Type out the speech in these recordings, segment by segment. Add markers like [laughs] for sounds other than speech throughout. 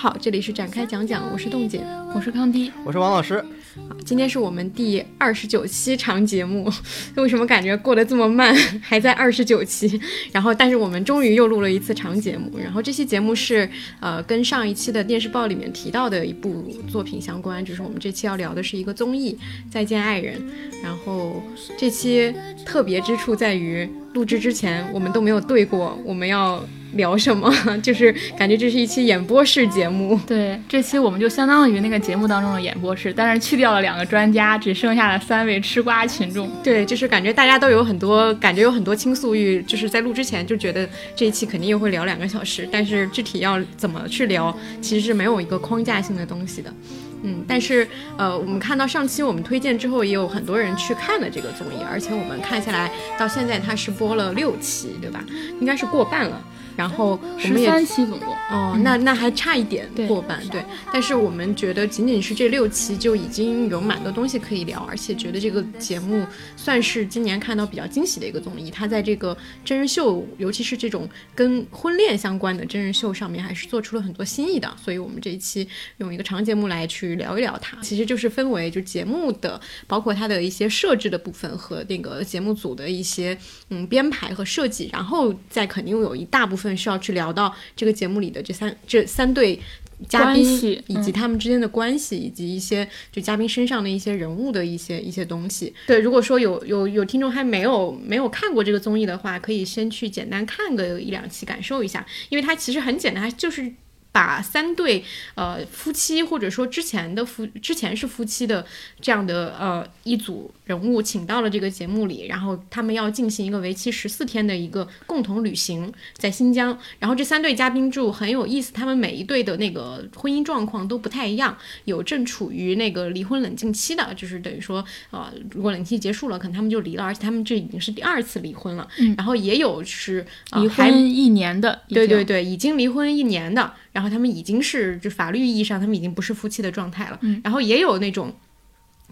好，这里是展开讲讲，我是冻姐，我是康迪，我是王老师。好今天是我们第二十九期长节目，为什么感觉过得这么慢？还在二十九期，然后但是我们终于又录了一次长节目。然后这期节目是呃跟上一期的电视报里面提到的一部作品相关，就是我们这期要聊的是一个综艺《再见爱人》。然后这期特别之处在于录制之前我们都没有对过，我们要。聊什么？[laughs] 就是感觉这是一期演播室节目。对，这期我们就相当于那个节目当中的演播室，但是去掉了两个专家，只剩下了三位吃瓜群众。对，就是感觉大家都有很多，感觉有很多倾诉欲，就是在录之前就觉得这一期肯定又会聊两个小时，但是具体要怎么去聊，其实是没有一个框架性的东西的。嗯，但是呃，我们看到上期我们推荐之后，也有很多人去看了这个综艺，而且我们看下来到现在它是播了六期，对吧？应该是过半了。然后我们也三期总共哦，那那还差一点过半对，但是我们觉得仅仅是这六期就已经有蛮多东西可以聊，而且觉得这个节目算是今年看到比较惊喜的一个综艺。它在这个真人秀，尤其是这种跟婚恋相关的真人秀上面，还是做出了很多新意的。所以我们这一期用一个长节目来去聊一聊它，其实就是分为就节目的，包括它的一些设置的部分和那个节目组的一些嗯编排和设计，然后再肯定有一大部分。是要去聊到这个节目里的这三这三对嘉宾以及他们之间的关系，以及一些就嘉宾身上的一些人物的一些一些东西。对，如果说有有有听众还没有没有看过这个综艺的话，可以先去简单看个一两期，感受一下，因为它其实很简单，它就是。把三对呃夫妻，或者说之前的夫之前是夫妻的这样的呃一组人物请到了这个节目里，然后他们要进行一个为期十四天的一个共同旅行，在新疆。然后这三对嘉宾就很有意思，他们每一对的那个婚姻状况都不太一样，有正处于那个离婚冷静期的，就是等于说呃如果冷静期结束了，可能他们就离了，而且他们这已经是第二次离婚了。然后也有是离婚一年的，对对对，已经离婚一年的。然后他们已经是就法律意义上他们已经不是夫妻的状态了，然后也有那种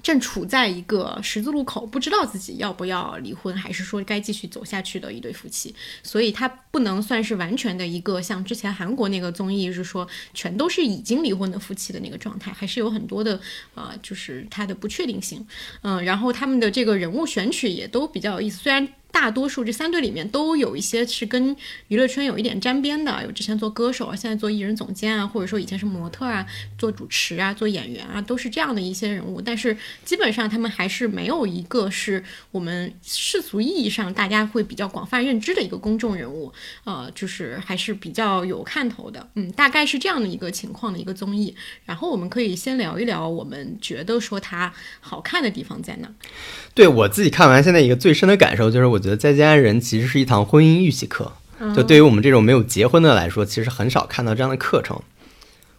正处在一个十字路口，不知道自己要不要离婚，还是说该继续走下去的一对夫妻，所以他不能算是完全的一个像之前韩国那个综艺是说全都是已经离婚的夫妻的那个状态，还是有很多的呃，就是他的不确定性，嗯，然后他们的这个人物选取也都比较有意思，虽然。大多数这三对里面都有一些是跟娱乐圈有一点沾边的，有之前做歌手啊，现在做艺人总监啊，或者说以前是模特啊，做主持啊，做演员啊，都是这样的一些人物。但是基本上他们还是没有一个是我们世俗意义上大家会比较广泛认知的一个公众人物，呃，就是还是比较有看头的。嗯，大概是这样的一个情况的一个综艺。然后我们可以先聊一聊我们觉得说它好看的地方在哪。对我自己看完现在一个最深的感受就是我。我觉得《再见爱人》其实是一堂婚姻预习课，就对于我们这种没有结婚的来说，其实很少看到这样的课程。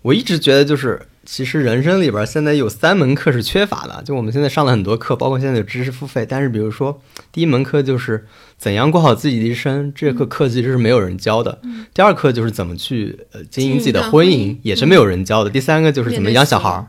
我一直觉得，就是其实人生里边现在有三门课是缺乏的。就我们现在上了很多课，包括现在有知识付费，但是比如说第一门课就是怎样过好自己的一生，这个课其实是没有人教的。第二课就是怎么去呃经营自己的婚姻，也是没有人教的。第三个就是怎么养小孩儿，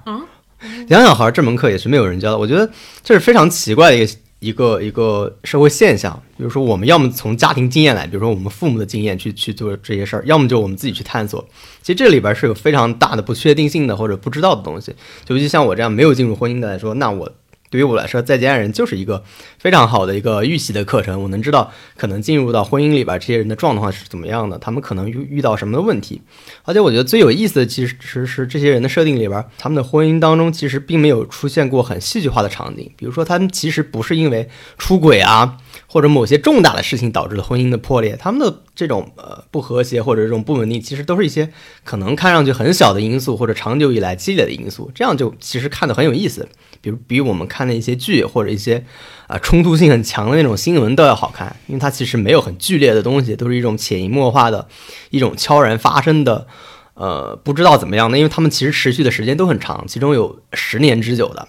养小孩儿这门课也是没有人教的。我觉得这是非常奇怪的一个。一个一个社会现象，比如说我们要么从家庭经验来，比如说我们父母的经验去去做这些事儿，要么就我们自己去探索。其实这里边是有非常大的不确定性的或者不知道的东西。就尤其像我这样没有进入婚姻的来说，那我。对于我来说，再见爱人就是一个非常好的一个预习的课程。我能知道可能进入到婚姻里边这些人的状况是怎么样的，他们可能遇遇到什么的问题。而且我觉得最有意思的其实是这些人的设定里边，他们的婚姻当中其实并没有出现过很戏剧化的场景。比如说，他们其实不是因为出轨啊或者某些重大的事情导致了婚姻的破裂，他们的这种呃不和谐或者这种不稳定，其实都是一些可能看上去很小的因素或者长久以来积累的因素。这样就其实看得很有意思。比如比我们看的一些剧或者一些啊冲突性很强的那种新闻都要好看，因为它其实没有很剧烈的东西，都是一种潜移默化的一种悄然发生的，呃，不知道怎么样的，因为他们其实持续的时间都很长，其中有十年之久的，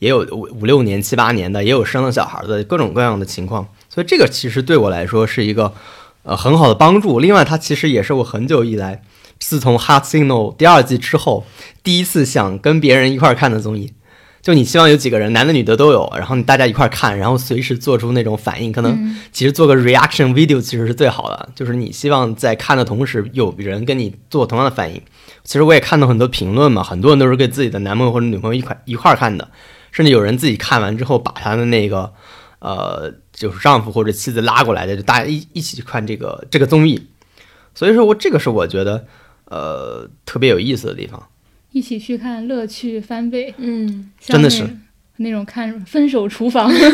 也有五五六年、七八年的，也有生了小孩的各种各样的情况，所以这个其实对我来说是一个呃很好的帮助。另外，它其实也是我很久以来，自从《Hot Signal》第二季之后，第一次想跟别人一块儿看的综艺。就你希望有几个人，男的女的都有，然后你大家一块儿看，然后随时做出那种反应，可能其实做个 reaction video 其实是最好的，就是你希望在看的同时有人跟你做同样的反应。其实我也看到很多评论嘛，很多人都是跟自己的男朋友或者女朋友一块一块看的，甚至有人自己看完之后把他的那个呃就是丈夫或者妻子拉过来的，就大家一一起去看这个这个综艺。所以说我这个是我觉得呃特别有意思的地方。一起去看，乐趣翻倍。嗯，真的是那种看《分手厨房》[laughs]《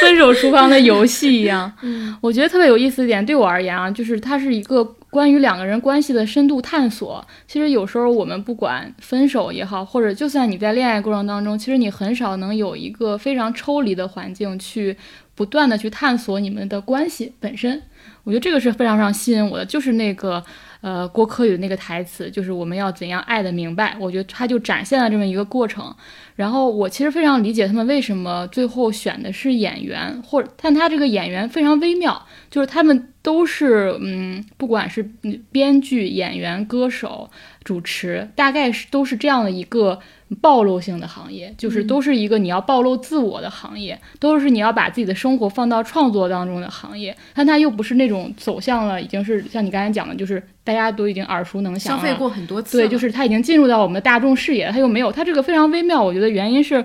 分手厨房》的游戏一样。嗯，我觉得特别有意思一点，对我而言啊，就是它是一个关于两个人关系的深度探索。其实有时候我们不管分手也好，或者就算你在恋爱过程当中，其实你很少能有一个非常抽离的环境去不断的去探索你们的关系本身。我觉得这个是非常非常吸引我的，就是那个。呃，郭柯宇的那个台词就是我们要怎样爱的明白，我觉得他就展现了这么一个过程。然后我其实非常理解他们为什么最后选的是演员，或者但他这个演员非常微妙，就是他们都是嗯，不管是编剧、演员、歌手、主持，大概是都是这样的一个。暴露性的行业，就是都是一个你要暴露自我的行业，都是你要把自己的生活放到创作当中的行业。但它又不是那种走向了，已经是像你刚才讲的，就是大家都已经耳熟能详，消费过很多次。对，就是它已经进入到我们的大众视野，它又没有，它这个非常微妙。我觉得原因是，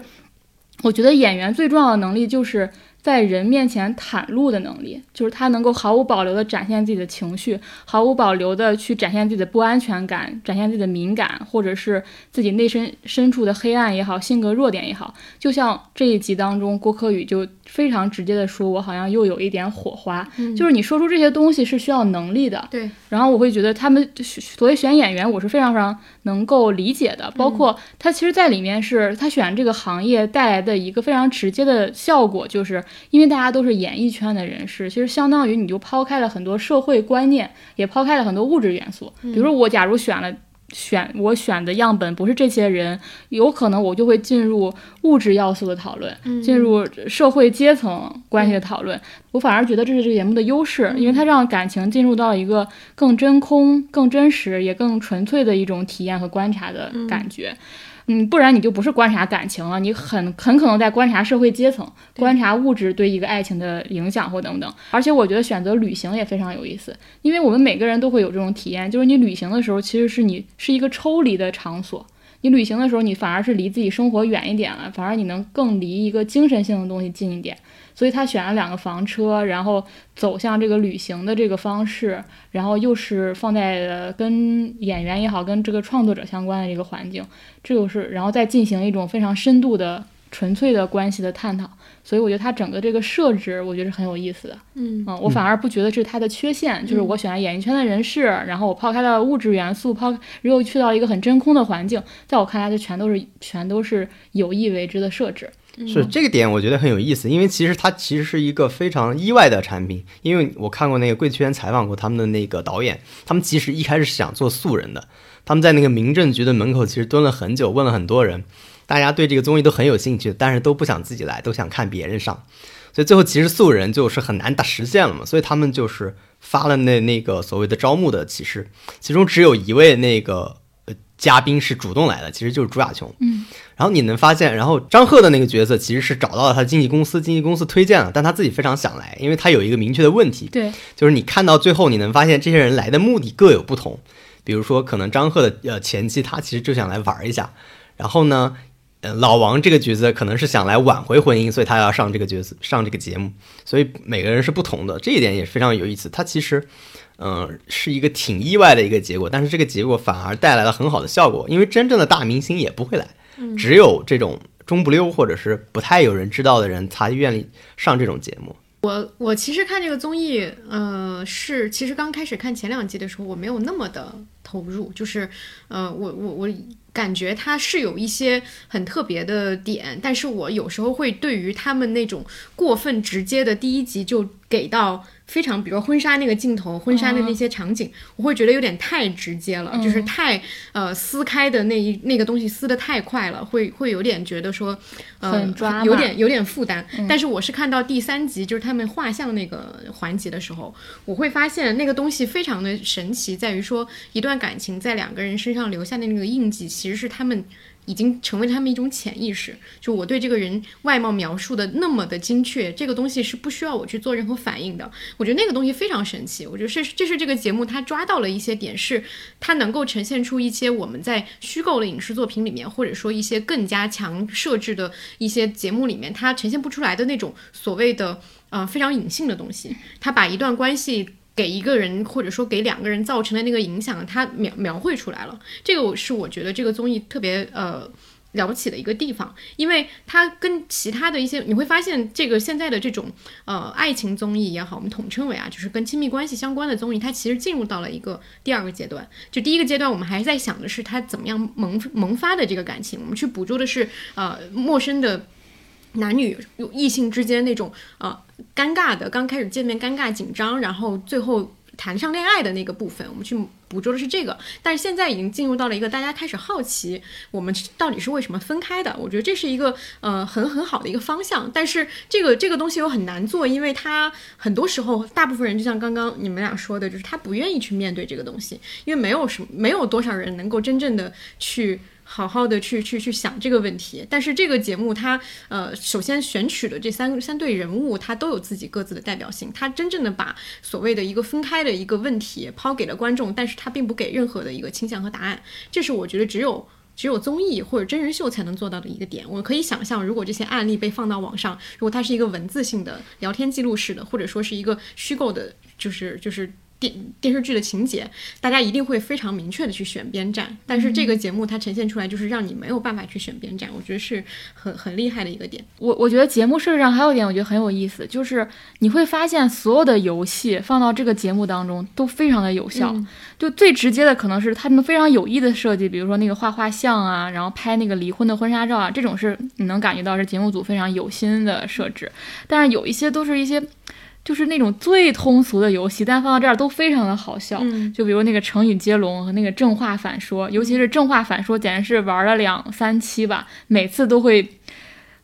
我觉得演员最重要的能力就是。在人面前袒露的能力，就是他能够毫无保留地展现自己的情绪，毫无保留地去展现自己的不安全感，展现自己的敏感，或者是自己内心深处的黑暗也好，性格弱点也好。就像这一集当中，郭柯宇就非常直接地说：“我好像又有一点火花。”就是你说出这些东西是需要能力的。对。然后我会觉得他们所谓选演员，我是非常非常能够理解的。包括他其实，在里面是他选这个行业带来的一个非常直接的效果，就是。因为大家都是演艺圈的人士，其实相当于你就抛开了很多社会观念，也抛开了很多物质元素。比如说，我假如选了选我选的样本不是这些人，有可能我就会进入物质要素的讨论，进入社会阶层关系的讨论。我反而觉得这是这个节目的优势，因为它让感情进入到一个更真空、更真实、也更纯粹的一种体验和观察的感觉。嗯，不然你就不是观察感情了，你很很可能在观察社会阶层，观察物质对一个爱情的影响或等等。而且我觉得选择旅行也非常有意思，因为我们每个人都会有这种体验，就是你旅行的时候，其实是你是一个抽离的场所。你旅行的时候，你反而是离自己生活远一点了，反而你能更离一个精神性的东西近一点。所以他选了两个房车，然后走向这个旅行的这个方式，然后又是放在跟演员也好，跟这个创作者相关的这个环境，这就是然后再进行一种非常深度的、纯粹的关系的探讨。所以我觉得他整个这个设置，我觉得是很有意思的。嗯嗯，我反而不觉得是他的缺陷，就是我选了演艺圈的人士，然后我抛开了物质元素，抛又去到一个很真空的环境，在我看来，就全都是全都是有意为之的设置。是这个点，我觉得很有意思，因为其实它其实是一个非常意外的产品。因为我看过那个贵圈采访过他们的那个导演，他们其实一开始想做素人的，他们在那个民政局的门口其实蹲了很久，问了很多人，大家对这个综艺都很有兴趣，但是都不想自己来，都想看别人上，所以最后其实素人就是很难达实现了嘛，所以他们就是发了那那个所谓的招募的启事，其中只有一位那个。嘉宾是主动来的，其实就是朱亚琼。嗯，然后你能发现，然后张赫的那个角色其实是找到了他经纪公司，经纪公司推荐了，但他自己非常想来，因为他有一个明确的问题。对，就是你看到最后，你能发现这些人来的目的各有不同。比如说，可能张赫的呃前期，他其实就想来玩一下。然后呢，呃，老王这个角色可能是想来挽回婚姻，所以他要上这个角色，上这个节目。所以每个人是不同的，这一点也非常有意思。他其实。嗯，是一个挺意外的一个结果，但是这个结果反而带来了很好的效果，因为真正的大明星也不会来，只有这种中不溜或者是不太有人知道的人才愿意上这种节目。我我其实看这个综艺，呃，是其实刚开始看前两集的时候，我没有那么的投入，就是，呃，我我我感觉它是有一些很特别的点，但是我有时候会对于他们那种过分直接的第一集就给到。非常，比如婚纱那个镜头，婚纱的那些场景，我会觉得有点太直接了，就是太呃撕开的那一那个东西撕的太快了，会会有点觉得说，呃，有点有点负担。但是我是看到第三集，就是他们画像那个环节的时候，我会发现那个东西非常的神奇，在于说一段。感情在两个人身上留下的那个印记，其实是他们。已经成为他们一种潜意识，就我对这个人外貌描述的那么的精确，这个东西是不需要我去做任何反应的。我觉得那个东西非常神奇。我觉得是这是这个节目它抓到了一些点，是它能够呈现出一些我们在虚构的影视作品里面，或者说一些更加强设置的一些节目里面，它呈现不出来的那种所谓的呃非常隐性的东西。它把一段关系。给一个人或者说给两个人造成的那个影响，他描描绘出来了。这个我是我觉得这个综艺特别呃了不起的一个地方，因为它跟其他的一些你会发现，这个现在的这种呃爱情综艺也好，我们统称为啊，就是跟亲密关系相关的综艺，它其实进入到了一个第二个阶段。就第一个阶段，我们还在想的是他怎么样萌萌发的这个感情，我们去捕捉的是呃陌生的。男女异性之间那种呃尴尬的，刚开始见面尴尬紧张，然后最后谈上恋爱的那个部分，我们去捕捉的是这个。但是现在已经进入到了一个大家开始好奇我们到底是为什么分开的。我觉得这是一个呃很很好的一个方向。但是这个这个东西又很难做，因为他很多时候大部分人就像刚刚你们俩说的，就是他不愿意去面对这个东西，因为没有什么没有多少人能够真正的去。好好的去去去想这个问题，但是这个节目它呃，首先选取的这三三对人物，它都有自己各自的代表性，它真正的把所谓的一个分开的一个问题抛给了观众，但是它并不给任何的一个倾向和答案，这是我觉得只有只有综艺或者真人秀才能做到的一个点。我可以想象，如果这些案例被放到网上，如果它是一个文字性的聊天记录式的，或者说是一个虚构的，就是就是。电电视剧的情节，大家一定会非常明确的去选边站，但是这个节目它呈现出来就是让你没有办法去选边站，我觉得是很很厉害的一个点。我我觉得节目设置上还有一点我觉得很有意思，就是你会发现所有的游戏放到这个节目当中都非常的有效，就最直接的可能是他们非常有意的设计，比如说那个画画像啊，然后拍那个离婚的婚纱照啊，这种是你能感觉到是节目组非常有心的设置，但是有一些都是一些。就是那种最通俗的游戏，但放到这儿都非常的好笑。就比如那个成语接龙和那个正话反说，尤其是正话反说，简直是玩了两三期吧，每次都会。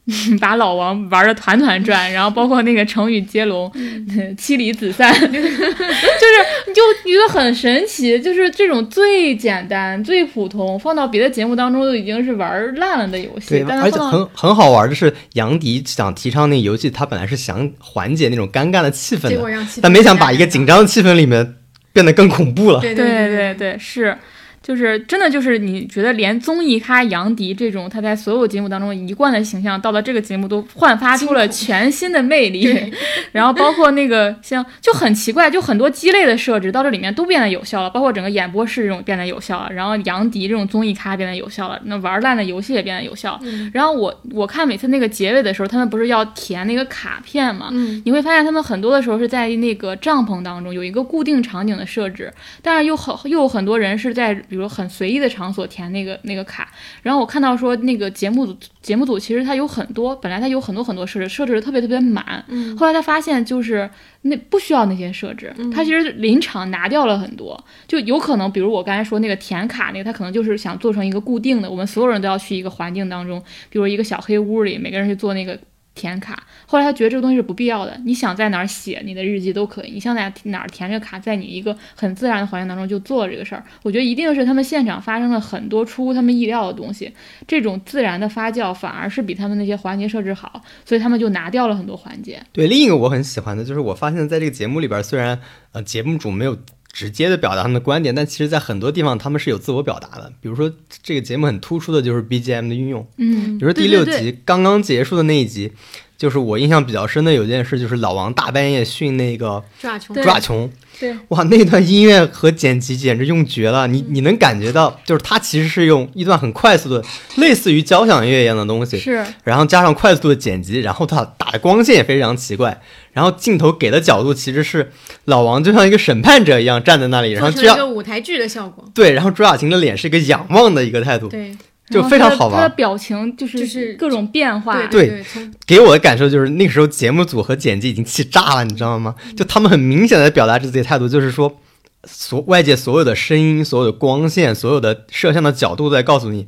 [laughs] 把老王玩的团团转，然后包括那个成语接龙，[laughs] 妻离子散，[laughs] 就是你就觉得很神奇，就是这种最简单、最普通，放到别的节目当中都已经是玩烂了的游戏。对，而且很很好玩的是，杨迪想提倡那个游戏，他本来是想缓解那种尴尬的气氛的，但没想把一个紧张的气氛里面变得更恐怖了。对对对对，是。就是真的，就是你觉得连综艺咖杨迪这种他在所有节目当中一贯的形象，到了这个节目都焕发出了全新的魅力。然后包括那个像就很奇怪，就很多鸡肋的设置到这里面都变得有效了，包括整个演播室这种变得有效了。然后杨迪这种综艺咖变得有效了，那玩烂的游戏也变得有效。然后我我看每次那个结尾的时候，他们不是要填那个卡片嘛？你会发现他们很多的时候是在那个帐篷当中有一个固定场景的设置，但是又很又有很多人是在。比如很随意的场所填那个那个卡，然后我看到说那个节目组节目组其实它有很多，本来它有很多很多设置，设置的特别特别满。嗯。后来他发现就是那不需要那些设置，他其实临场拿掉了很多，就有可能比如我刚才说那个填卡那个，他可能就是想做成一个固定的，我们所有人都要去一个环境当中，比如一个小黑屋里，每个人去做那个。填卡，后来他觉得这个东西是不必要的。你想在哪儿写你的日记都可以，你想在哪儿填这个卡，在你一个很自然的环境当中就做这个事儿。我觉得一定是他们现场发生了很多出乎他们意料的东西，这种自然的发酵反而是比他们那些环节设置好，所以他们就拿掉了很多环节。对，另一个我很喜欢的就是我发现在这个节目里边，虽然呃节目组没有直接的表达他们的观点，但其实在很多地方他们是有自我表达的。比如说这个节目很突出的就是 BGM 的运用，嗯，比如说第六集刚刚结束的那一集。就是我印象比较深的有件事，就是老王大半夜训那个朱亚琼，朱亚琼，对，哇，那段音乐和剪辑简直用绝了。你你能感觉到，就是他其实是用一段很快速的，类似于交响乐一样的东西，是，然后加上快速的剪辑，然后他打的光线也非常奇怪，然后镜头给的角度其实是老王就像一个审判者一样站在那里，然后这样一个舞台剧的效果，对，然后朱亚琴的脸是一个仰望的一个态度，对。就非常好玩，他的表情就是就是各种变化。对，给我的感受就是那个时候节目组和剪辑已经气炸了，你知道吗？就他们很明显的表达自己的态度，就是说，所外界所有的声音、所有的光线、所有的摄像的角度都在告诉你，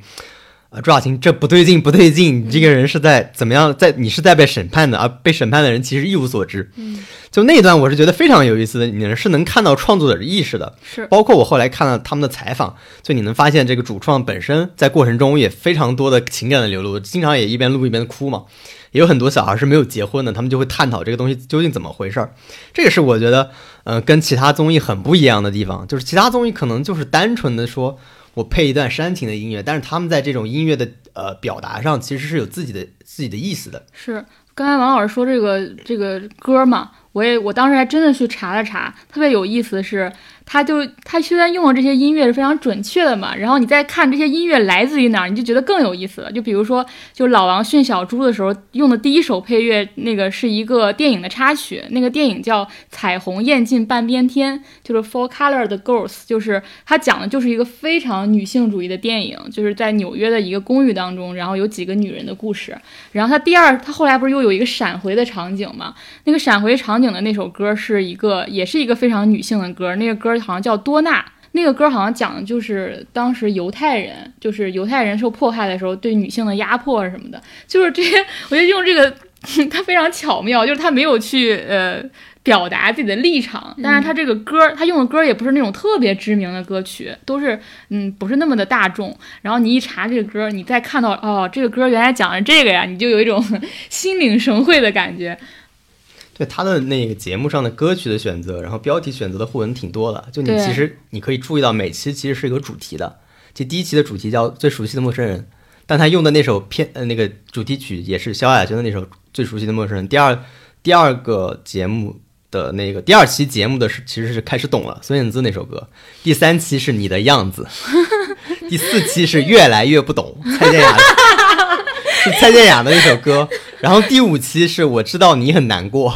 啊，朱亚琴，这不对劲，不对劲，你这个人是在怎么样，在你是在被审判的，而被审判的人其实一无所知。嗯，就那段我是觉得非常有意思的，你是能看到创作者的意识的，是，包括我后来看了他们的采访，就你能发现这个主创本身在过程中也非常多的情感的流露，经常也一边录一边哭嘛。也有很多小孩是没有结婚的，他们就会探讨这个东西究竟怎么回事儿。这个是我觉得，呃，跟其他综艺很不一样的地方，就是其他综艺可能就是单纯的说。我配一段煽情的音乐，但是他们在这种音乐的呃表达上，其实是有自己的自己的意思的。是，刚才王老师说这个这个歌嘛，我也我当时还真的去查了查，特别有意思的是。他就他虽然用的这些音乐是非常准确的嘛，然后你再看这些音乐来自于哪儿，你就觉得更有意思了。就比如说，就老王训小猪的时候用的第一首配乐，那个是一个电影的插曲，那个电影叫《彩虹艳尽半边天》，就是《Four Color 的 Girls》，就是他讲的就是一个非常女性主义的电影，就是在纽约的一个公寓当中，然后有几个女人的故事。然后他第二，他后来不是又有一个闪回的场景嘛？那个闪回场景的那首歌是一个，也是一个非常女性的歌，那个歌。好像叫多纳，那个歌好像讲的就是当时犹太人，就是犹太人受迫害的时候对女性的压迫什么的，就是这些。我觉得用这个，[laughs] 他非常巧妙，就是他没有去呃表达自己的立场，但是他这个歌，他用的歌也不是那种特别知名的歌曲，都是嗯不是那么的大众。然后你一查这个歌，你再看到哦，这个歌原来讲的这个呀，你就有一种 [laughs] 心领神会的感觉。对他的那个节目上的歌曲的选择，然后标题选择的互文挺多的。就你其实你可以注意到，每期其实是一个主题的。就第一期的主题叫《最熟悉的陌生人》，但他用的那首片呃那个主题曲也是萧亚轩的那首《最熟悉的陌生人》。第二第二个节目的那个第二期节目的是其实是开始懂了孙燕姿那首歌。第三期是你的样子，[laughs] 第四期是越来越不懂蔡健雅。是蔡健雅的一首歌，然后第五期是我知道你很难过。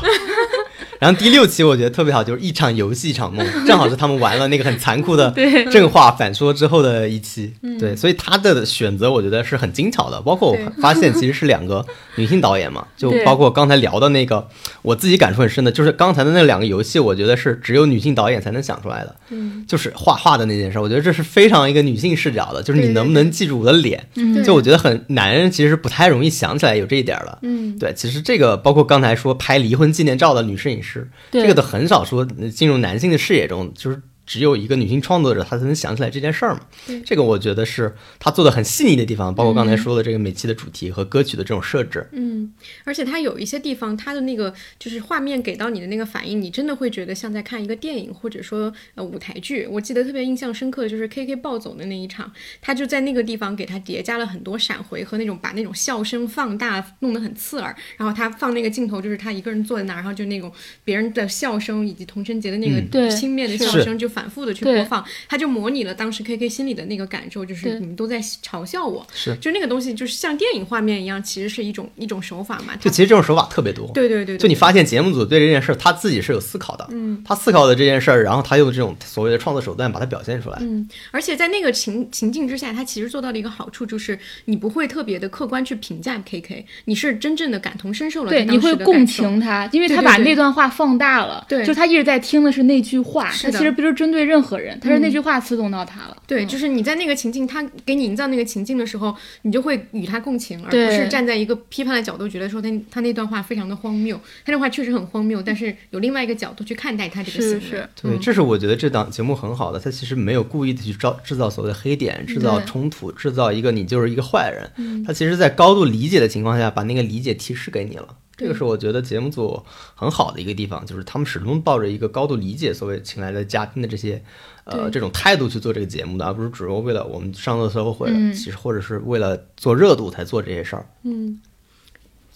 然后第六期我觉得特别好，就是一场游戏一场梦，正好是他们玩了那个很残酷的 [laughs] 正话反说之后的一期。对，所以他的选择我觉得是很精巧的。包括我发现其实是两个女性导演嘛，就包括刚才聊的那个，我自己感触很深的，就是刚才的那两个游戏，我觉得是只有女性导演才能想出来的。嗯，就是画画的那件事，我觉得这是非常一个女性视角的，就是你能不能记住我的脸？就我觉得很男人其实不太容易想起来有这一点了。嗯，对，其实这个包括刚才说拍离婚纪念照的女摄影师。是，这个都很少说进入男性的视野中，就是。只有一个女性创作者，她才能想起来这件事儿嘛。这个我觉得是她做的很细腻的地方，包括刚才说的这个每期的主题和歌曲的这种设置。嗯，而且它有一些地方，它的那个就是画面给到你的那个反应，你真的会觉得像在看一个电影，或者说呃舞台剧。我记得特别印象深刻的就是 K K 暴走的那一场，他就在那个地方给他叠加了很多闪回和那种把那种笑声放大，弄得很刺耳。然后他放那个镜头，就是他一个人坐在那儿，然后就那种别人的笑声以及童晨杰的那个轻蔑的笑声就。反复的去播放，他就模拟了当时 K K 心里的那个感受，就是你们都在嘲笑我，是。就那个东西，就是像电影画面一样，其实是一种一种手法嘛。就其实这种手法特别多，对对对。就你发现节目组对这件事儿他自己是有思考的，嗯，他思考的这件事儿，然后他用这种所谓的创作手段把它表现出来，嗯。而且在那个情情境之下，他其实做到了一个好处，就是你不会特别的客观去评价 K K，你是真正的感同身受了，对，你会共情他，因为他把那段话放大了，对，就他一直在听的是那句话，他其实不是针对任何人。他是那句话刺痛到他了，对，就是你在那个情境，他给你营造那个情境的时候，你就会与他共情，而不是站在一个批判的角度，觉得说他他那段话非常的荒谬，他那话确实很荒谬，但是有另外一个角度去看待他这个行为，对，这是我觉得这档节目很好的，他其实没有故意的去造制造所谓的黑点，制造冲突，制造一个你就是一个坏人，他其实在高度理解的情况下，把那个理解提示给你了。这个是我觉得节目组很好的一个地方，就是他们始终抱着一个高度理解所谓请来的嘉宾的这些，呃，这种态度去做这个节目的，而不是只是为了我们上热搜或者其实或者是为了做热度才做这些事儿。嗯。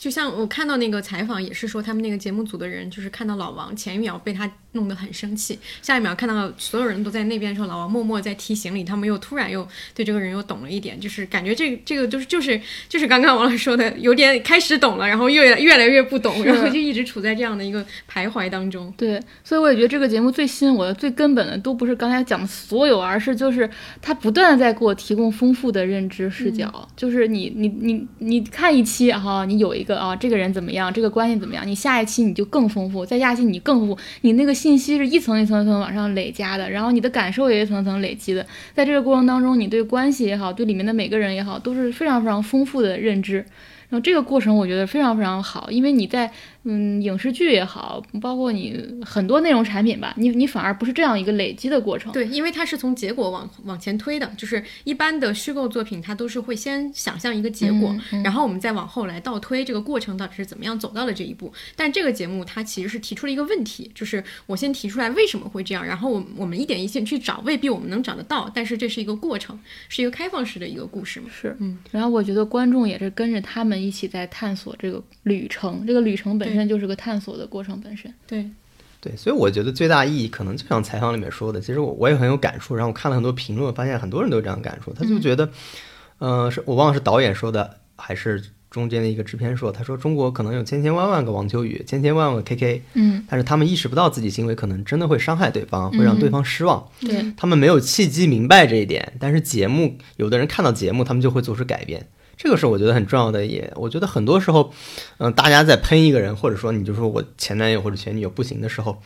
就像我看到那个采访，也是说他们那个节目组的人，就是看到老王前一秒被他弄得很生气，下一秒看到所有人都在那边的时候老王默默在提行李，他们又突然又对这个人又懂了一点，就是感觉这这个就是就是就是刚刚王老师说的，有点开始懂了，然后越越来越不懂，然后就一直处在这样的一个徘徊当中。对，所以我也觉得这个节目最吸引我的、最根本的都不是刚才讲的所有，而是就是他不断的在给我提供丰富的认知视角，就是你你你你看一期哈，你有一个。啊，这个人怎么样？这个关系怎么样？你下一期你就更丰富，再下一期你更丰富，你那个信息是一层一层层往上累加的，然后你的感受也一层层累积的，在这个过程当中，你对关系也好，对里面的每个人也好，都是非常非常丰富的认知。然后这个过程我觉得非常非常好，因为你在。嗯，影视剧也好，包括你很多内容产品吧，你你反而不是这样一个累积的过程。对，因为它是从结果往往前推的，就是一般的虚构作品，它都是会先想象一个结果，然后我们再往后来倒推这个过程到底是怎么样走到了这一步。但这个节目它其实是提出了一个问题，就是我先提出来为什么会这样，然后我我们一点一线去找，未必我们能找得到，但是这是一个过程，是一个开放式的一个故事嘛。是，嗯。然后我觉得观众也是跟着他们一起在探索这个旅程，这个旅程本。本身就是个探索的过程本身，对，对，所以我觉得最大意义可能就像采访里面说的，其实我我也很有感触，然后我看了很多评论，发现很多人都有这样感触，他就觉得，嗯，是我忘了是导演说的还是中间的一个制片说，他说中国可能有千千万万个王秋雨，千千万万个 KK，嗯，但是他们意识不到自己行为可能真的会伤害对方，会让对方失望，对。他们没有契机明白这一点，但是节目有的人看到节目，他们就会做出改变。这个是我觉得很重要的，也我觉得很多时候，嗯，大家在喷一个人，或者说你就说我前男友或者前女友不行的时候，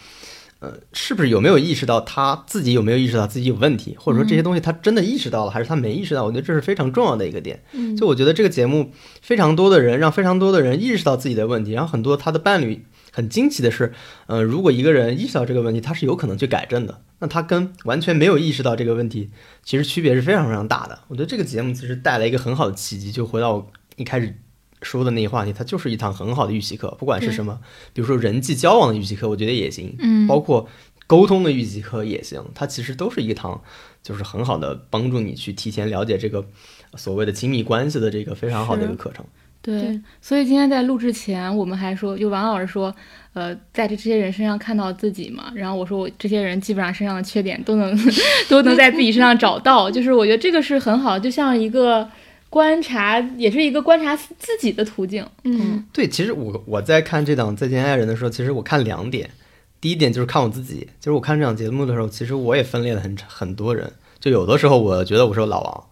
呃，是不是有没有意识到他自己有没有意识到自己有问题，或者说这些东西他真的意识到了，还是他没意识到？我觉得这是非常重要的一个点。就我觉得这个节目非常多的人让非常多的人意识到自己的问题，然后很多他的伴侣。很惊奇的是，呃，如果一个人意识到这个问题，他是有可能去改正的。那他跟完全没有意识到这个问题，其实区别是非常非常大的。我觉得这个节目其实带来一个很好的契机，就回到我一开始说的那个话题，它就是一堂很好的预习课。不管是什么，比如说人际交往的预习课，我觉得也行，嗯，包括沟通的预习课也行。它其实都是一堂，就是很好的帮助你去提前了解这个所谓的亲密关系的这个非常好的一个课程。对，所以今天在录制前，我们还说，就王老师说，呃，在这这些人身上看到自己嘛。然后我说，我这些人基本上身上的缺点都能 [laughs] 都能在自己身上找到，[laughs] 就是我觉得这个是很好，就像一个观察，也是一个观察自己的途径。嗯，对，其实我我在看这档《再见爱人》的时候，其实我看两点，第一点就是看我自己，就是我看这档节目的时候，其实我也分裂了很很多人，就有的时候我觉得我是老王。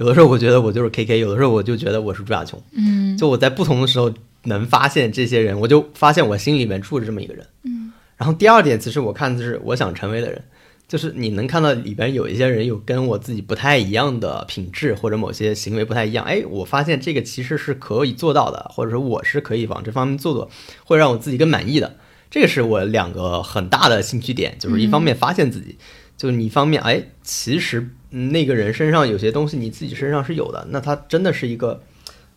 有的时候我觉得我就是 K K，有的时候我就觉得我是朱亚琼。嗯，就我在不同的时候能发现这些人，我就发现我心里面住着这么一个人。嗯，然后第二点，其实我看的是我想成为的人，就是你能看到里边有一些人有跟我自己不太一样的品质或者某些行为不太一样，哎，我发现这个其实是可以做到的，或者说我是可以往这方面做做，会让我自己更满意的。这个是我两个很大的兴趣点，就是一方面发现自己，就是你一方面，哎，其实。那个人身上有些东西，你自己身上是有的，那他真的是一个，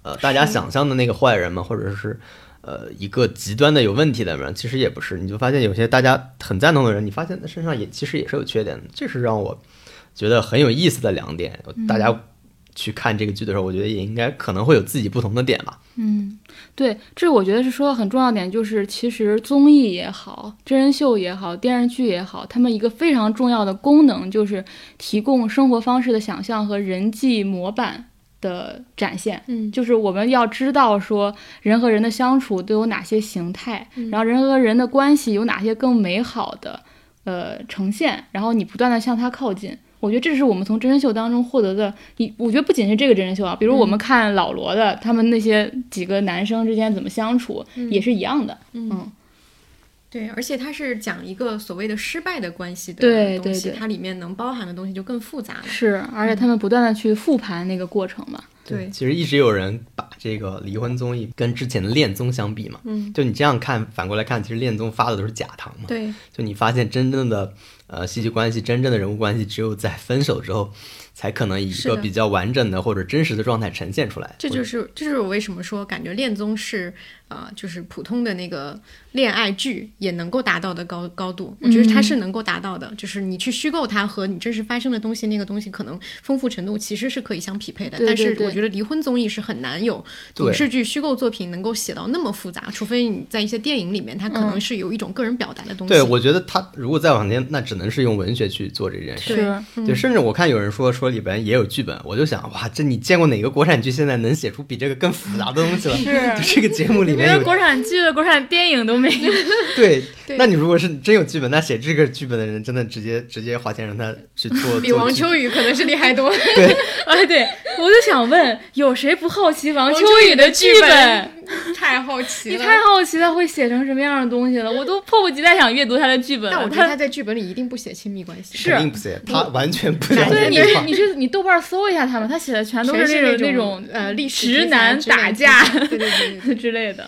呃，大家想象的那个坏人吗？或者是，呃，一个极端的有问题的人？其实也不是，你就发现有些大家很赞同的人，你发现他身上也其实也是有缺点的，这是让我觉得很有意思的两点。大家去看这个剧的时候，我觉得也应该可能会有自己不同的点吧。嗯。对，这我觉得是说很重要点，就是其实综艺也好，真人秀也好，电视剧也好，他们一个非常重要的功能就是提供生活方式的想象和人际模板的展现。嗯，就是我们要知道说人和人的相处都有哪些形态，然后人和人的关系有哪些更美好的呃呈现，然后你不断的向他靠近。我觉得这是我们从真人秀当中获得的，一我觉得不仅是这个真人秀啊，比如我们看老罗的，他们那些几个男生之间怎么相处，也是一样的。嗯，对，而且它是讲一个所谓的失败的关系的东西，它里面能包含的东西就更复杂了。是，而且他们不断的去复盘那个过程嘛。对，其实一直有人把这个离婚综艺跟之前的恋综相比嘛。嗯，就你这样看，反过来看，其实恋综发的都是假糖嘛。对，就你发现真正的。呃，戏剧关系真正的人物关系，只有在分手之后，才可能以一个比较完整的或者真实的状态呈现出来。这就是，这就是我为什么说感觉恋综是。啊，就是普通的那个恋爱剧也能够达到的高高度，我觉得它是能够达到的。就是你去虚构它和你真实发生的东西，那个东西可能丰富程度其实是可以相匹配的。但是我觉得离婚综艺是很难有影视剧虚构作品能够写到那么复杂，除非你在一些电影里面，它可能是有一种个人表达的东西。对，我觉得它如果再往前，那只能是用文学去做这件事。对，对，甚至我看有人说说里边也有剧本，我就想哇，这你见过哪个国产剧现在能写出比这个更复杂的东西了？是这个节目里面。连国产剧、国产电影都没有。[laughs] 对，[laughs] 那你如果是真有剧本，那写这个剧本的人真的直接直接花钱让他去做。[laughs] 比王秋雨可能是厉害多。对，哎，对，我就想问，有谁不好奇王秋雨的剧本？太好奇了，你太好奇他会写成什么样的东西了，我都迫不及待想阅读他的剧本。但我觉得他在剧本里一定不写亲密关系，是肯定不写，他完全不写。对，你你是你豆瓣搜一下他们，他写的全都是那种那种呃历史直男打架，对对对之类的。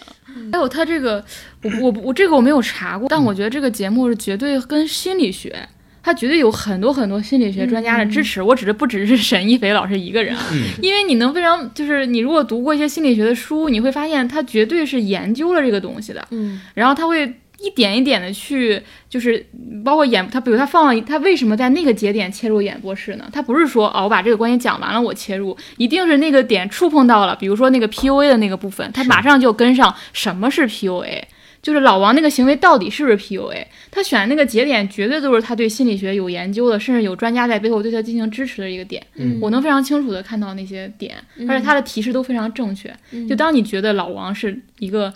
还有他这个，我我我这个我没有查过，但我觉得这个节目是绝对跟心理学。他绝对有很多很多心理学专家的支持，我指的不只是沈一菲老师一个人啊，[laughs] 因为你能非常就是你如果读过一些心理学的书，你会发现他绝对是研究了这个东西的，嗯，然后他会一点一点的去就是包括演他，比如他放了他为什么在那个节点切入演播室呢？他不是说哦我把这个关系讲完了我切入，一定是那个点触碰到了，比如说那个 PUA 的那个部分，他马上就跟上什么是 PUA。就是老王那个行为到底是不是 PUA？他选那个节点绝对都是他对心理学有研究的，甚至有专家在背后对他进行支持的一个点。嗯，我能非常清楚的看到那些点，而且他的提示都非常正确。就当你觉得老王是一个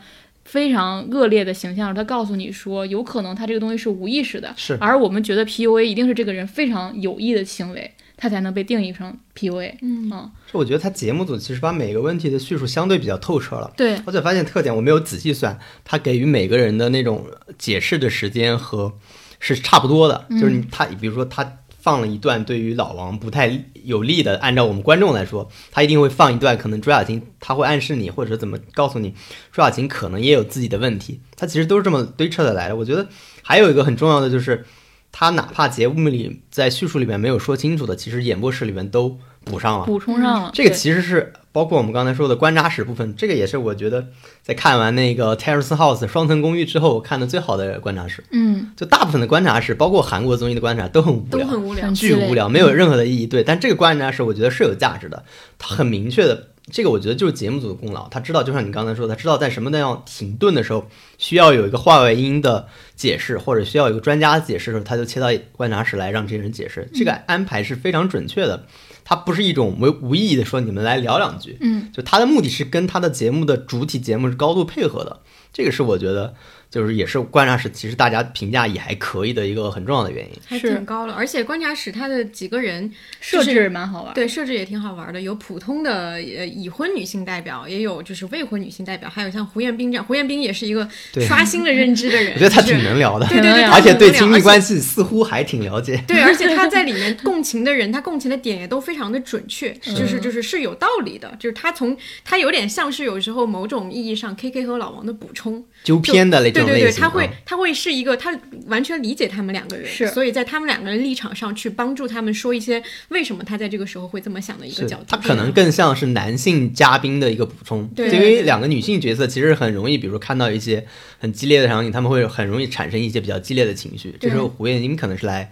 非常恶劣的形象，他告诉你说有可能他这个东西是无意识的，是。而我们觉得 PUA 一定是这个人非常有意的行为。他才能被定义成 PUA。嗯，是我觉得他节目组其实把每个问题的叙述相对比较透彻了。对，而且发现特点，我没有仔细算，他给予每个人的那种解释的时间和是差不多的。就是他，比如说他放了一段对于老王不太有利的，按照我们观众来说，他一定会放一段，可能朱亚琴他会暗示你，或者怎么告诉你，朱亚琴可能也有自己的问题。他其实都是这么堆砌的来的。我觉得还有一个很重要的就是。他哪怕节目里在叙述里面没有说清楚的，其实演播室里面都补上了，补充上了。这个其实是包括我们刚才说的观察室部分，这个也是我觉得在看完那个 Terrace House 双层公寓之后我看的最好的观察室。嗯，就大部分的观察室，包括韩国综艺的观察都很无聊，都很无聊，巨无聊，没有任何的意义。对，但这个观察室我觉得是有价值的，它很明确的。这个我觉得就是节目组的功劳，他知道，就像你刚才说，他知道在什么那样停顿的时候，需要有一个话外音的解释，或者需要有一个专家解释的时候，他就切到观察室来让这些人解释。这个安排是非常准确的，他不是一种无无意义的说你们来聊两句，嗯，就他的目的是跟他的节目的主体节目是高度配合的，这个是我觉得。就是也是观察室，其实大家评价也还可以的一个很重要的原因，还挺高了。而且观察室它的几个人设置蛮好玩，对设置也挺好玩的。有普通的呃已婚女性代表，也有就是未婚女性代表，还有像胡彦斌这样，胡彦斌也是一个刷新了认知的人。[laughs] 我觉得他挺能聊的，对对对，而且对亲密关系似乎还挺了解。对，而且他在里面共情的人，他共情的点也都非常的准确，就是就是是有道理的。就是他从他有点像是有时候某种意义上 K K 和老王的补充。纠偏的那种对对对，他会他会是一个，他完全理解他们两个人，是，所以在他们两个人立场上去帮助他们说一些为什么他在这个时候会这么想的一个角度。他可能更像是男性嘉宾的一个补充，因为两个女性角色其实很容易，比如看到一些很激烈的场景，他们会很容易产生一些比较激烈的情绪。这时候胡彦斌可能是来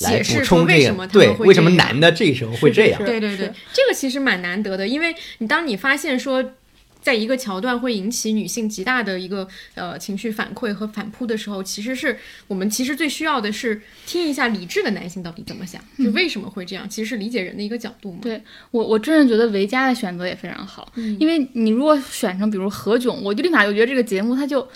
来补充这个，对，为什么男的这时候会这样？对对对，这个其实蛮难得的，因为你当你发现说。在一个桥段会引起女性极大的一个呃情绪反馈和反扑的时候，其实是我们其实最需要的是听一下理智的男性到底怎么想，就为什么会这样，其实是理解人的一个角度嘛。对我，我真的觉得维嘉的选择也非常好，因为你如果选成比如何炅，我就立马就觉得这个节目它就。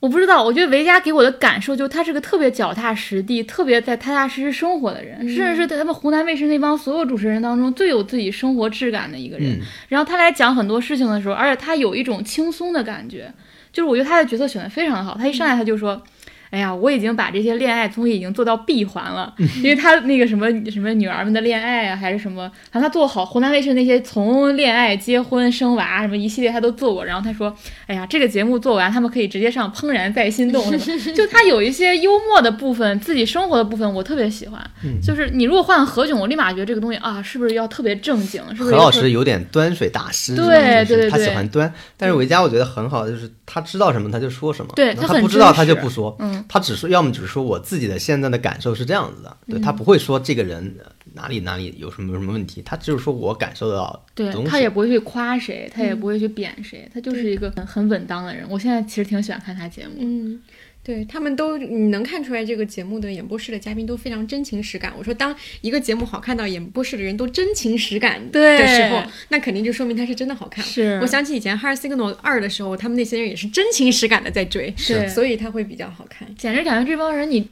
我不知道，我觉得维嘉给我的感受就他是个特别脚踏实地、特别在踏踏实实生活的人，甚至是在他们湖南卫视那帮所有主持人当中最有自己生活质感的一个人。然后他来讲很多事情的时候，而且他有一种轻松的感觉，就是我觉得他的角色选的非常好。他一上来他就说。哎呀，我已经把这些恋爱综艺已经做到闭环了，因为他那个什么什么女儿们的恋爱啊，还是什么，反正他做好湖南卫视那些从恋爱、结婚、生娃什么一系列他都做过。然后他说，哎呀，这个节目做完，他们可以直接上《怦然在心动》什么，就他有一些幽默的部分，自己生活的部分，我特别喜欢。就是你如果换何炅，我立马觉得这个东西啊，是不是要特别正经？是不是？何老师有点端水大师，对对对，他喜欢端。但是维嘉我觉得很好，就是他知道什么他就说什么，对他不知道他就不说，嗯，他只说要么。只是说我自己的现在的感受是这样子的，对他不会说这个人哪里哪里有什么什么问题，他只是说我感受到，对他也不会去夸谁，他也不会去贬谁，他就是一个很很稳当的人。我现在其实挺喜欢看他节目，嗯。对他们都，你能看出来这个节目的演播室的嘉宾都非常真情实感。我说，当一个节目好看到演播室的人都真情实感的时候，那肯定就说明它是真的好看。是我想起以前《Hard Signal 二》的时候，他们那些人也是真情实感的在追，是，所以他会比较好看。简直感觉这帮人你。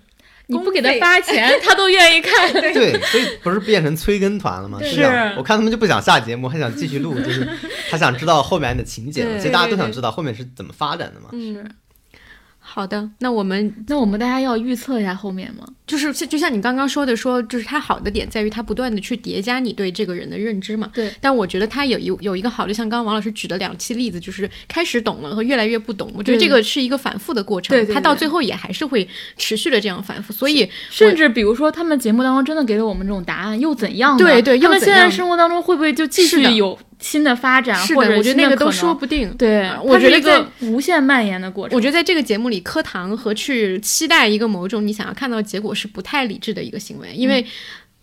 你不给他发钱，他都愿意看。[laughs] 对，所以不是变成催更团了吗？是，我看他们就不想下节目，还想继续录，就是他想知道后面的情节。其实大家都想知道后面是怎么发展的嘛。是。好的，那我们那我们大家要预测一下后面吗？就是就像你刚刚说的，说就是它好的点在于它不断的去叠加你对这个人的认知嘛。对。但我觉得它有有有一个好的，像刚刚王老师举的两期例子，就是开始懂了和越来越不懂。我觉得这个是一个反复的过程。对。它到最后也还是会持续的这样反复。所以甚至比如说他们节目当中真的给了我们这种答案，又怎样？对对。他们现在生活当中会不会就继续有？新的发展，或者我觉得那个都说不定。对，我觉得在无限蔓延的过程。我觉得在这个节目里课堂和去期待一个某种你想要看到的结果是不太理智的一个行为，因为。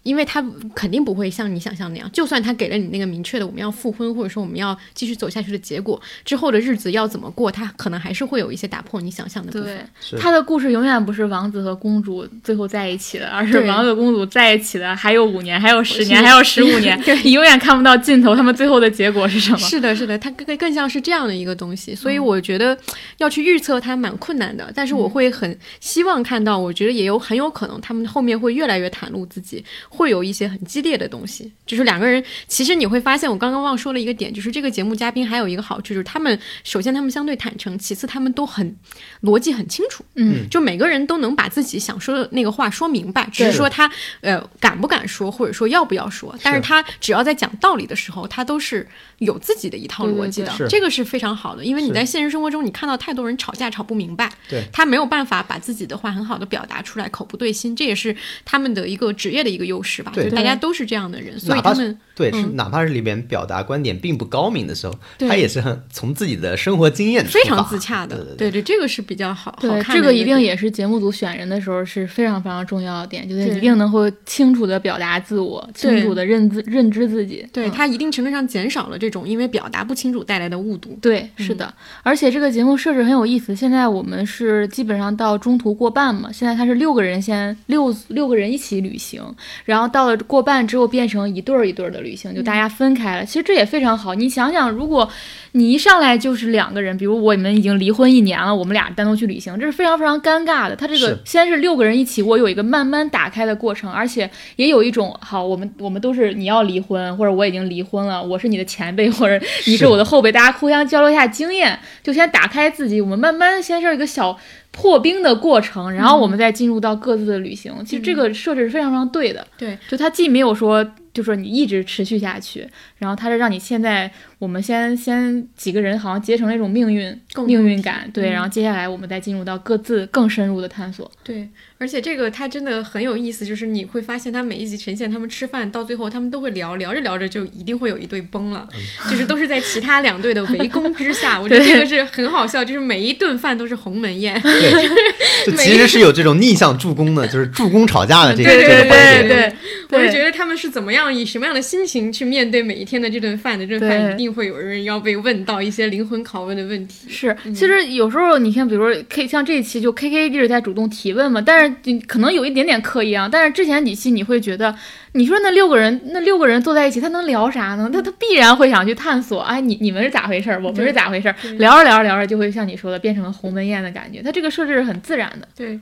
因为他肯定不会像你想象那样，就算他给了你那个明确的我们要复婚或者说我们要继续走下去的结果，之后的日子要怎么过，他可能还是会有一些打破你想象的部分。他的故事永远不是王子和公主最后在一起的，而是王子公主在一起的还有五年，还有十年，还有十五年，[laughs] 你永远看不到尽头。他们最后的结果是什么？是的，是的，它更更像是这样的一个东西。所以我觉得要去预测它蛮困难的，但是我会很希望看到，我觉得也有很有可能他们后面会越来越袒露自己，会有一些很。激烈的东西，就是两个人。其实你会发现，我刚刚忘说了一个点，就是这个节目嘉宾还有一个好处，就是他们首先他们相对坦诚，其次他们都很逻辑很清楚。嗯，就每个人都能把自己想说的那个话说明白，只是说他呃敢不敢说，或者说要不要说。但是他只要在讲道理的时候，他都是有自己的一套逻辑的。这个是非常好的，因为你在现实生活中，你看到太多人吵架吵不明白，对他没有办法把自己的话很好的表达出来，口不对心，这也是他们的一个职业的一个优势吧。对，大家。都是这样的人，所以他们对是哪怕是里边表达观点并不高明的时候，他也是很从自己的生活经验非常自洽的。对对，这个是比较好。对，这个一定也是节目组选人的时候是非常非常重要的点，就是一定能够清楚的表达自我，清楚的认知认知自己。对他一定程度上减少了这种因为表达不清楚带来的误读。对，是的。而且这个节目设置很有意思，现在我们是基本上到中途过半嘛，现在他是六个人先六六个人一起旅行，然后到了过半之后变成。一对儿一对儿的旅行，就大家分开了。其实这也非常好。你想想，如果你一上来就是两个人，比如我们已经离婚一年了，我们俩单独去旅行，这是非常非常尴尬的。他这个先是六个人一起，我有一个慢慢打开的过程，而且也有一种好，我们我们都是你要离婚，或者我已经离婚了，我是你的前辈，或者你是我的后辈，大家互相交流一下经验，就先打开自己，我们慢慢先是一个小。破冰的过程，然后我们再进入到各自的旅行。其实这个设置是非常非常对的。对，就它既没有说，就说你一直持续下去，然后它是让你现在我们先先几个人好像结成了一种命运命运感。对，然后接下来我们再进入到各自更深入的探索。对。而且这个它真的很有意思，就是你会发现，它每一集呈现他们吃饭，到最后他们都会聊聊着聊着就一定会有一对崩了，就是都是在其他两队的围攻之下。[laughs] 我觉得这个是很好笑，就是每一顿饭都是鸿门宴。对，就其实是有这种逆向助攻的，就是助攻吵架的这个这个环节。对，我是觉得他们是怎么样以什么样的心情去面对每一天的这顿饭的，这顿饭一定会有人要被问到一些灵魂拷问的问题。是，其实有时候你看，比如说 K，像这一期就 K K 一直在主动提问嘛，但是可能有一。一点点刻意啊，但是之前几期你会觉得，你说那六个人，那六个人坐在一起，他能聊啥呢？他他必然会想去探索。哎，你你们是咋回事？我们是咋回事？聊着聊着聊着，就会像你说的，变成了鸿门宴的感觉。他这个设置是很自然的。对，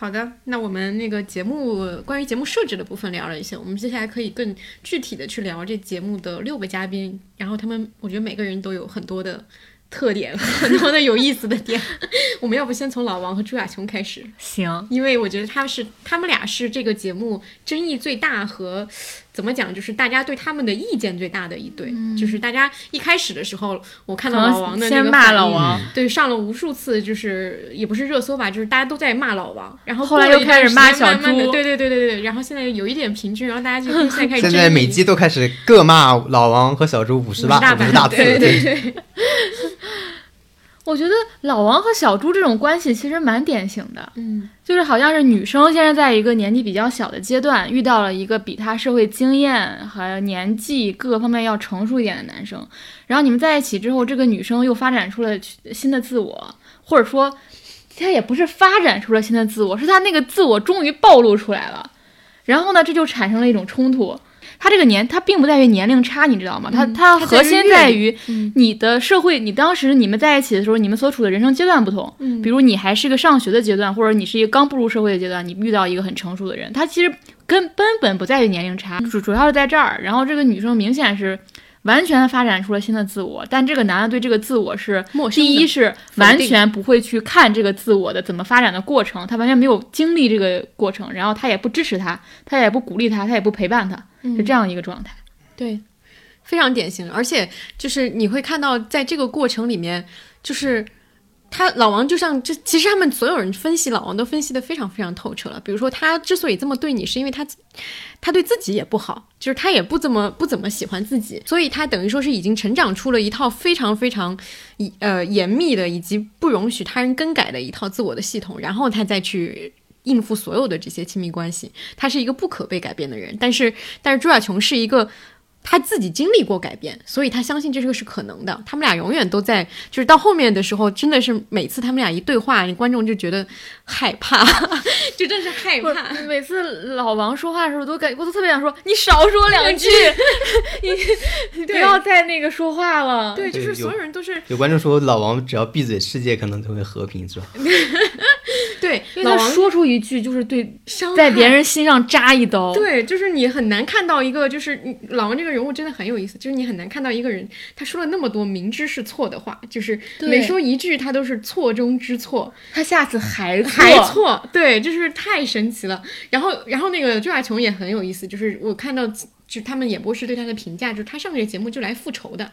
好的，那我们那个节目关于节目设置的部分聊了一些，我们接下来可以更具体的去聊这节目的六个嘉宾，然后他们，我觉得每个人都有很多的。特点 [laughs] 很多的有意思的点，[laughs] 我们要不先从老王和朱亚琼开始？行，因为我觉得他是他们俩是这个节目争议最大和怎么讲，就是大家对他们的意见最大的一对。就是大家一开始的时候，我看到老王的那个骂老王，对，上了无数次，就是也不是热搜吧，就是大家都在骂老王，然后后来又开始骂小猪，对对对对对，然后现在有一点平均，然后大家就现在开始 [laughs] 现在每集都开始各骂老王和小猪五十大五十大次，对对对。我觉得老王和小猪这种关系其实蛮典型的，嗯，就是好像是女生现在在一个年纪比较小的阶段，遇到了一个比她社会经验和年纪各个方面要成熟一点的男生，然后你们在一起之后，这个女生又发展出了新的自我，或者说，她也不是发展出了新的自我，是她那个自我终于暴露出来了，然后呢，这就产生了一种冲突。他这个年，他并不在于年龄差，你知道吗？他他核心在于你的社会，你当时你们在一起的时候，你们所处的人生阶段不同。嗯，比如你还是个上学的阶段，或者你是一个刚步入社会的阶段，你遇到一个很成熟的人，他其实根根本不在于年龄差，主主要是在这儿。然后这个女生明显是。完全发展出了新的自我，但这个男的对这个自我是第一是完全不会去看这个自我的怎么发展的过程，他完全没有经历这个过程，然后他也不支持他，他也不鼓励他，他也不陪伴他，是这样一个状态。对，非常典型，而且就是你会看到在这个过程里面，就是。他老王就像这，其实他们所有人分析老王都分析的非常非常透彻了。比如说，他之所以这么对你，是因为他，他对自己也不好，就是他也不怎么不怎么喜欢自己，所以他等于说是已经成长出了一套非常非常，呃严密的以及不容许他人更改的一套自我的系统，然后他再去应付所有的这些亲密关系。他是一个不可被改变的人，但是但是朱亚琼是一个。他自己经历过改变，所以他相信这个是可能的。他们俩永远都在，就是到后面的时候，真的是每次他们俩一对话，观众就觉得害怕，就真是害怕。每次老王说话的时候，都感我都特别想说，你少说两句，你不要再那个说话了。对，就是所有人都是有观众说，老王只要闭嘴，世界可能就会和平，是吧？[laughs] 对，因为他说出一句就是对，在别人心上扎一刀。对，就是你很难看到一个，就是老王这个人物真的很有意思，就是你很难看到一个人，他说了那么多明知是错的话，就是每说一句他都是错中之错，他下次还还错，对，就是太神奇了。然后，然后那个周亚琼也很有意思，就是我看到就他们演播室对他的评价，就是他上这个节目就来复仇的，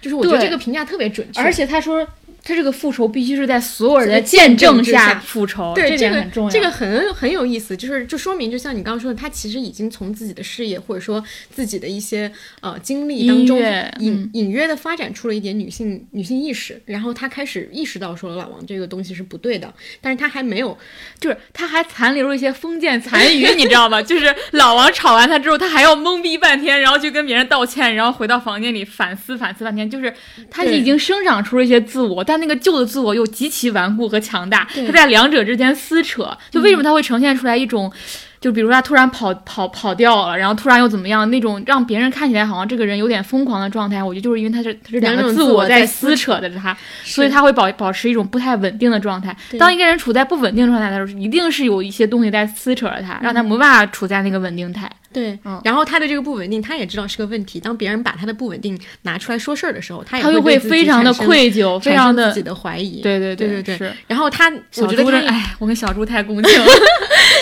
就是我觉得这个评价特别准确，而且他说。他这个复仇必须是在所有人的见证下复仇，对这个很重要。这个很很有意思，就是就说明，就像你刚刚说的，他其实已经从自己的事业或者说自己的一些呃经历当中隐隐约的发展出了一点女性女性意识，然后他开始意识到说老王这个东西是不对的，但是他还没有，就是他还残留了一些封建残余，你知道吗？就是老王吵完他之后，他还要懵逼半天，然后去跟别人道歉，然后回到房间里反思反思半天，就是他已经生长出了一些自我。但那个旧的自我又极其顽固和强大，他在两者之间撕扯，就为什么他会呈现出来一种，就比如他突然跑跑跑掉了，然后突然又怎么样，那种让别人看起来好像这个人有点疯狂的状态，我觉得就是因为他是他是两个自我在撕扯的他，所以他会保保持一种不太稳定的状态。当一个人处在不稳定状态的时候，一定是有一些东西在撕扯着他，让他没办法处在那个稳定态。对，然后他的这个不稳定，他也知道是个问题。当别人把他的不稳定拿出来说事儿的时候，他也会非常的愧疚，非常的自己的怀疑。对对对对对。然后他，我觉得他，哎，我跟小猪太共情了。[laughs]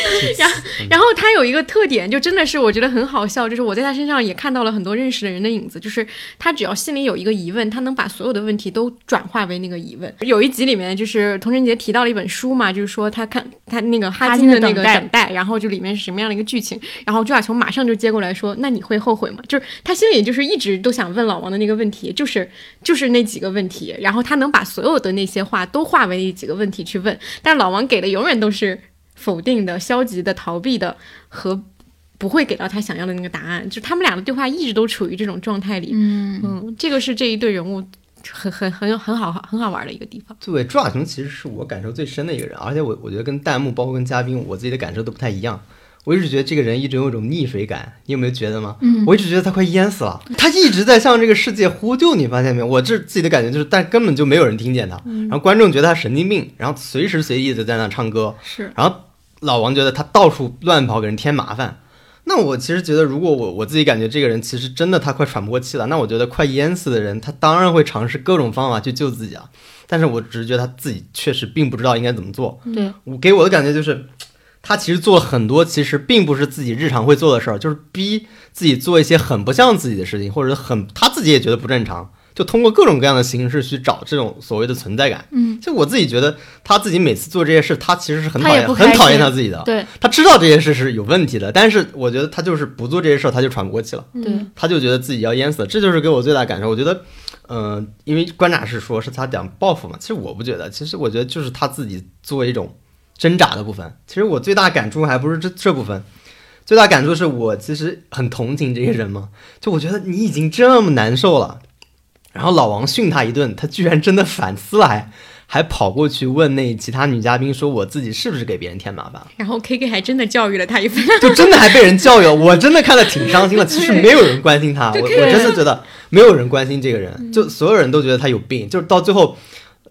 [laughs] 然后，然后他有一个特点，就真的是我觉得很好笑，就是我在他身上也看到了很多认识的人的影子。就是他只要心里有一个疑问，他能把所有的问题都转化为那个疑问。有一集里面，就是童晨杰提到了一本书嘛，就是说他看他那个哈金的那个等待，然后就里面是什么样的一个剧情，然后朱亚琼马上就接过来。说，那你会后悔吗？就是他心里就是一直都想问老王的那个问题，就是就是那几个问题，然后他能把所有的那些话都化为那几个问题去问，但是老王给的永远都是否定的、消极的、逃避的和不会给到他想要的那个答案。就他们俩的对话一直都处于这种状态里。嗯嗯，这个是这一对人物很很很有很好很好玩的一个地方。对，朱亚雄其实是我感受最深的一个人，而且我我觉得跟弹幕包括跟嘉宾，我自己的感受都不太一样。我一直觉得这个人一直有一种溺水感，你有没有觉得吗？嗯，我一直觉得他快淹死了，他一直在向这个世界呼救，你发现没有？我这自己的感觉就是，但根本就没有人听见他。然后观众觉得他神经病，然后随时随地的在那唱歌。是，然后老王觉得他到处乱跑，给人添麻烦。那我其实觉得，如果我我自己感觉这个人其实真的他快喘不过气了，那我觉得快淹死的人，他当然会尝试各种方法去救自己啊。但是我只是觉得他自己确实并不知道应该怎么做。对我给我的感觉就是。他其实做了很多，其实并不是自己日常会做的事儿，就是逼自己做一些很不像自己的事情，或者很他自己也觉得不正常，就通过各种各样的形式去找这种所谓的存在感。嗯，就我自己觉得他自己每次做这些事，他其实是很讨厌、很讨厌他自己的。对，他知道这些事是有问题的，但是我觉得他就是不做这些事儿，他就喘不过气了。对，他就觉得自己要淹死了，这就是给我最大感受。我觉得，嗯，因为观察是说是他讲报复嘛，其实我不觉得，其实我觉得就是他自己作为一种。挣扎的部分，其实我最大感触还不是这这部分，最大感触是我其实很同情这些人嘛。就我觉得你已经这么难受了，然后老王训他一顿，他居然真的反思了，还还跑过去问那其他女嘉宾说我自己是不是给别人添麻烦，然后 K K 还真的教育了他一番，就真的还被人教育了，我真的看的挺伤心的。其实没有人关心他，我我真的觉得没有人关心这个人，就所有人都觉得他有病，就是到最后，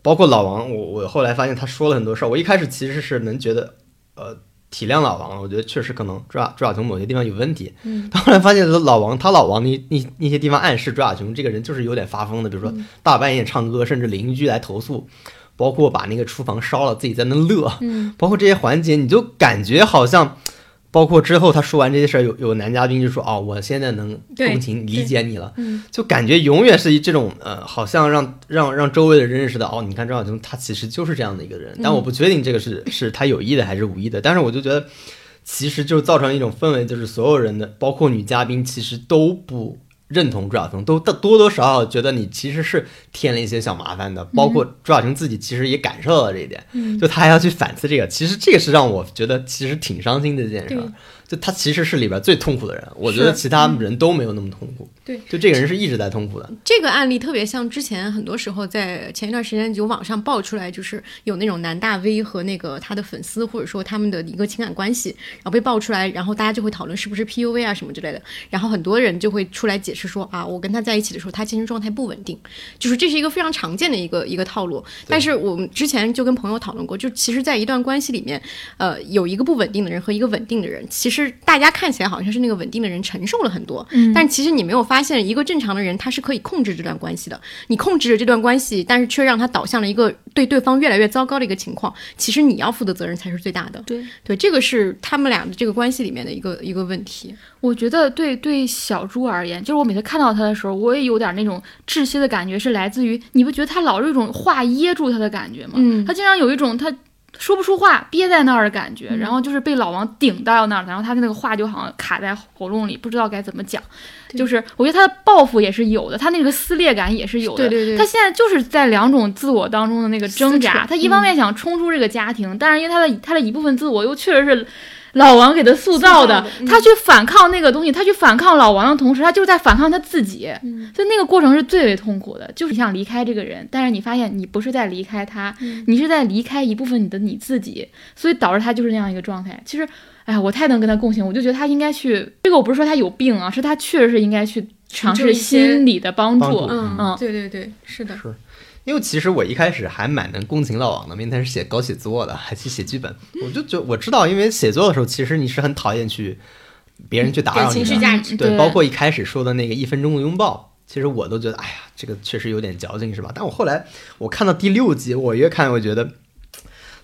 包括老王，我我后来发现他说了很多事儿，我一开始其实是能觉得，呃。体谅老王了，我觉得确实可能朱亚朱亚琼某些地方有问题。嗯，但后来发现老王他老王那那那些地方暗示朱亚琼这个人就是有点发疯的，比如说大半夜唱歌，甚至邻居来投诉，包括把那个厨房烧了自己在那乐，嗯，包括这些环节，你就感觉好像。包括之后他说完这些事儿，有有男嘉宾就说：“哦，我现在能共情理解你了。”就感觉永远是这种呃，好像让让让周围的人认识到：“哦，你看张小琼，他其实就是这样的一个人。”但我不确定这个是是他有意的还是无意的。但是我就觉得，其实就造成一种氛围，就是所有人的，包括女嘉宾，其实都不。认同朱亚琼，都多多少少觉得你其实是添了一些小麻烦的，包括朱亚琼自己其实也感受到了这一点，就他还要去反思这个，其实这个是让我觉得其实挺伤心的一件事。就他其实是里边最痛苦的人，我觉得其他人都没有那么痛苦。对，就这个人是一直在痛苦的。这个案例特别像之前很多时候在前一段时间有网上爆出来，就是有那种男大 V 和那个他的粉丝，或者说他们的一个情感关系，然后被爆出来，然后大家就会讨论是不是 PUA 啊什么之类的，然后很多人就会出来解释说啊，我跟他在一起的时候，他精神状态不稳定，就是这是一个非常常见的一个一个套路。但是我们之前就跟朋友讨论过，就其实，在一段关系里面，呃，有一个不稳定的人和一个稳定的人，其实大家看起来好像是那个稳定的人承受了很多，嗯，但其实你没有发现，一个正常的人他是可以控制这段关系的。你控制着这段关系，但是却让他导向了一个对对方越来越糟糕的一个情况。其实你要负的责任才是最大的。对对，这个是他们俩的这个关系里面的一个一个问题。我觉得对对小猪而言，就是我每次看到他的时候，我也有点那种窒息的感觉，是来自于你不觉得他老是一种话噎住他的感觉吗？嗯，他经常有一种他。说不出话，憋在那儿的感觉，然后就是被老王顶到那儿，然后他的那个话就好像卡在喉咙里，不知道该怎么讲。就是我觉得他的报复也是有的，他那个撕裂感也是有的。对对对，他现在就是在两种自我当中的那个挣扎。他一方面想冲出这个家庭，但是因为他的他的一部分自我又确实是。老王给他塑造的，他去反抗那个东西，他去反抗老王的同时，他就是在反抗他自己，所以那个过程是最为痛苦的。就是你想离开这个人，但是你发现你不是在离开他，你是在离开一部分你的你自己，所以导致他就是那样一个状态。其实，哎呀，我太能跟他共情，我就觉得他应该去。这个我不是说他有病啊，是他确实是应该去尝试心理的帮助。嗯，对对对，是的。是。因为其实我一开始还蛮能共情老王的，因为他是写搞写作的，还去写剧本。我就觉我知道，因为写作的时候，其实你是很讨厌去别人去打扰你的。对，包括一开始说的那个一分钟的拥抱，其实我都觉得，哎呀，这个确实有点矫情，是吧？但我后来我看到第六集，我越看我觉得，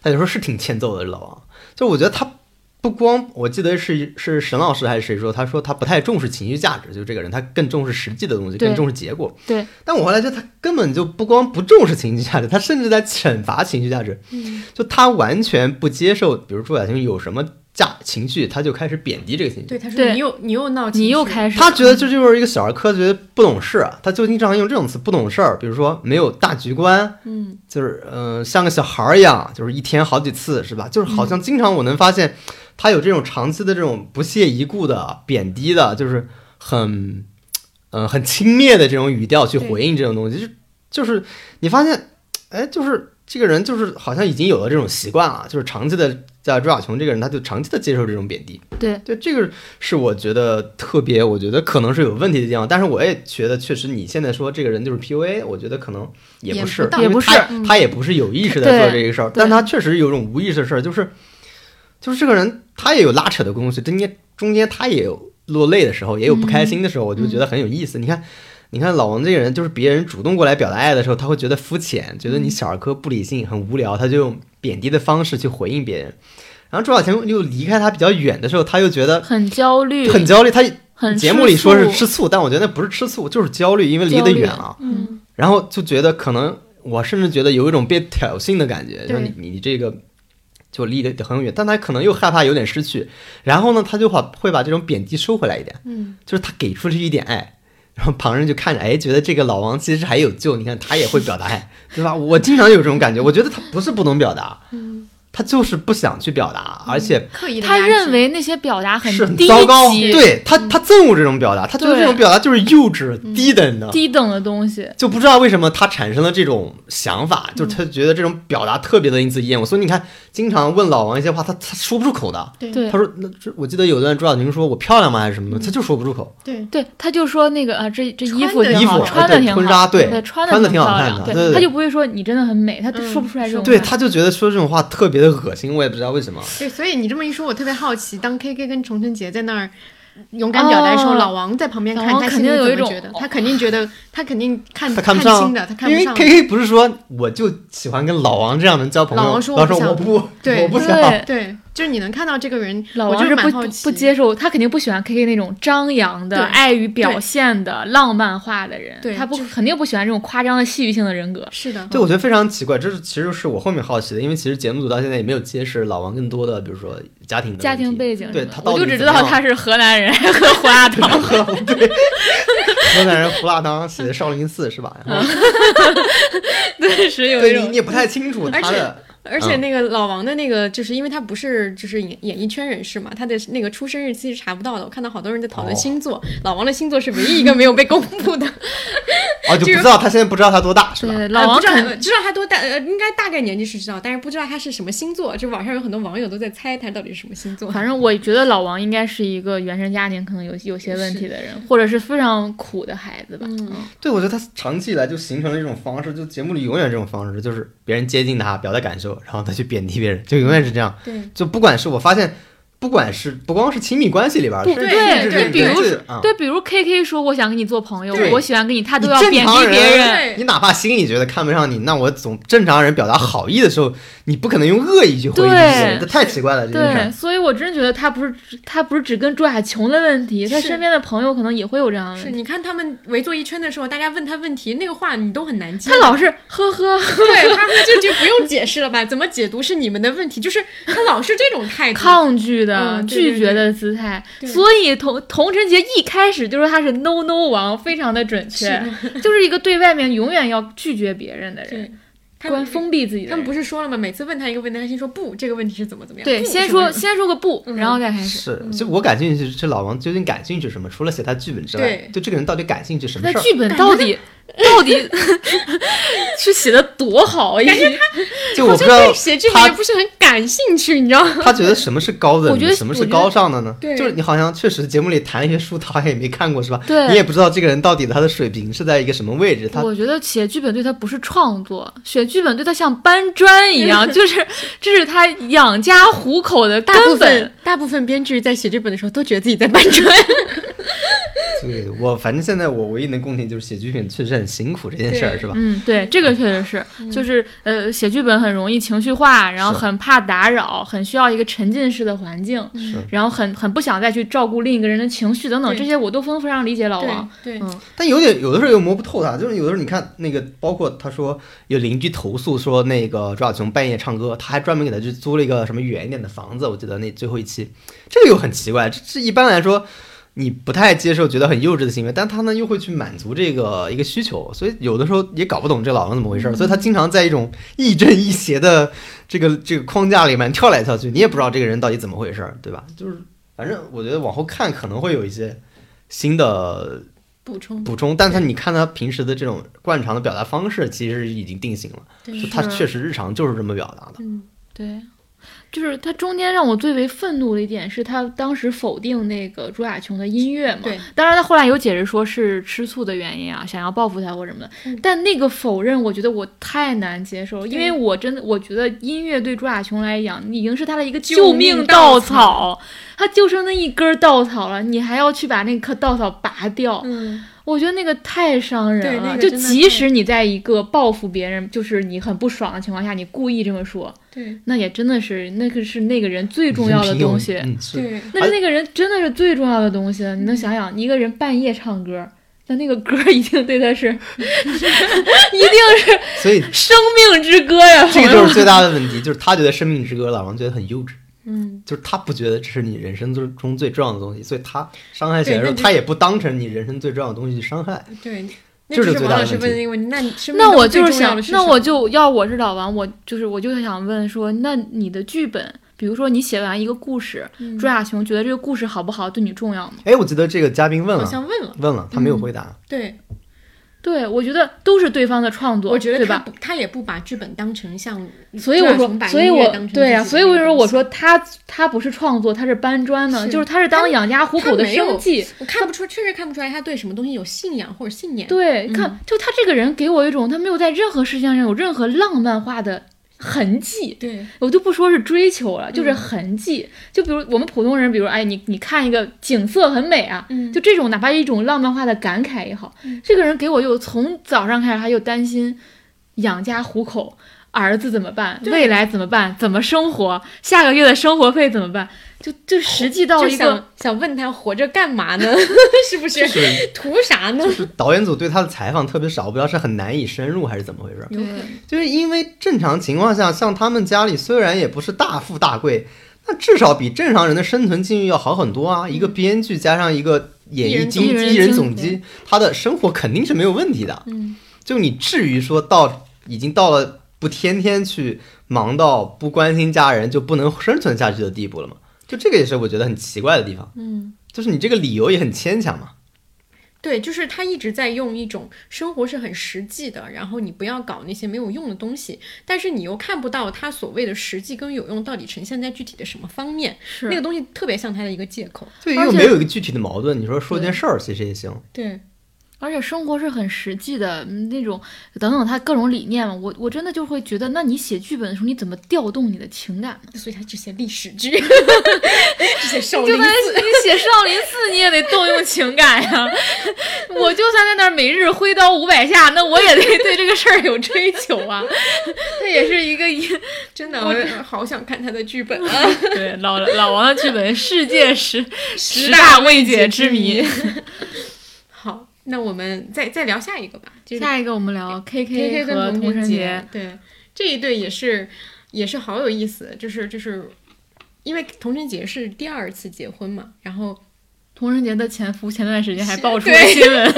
他有时候是挺欠揍的，老王。就我觉得他。不光我记得是是沈老师还是谁说，他说他不太重视情绪价值，就这个人他更重视实际的东西，更重视结果。对。但我后来觉得他根本就不光不重视情绪价值，他甚至在惩罚情绪价值。嗯。就他完全不接受，比如朱亚婷有什么价情绪，他就开始贬低这个情绪。对，他说你又你又闹，你又开始。他觉得这就是一个小儿科，觉得不懂事，他就经常用这种词不懂事儿，比如说没有大局观，嗯，就是嗯像个小孩儿一样，就是一天好几次，是吧？就是好像经常我能发现。他有这种长期的这种不屑一顾的贬低的，就是很，嗯，很轻蔑的这种语调去回应这种东西，就就是你发现，哎，就是这个人就是好像已经有了这种习惯了，就是长期的在朱亚琼这个人，他就长期的接受这种贬低。对，对，这个是我觉得特别，我觉得可能是有问题的地方，但是我也觉得确实你现在说这个人就是 PUA，我觉得可能也不是，也不是，他也不是有意识在做这个事儿，但他确实有种无意识的事儿，就是。就是这个人，他也有拉扯的东西，中间中间他也有落泪的时候，也有不开心的时候，我就觉得很有意思。你看，你看老王这个人，就是别人主动过来表达爱的时候，他会觉得肤浅，觉得你小儿科、不理性、很无聊，他就用贬低的方式去回应别人。然后朱小强又离开他比较远的时候，他又觉得很焦虑，很焦虑。他节目里说是吃醋，但我觉得那不是吃醋，就是焦虑，因为离得远了。嗯，然后就觉得可能，我甚至觉得有一种被挑衅的感觉，就是你你这个。就离得很远，但他可能又害怕有点失去，然后呢，他就把会把这种贬低收回来一点，嗯，就是他给出去一点爱，然后旁人就看着，哎，觉得这个老王其实还有救，你看他也会表达爱，对吧？我经常有这种感觉，我觉得他不是不能表达，嗯，他就是不想去表达，而且他认为那些表达很是很低糟糕。级、对他，他憎恶这种表达，他觉得这种表达就是幼稚、低等的，低等的东西。就不知道为什么他产生了这种想法，就是他觉得这种表达特别的令自己厌恶。所以你看，经常问老王一些话，他他说不出口的。对。对。他说：“那这我记得有段朱晓婷说我漂亮吗还是什么的，他就说不出口。对。对，他就说那个啊，这这衣服衣服穿的挺婚纱好，对穿穿得挺好，看的他就不会说你真的很美，他嗯说不出来这种。对，他就觉得说这种话特别的恶心，我也不知道为什么。对，所以你这么一说，我特别好奇，当 K K 跟重春杰在那儿勇敢表达的时候，哦老王在旁边看，他肯定有一种觉得？他肯定觉得，他肯定看他看不上清的，他看因为。K K 不是说我就喜欢跟老王这样能交朋友，老王说我不想说我不，对我不想。对对，就是你能看到这个人，老王是不不接受，他肯定不喜欢 K K 那种张扬的、爱于表现的、浪漫化的人，对他不就肯定不喜欢这种夸张的戏剧性的人格。是的，对，我觉得非常奇怪，这是其实是我后面好奇的，因为其实节目组到现在也没有揭示老王更多的，比如说家庭的家庭背景对他到我就只知道他是河南人，喝胡辣汤。[laughs] 对，河南人胡辣汤写的少林寺是吧？然后 [laughs] 对，是有一种对你你也不太清楚他的，而且那个老王的那个，就是因为他不是就是演演艺圈人士嘛，他的那个出生日期是查不到的。我看到好多人在讨论哦星座，老王的星座是唯一一个没有被公布的。哦，就不知道他现在不知道他多大是吧？对老王知道知道他多大，呃，应该大概年纪是知道，但是不知道他是什么星座。就网上有很多网友都在猜他到底是什么星座。反正我觉得老王应该是一个原生家庭可能有有些问题的人，或者是非常苦的孩子吧。嗯，对，我觉得他长期以来就形成了一种方式，就节目里永远这种方式，就是别人接近他，表达感受，然后他去贬低别人，就永远是这样。对，就不管是我发现，不管是不光是亲密关系里边儿，对对对比如对，比如 K K 说我想跟你做朋友，我喜欢跟你，他都要贬低别人。你哪怕心里觉得看不上你，那我总正常人表达好意的时候，你不可能用恶意去回应这些这太奇怪了，这件事。对，所以我真觉得他不是他不是只跟朱亚琼的问题，他身边的朋友可能也会有这样的是问题。你看他们围坐一圈的时候，大家问他问题，那个话你都很难接。他老是呵呵，对他们这就不用解释了吧？怎么解读是你们的问题，就是 [laughs] 他老是这种态度。抗拒的、嗯对拒绝的姿态，所以童童晨杰一开始就说他是 no no 王，非常的准确，是。就是一个对外面永远要拒绝别人的人关封闭自己的。他们不是说了吗？每次问他一个问题，他先说不，这个问题是怎么怎么样。对，先说先说个不，嗯然后再开始。是，就我感兴趣，这老王究竟感兴趣什么？除了写他剧本之外对，就这个人到底感兴趣什么事儿？那剧本到底到底 [laughs] 是写的多好？感觉他就我不知道对写剧本也不是很感兴趣，你知道吗？他觉得什么是高等的，我觉得什么是高尚的呢？对就是你好像确实节目里谈了一些书，他好像也没看过是吧？对你也不知道这个人到底他的水平是在一个什么位置。他我觉得写剧本对他不是创作，写剧本对他像搬砖一样，[laughs] 就是这是他养家糊口的大部根本分。大部分编剧在写剧本的时候都觉得自己在搬砖。[laughs] 对我反正现在我唯一能共情就是写剧本确实很辛苦这件事儿是吧？嗯，对，这个确实是，就是呃，写剧本很容易情绪化，然后很怕打扰，很需要一个沉浸式的环境，是然后很很不想再去照顾另一个人的情绪等等，这些我都非非常理解老王。对，嗯，但有点有的时候又摸不透他，就是有的时候你看那个，包括他说有邻居投诉说那个朱小琼半夜唱歌，他还专门给他去租了一个什么远一点的房子，我记得那最后一期，这个又很奇怪，这这一般来说。你不太接受，觉得很幼稚的行为，但他呢又会去满足这个一个需求，所以有的时候也搞不懂这老王怎么回事儿，所以他经常在一种亦正亦邪的这个这个框架里面跳来跳去，你也不知道这个人到底怎么回事儿，对吧？就是反正我觉得往后看可能会有一些新的补充。补充，但他你看他平时的这种惯常的表达方式，其实已经定型了，就他确实日常就是这么表达的。嗯，对。就是他中间让我最为愤怒的一点是他当时否定那个朱亚琼的音乐嘛，对，当然他后来有解释说是吃醋的原因啊，想要报复他或什么的，嗯但那个否认我觉得我太难接受，因为我真的我觉得音乐对朱亚琼来讲已经是他的一个救救命命稻草，他就剩那一根稻草了，你还要去把那棵稻草拔掉，嗯，我觉得那个太伤人了。就即使你在一个报复别人，就是你很不爽的情况下，你故意这么说，对那也真的是那个是那个人最重要的东西。嗯，对，那是那个人真的是最重要的东西了。你能想想，一个人半夜唱歌，那那个歌一定对他是，[laughs] 一定是所以生命之歌呀！这个就是最大的问题，就是他觉得生命之歌，老王觉得很幼稚，嗯，就是他不觉得这是你人生中中最重要的东西，所以他伤害起来的时候，他也不当成你人生最重要的东西去伤害。对。这是王老师问的那个问题。那那我就是想，那我就要我是老王，我就是我就想问说，那你的剧本，比如说你写完一个故事，朱亚雄觉得这个故事好不好，对你重要吗？哎，我记得这个嘉宾问了，好像问了，问了，他没有回答。对。对，我觉得都是对方的创作，我觉得他他也不把剧本当成像，所以我说，所以我对呀，所以为什么我说他他不是创作，他是搬砖呢？就是他是当养家糊口的生计。我看不出，确实看不出来他对什么东西有信仰或者信念。对，看就他这个人给我一种，他没有在任何事情上有任何浪漫化的。痕迹，对。我就不说是追求了，就是痕迹。就比如我们普通人，比如哎，你你看一个景色很美啊，就这种哪怕一种浪漫化的感慨也好，这个人给我又从早上开始他又担心养家糊口，儿子怎么办，未来怎么办，怎么生活，下个月的生活费怎么办。就就实际到一个想问他活着干嘛呢？[laughs] 是不是图啥呢？就是导演组对他的采访特别少，不知道是很难以深入还是怎么回事。对，就是因为正常情况下，像他们家里虽然也不是大富大贵，那至少比正常人的生存境遇要好很多啊。一个编剧加上一个演艺经艺人总机，他的生活肯定是没有问题的。嗯，就你至于说到已经到了不天天去忙到不关心家人就不能生存下去的地步了吗？就这个也是我觉得很奇怪的地方，嗯，就是你这个理由也很牵强嘛。对，就是他一直在用一种生活是很实际的，然后你不要搞那些没有用的东西，但是你又看不到他所谓的实际跟有用到底呈现在具体的什么方面，是那个东西特别像他的一个借口，对，又没有一个具体的矛盾。你说说件事儿其实也行，对。而且生活是很实际的那种，等等，他各种理念嘛，我我真的就会觉得，那你写剧本的时候，你怎么调动你的情感呢？所以他只写历史剧，[laughs] 只写少林寺。你写少林寺，你也得动用情感呀。[laughs] 我就算在那儿每日挥刀五百下，那我也得对这个事儿有追求啊。[laughs] 他也是一个一，真的，我好想看他的剧本啊。对，老老王的剧本，世界十十大未解之谜。那我们再再聊下一个吧。下一个我们聊 K K 和童晨杰。对，这一对也是也是好有意思。就是就是，因为童晨杰是第二次结婚嘛，然后童晨杰的前夫前段时间还爆出了新闻。[laughs]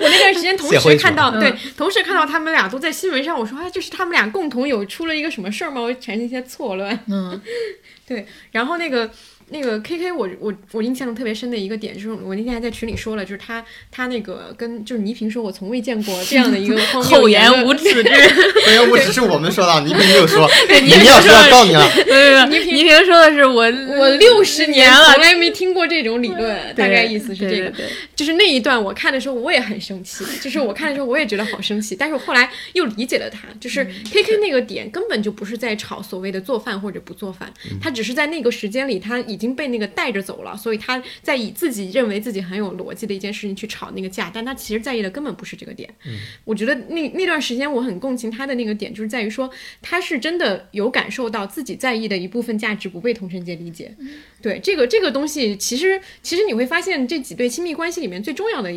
我那段时间同时看到，对，同时看到他们俩都在新闻上。我说，哎，就是他们俩共同有出了一个什么事儿吗？我产生一些错乱。嗯，[laughs] 对。然后那个。那个 K K，我我我印象特别深的一个点，就是我那天还在群里说了，就是他他那个跟就是倪萍说，我从未见过这样的一个 [laughs] 厚颜无耻之人。厚颜无耻是我们说的，倪萍没有说。倪萍说要告你了。倪萍倪萍说的是我我六十年了，从来没听过这种理论，大概意思是这个。就是那一段我看的时候我也很生气，就是我看的时候我也觉得好生气，但是我后来又理解了他，就是 K K 那个点根本就不是在吵所谓的做饭或者不做饭，他只是在那个时间里他。已经被那个带着走了，所以他在以自己认为自己很有逻辑的一件事情去吵那个架，但他其实在意的根本不是这个点。嗯，我觉得那那段时间我很共情他的那个点，就是在于说他是真的有感受到自己在意的一部分价值不被同性界理解。对这个这个东西，其实其实你会发现这几对亲密关系里面最重要的。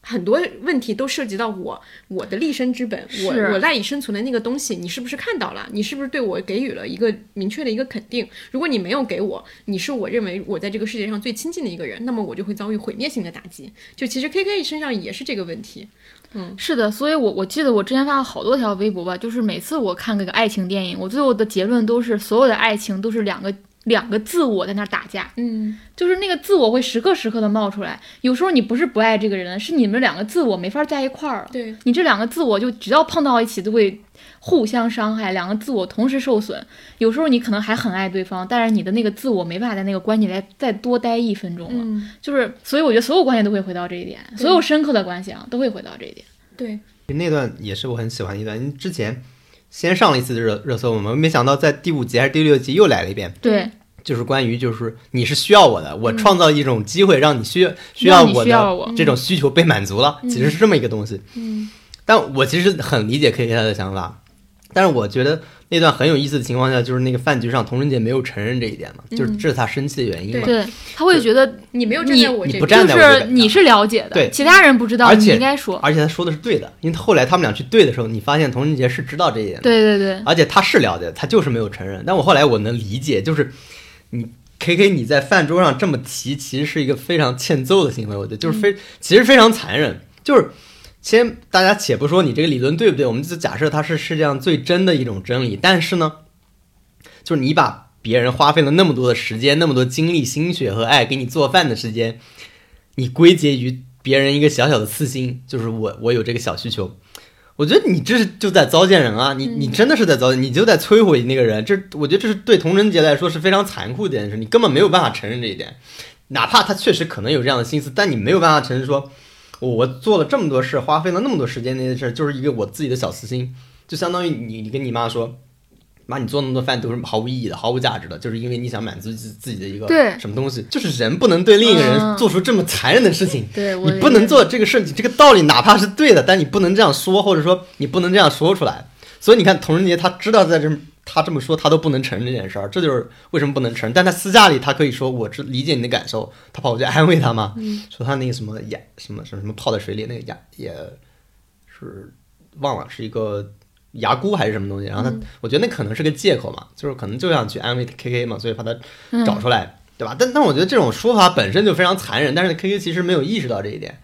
很多问题都涉及到我我的立身之本，我我赖以生存的那个东西，你是不是看到了？你是不是对我给予了一个明确的一个肯定？如果你没有给我，你是我认为我在这个世界上最亲近的一个人，那么我就会遭遇毁灭性的打击。就其实 K K 身上也是这个问题。嗯，是的，所以我我记得我之前发了好多条微博吧，就是每次我看那个爱情电影，我最后的结论都是所有的爱情都是两个。两个自我在那打架，嗯，就是那个自我会时刻时刻的冒出来。有时候你不是不爱这个人，是你们两个自我没法在一块儿了。对你这两个自我就只要碰到一起都会互相伤害，两个自我同时受损。有时候你可能还很爱对方，但是你的那个自我没办法在那个关系来再多待一分钟了。就是，所以我觉得所有关系都会回到这一点，所有深刻的关系啊都会回到这一点。对，那段也是我很喜欢一段，因为之前先上了一次热热搜，我们没想到在第五集还是第六集又来了一遍。对。就是关于，就是你是需要我的，我创造一种机会，让你需要需要我的这种需求被满足了，其实是这么一个东西。嗯，但我其实很理解 K K 他的想法，但是我觉得那段很有意思的情况下，就是那个饭局上，童人杰没有承认这一点嘛，就是这是他生气的原因嘛。对，他会觉得你没有站在我这，就是你是了解的，对，其他人不知道，而且应该说，而且他说的是对的，因为后来他们俩去对的时候，你发现童人杰是知道这一点的，对对对，而且他是了解，他就是没有承认。但我后来我能理解，就是你。K K，你在饭桌上这么提，其实是一个非常欠揍的行为。我觉得就是非，其实非常残忍。就是，先大家且不说你这个理论对不对，我们就假设它是世界上最真的一种真理。但是呢，就是你把别人花费了那么多的时间、那么多精力、心血和爱给你做饭的时间，你归结于别人一个小小的私心，就是我我有这个小需求。我觉得你这是就在糟践人啊！你你真的是在糟践，你就在摧毁那个人。这我觉得这是对童贞杰来说是非常残酷的一件事，你根本没有办法承认这一点。哪怕他确实可能有这样的心思，但你没有办法承认说，我做了这么多事，花费了那么多时间那些事，就是一个我自己的小私心，就相当于你你跟你妈说。妈，你做那么多饭都是毫无意义的、毫无价值的，就是因为你想满足自自己的一个什么东西。就是人不能对另一个人做出这么残忍的事情。对，你不能做这个事情，这个道理哪怕是对的，但你不能这样说，或者说你不能这样说出来。所以你看，童人杰他知道在这，他这么说，他都不能承认这件事儿，这就是为什么不能承认。但他私下里他可以说，我是理解你的感受，他跑过去安慰他嘛，说他那个什么牙什么什么什么泡在水里那个牙也是忘了是一个。牙箍还是什么东西？然后他，我觉得那可能是个借口嘛，就是可能就想去安慰 K K 嘛，所以把他找出来，对吧？但但我觉得这种说法本身就非常残忍。但是 K K 其实没有意识到这一点，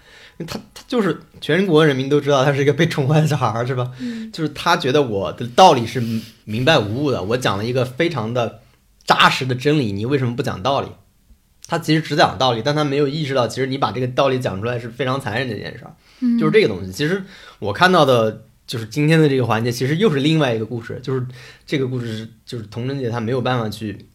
他他就是全国人民都知道他是一个被宠坏的小孩儿，是吧？就是他觉得我的道理是明白无误的，我讲了一个非常的扎实的真理，你为什么不讲道理？他其实只讲道理，但他没有意识到，其实你把这个道理讲出来是非常残忍的一件事儿，就是这个东西。其实我看到的。就是今天的这个环节，其实又是另外一个故事。就是这个故事是，就是童贞姐她没有办法去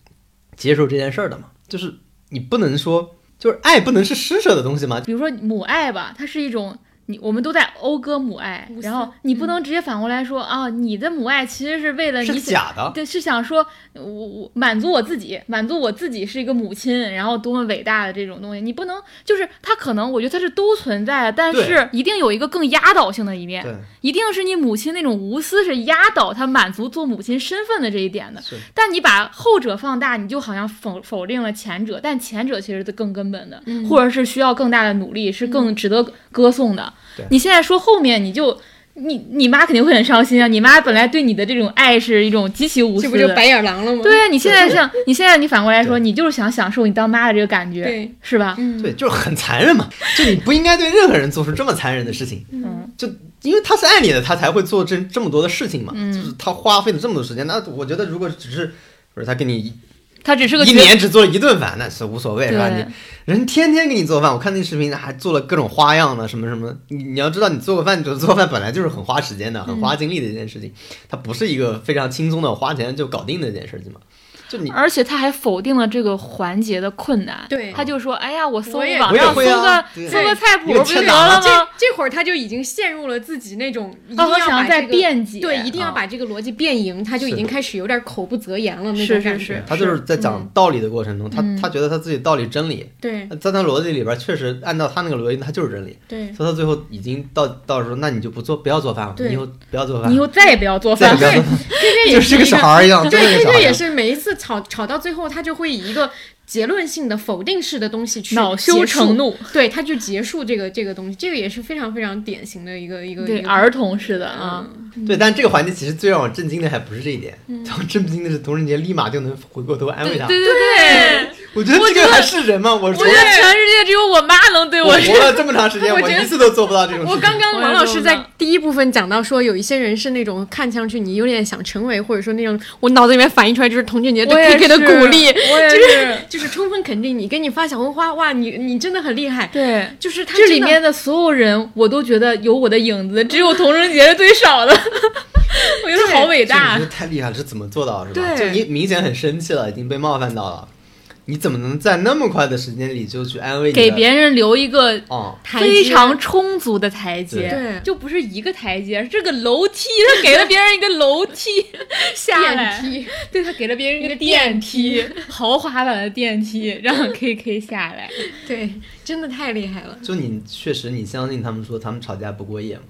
接受这件事儿的嘛。就是你不能说，就是爱不能是施舍的东西吗？比如说母爱吧，它是一种。你我们都在讴歌母爱，然后你不能直接反过来说啊，你的母爱其实是为了你假的，对，是想说我我满足我自己，满足我自己是一个母亲，然后多么伟大的这种东西，你不能就是它可能我觉得它是都存在，但是一定有一个更压倒性的一面，一定是你母亲那种无私是压倒他满足做母亲身份的这一点的，但你把后者放大，你就好像否否定了前者，但前者其实是更根本的，或者是需要更大的努力，是更值得歌颂的。你现在说后面，你就你你妈肯定会很伤心啊！你妈本来对你的这种爱是一种极其无私，这不就白眼狼了吗？对啊，你现在像你现在你反过来说，你就是想享受你当妈的这个感觉，对，是吧？对，就是很残忍嘛！就你不应该对任何人做出这么残忍的事情，嗯，就因为他是爱你的，他才会做这这么多的事情嘛，就是他花费了这么多时间。那我觉得，如果只是不是他跟你。他只是个一年只做一顿饭，那是无所谓，是吧？你人天天给你做饭，我看那视频还做了各种花样呢，什么什么。你你要知道，你做个饭就做饭本来就是很花时间的，很花精力的一件事情，它不是一个非常轻松的花钱就搞定的一件事情嘛。就你，而且他还否定了这个环节的困难。对，他就说：“哎呀，我搜网上搜个搜个菜谱不就得了吗？”这这会儿他就已经陷入了自己那种一定要把这辩解，对，一定要把这个逻辑辩赢，他就已经开始有点口不择言了那种感觉。他就是在讲道理的过程中，他他觉得他自己道理真理。对，在他逻辑里边，确实按照他那个逻辑，他就是真理。对，所以他最后已经到到时候，那你就不做，不要做饭了，你以后不要做饭，你以后再也不要做饭。对，这 [laughs] 就是个小孩一样，对，这也是每一次吵吵到最后。他就会以一个结论性的否定式的东西去恼羞成怒，对他就结束这个这个东西，这个也是非常非常典型的一个一个对儿童式的啊，对，但这个环节其实最让我震惊的还不是这一点，让我震惊的是童人杰立马就能回过头安慰他，对对对。我觉得这个还是人吗？我我觉得全世界只有我妈能对我。活了这么长时间，[laughs] 我一次都做不到这种。我刚刚王老师在第一部分讲到说，有一些人是那种看上去你有点想成为，或者说那种我脑子里面反映出来就是童俊杰对 K K 的鼓励，就是就是充分肯定你，给你发小红花，哇，你你真的很厉害。对，就是这里面的所有人，我都觉得有我的影子，只有童俊杰是最少的。[laughs] 我觉得好伟大，太厉害了，是怎么做到是吧？就你明显很生气了，已经被冒犯到了。你怎么能在那么快的时间里就去安慰？给别人留一个哦非常充足的台阶，对，就不是一个台阶，是个楼梯。他给了别人一个楼梯 [laughs] 下来，对他给了别人一个电梯，豪华版的电梯，[laughs] 让 K K 下来。对，真的太厉害了。就你确实，你相信他们说他们吵架不过夜吗？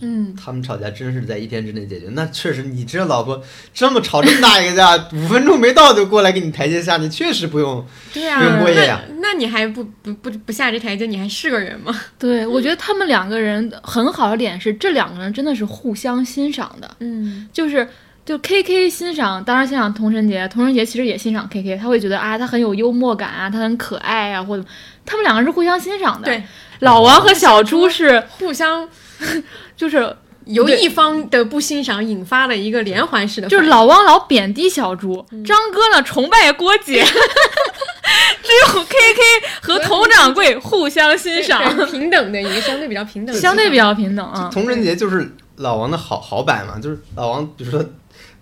嗯，他们吵架真是在一天之内解决，那确实，你这老婆这么吵这么大一个架，五分钟没到就过来给你台阶下，你确实不用，[laughs] 对呀，不用过夜呀。那你还不不不不下这台阶，你还是个人吗？[laughs] 对，我觉得他们两个人很好的点是，这两个人真的是互相欣赏的。嗯，就是就 K K 欣赏，当然欣赏童晨杰，童晨杰其实也欣赏 K K，他会觉得啊，他很有幽默感啊，他很可爱啊，或者他们两个是互相欣赏的。对，老王和小猪是互相。[laughs] 就是由一方的不欣赏引发了一个连环式的，就是老汪老贬低小猪，张哥呢崇拜郭姐，[laughs] 只有 K K 和佟掌柜互相欣赏，平等的一个相对比较平等，相对比较平等啊。童贞杰就是老王的好好版嘛，就是老王，比如说。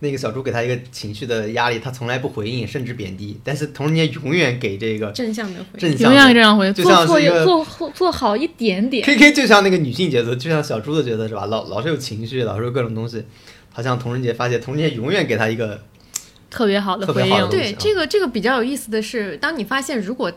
那个小猪给他一个情绪的压力，他从来不回应，甚至贬低。但是童人节永远给这个正向的回，正向永远这样回，就像是做做做好一点点。K K 就像那个女性角色，就像小猪的角色是吧？老老是有情绪，老是有各种东西。好像童人节发泄，童人节永远给他一个特别好的回应。对这个这个比较有意思的是，当你发现如果。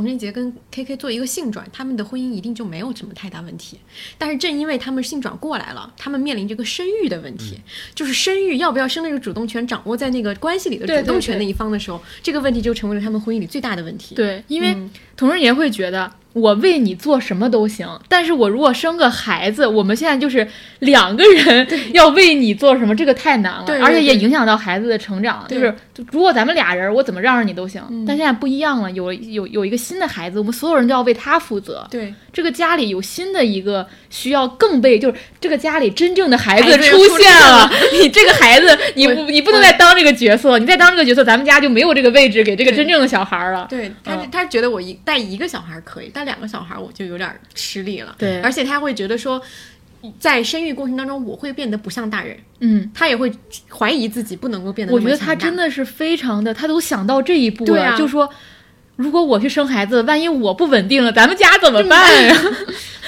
童振杰跟 K K 做一个性转，他们的婚姻一定就没有什么太大问题。但是正因为他们性转过来了，他们面临这个生育的问题，就是生育要不要生那个主动权掌握在那个关系里的主动权那一方的时候，这个问题就成为了他们婚姻里最大的问题。对，因为童振杰会觉得。我为你做什么都行，但是我如果生个孩子，我们现在就是两个人 [laughs] 要为你做什么，这个太难了，而且也影响到孩子的成长。就是如果咱们俩人，我怎么让着你都行，但现在不一样了，有有有一个新的孩子，我们所有人都要为他负责。对，这个家里有新的一个需要更被，就是这个家里真正的孩子出现了，[laughs] 你这个孩子，你不你不能再当这个角色，你再当这个角色，咱们家就没有这个位置给这个真正的小孩了。对他，他觉得我一带一个小孩可以，带。两个小孩，我就有点吃力了。对，而且他会觉得说，在生育过程当中，我会变得不像大人。嗯，他也会怀疑自己不能够变得。我觉得他真的是非常的，他都想到这一步了，就说。如果我去生孩子，万一我不稳定了，咱们家怎么办呀？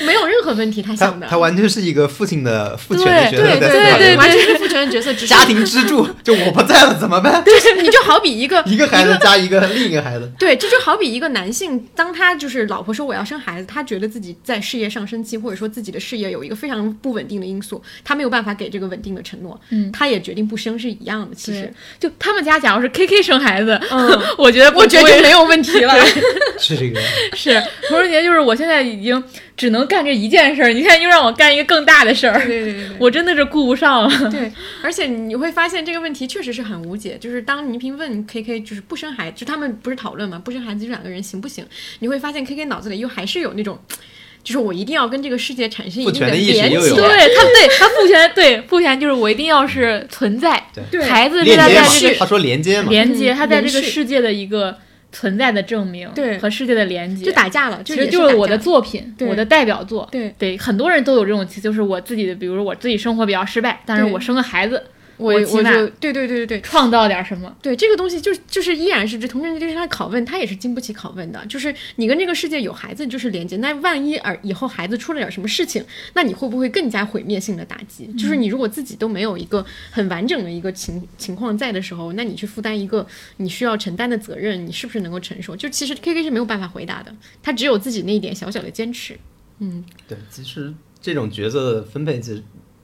没有任何问题，他想的，他完全是一个父亲的父权的角色，对对对，完全是父权的角色，家庭支柱。[laughs] 就我不在了怎么办？对，你就好比一个 [laughs] 一个孩子加一个另一个孩子，对，这就好比一个男性，当他就是老婆说我要生孩子，他觉得自己在事业上升期，或者说自己的事业有一个非常不稳定的因素，他没有办法给这个稳定的承诺，嗯，他也决定不生是一样的。其实，就他们家假如是 K K 生孩子，嗯，[laughs] 我觉得我觉得就没有问题了。是这个，是童人节，就是我现在已经只能干这一件事儿。你看，又让我干一个更大的事儿，对对对，[laughs] 我真的是顾不上了。对，而且你会发现这个问题确实是很无解。就是当倪萍问 K K，就是不生孩子，就他们不是讨论嘛，不生孩子这两个人行不行？你会发现 K K 脑子里又还是有那种，[tsk] 就是我一定要跟这个世界产生一定的连接。对他，对他父权，对父权就是我一定要是存在，对孩子是他在这个他说连接嘛，连接他在这个世界的一个。存在的证明，对和世界的连接，就打架了。其实就是我的作品，我的代表作。对对，很多人都有这种，就是我自己的，比如说我自己生活比较失败，但是我生个孩子。我我就对对对对对，创造点什么？对这个东西，就就是依然是这同人对他拷问，他也是经不起拷问的。就是你跟这个世界有孩子就是连接，那万一而以后孩子出了点什么事情，那你会不会更加毁灭性的打击？就是你如果自己都没有一个很完整的一个情情况在的时候，那你去负担一个你需要承担的责任，你是不是能够承受？就其实 K K 是没有办法回答的，他只有自己那一点小小的坚持。嗯，对，其实这种角色的分配其实。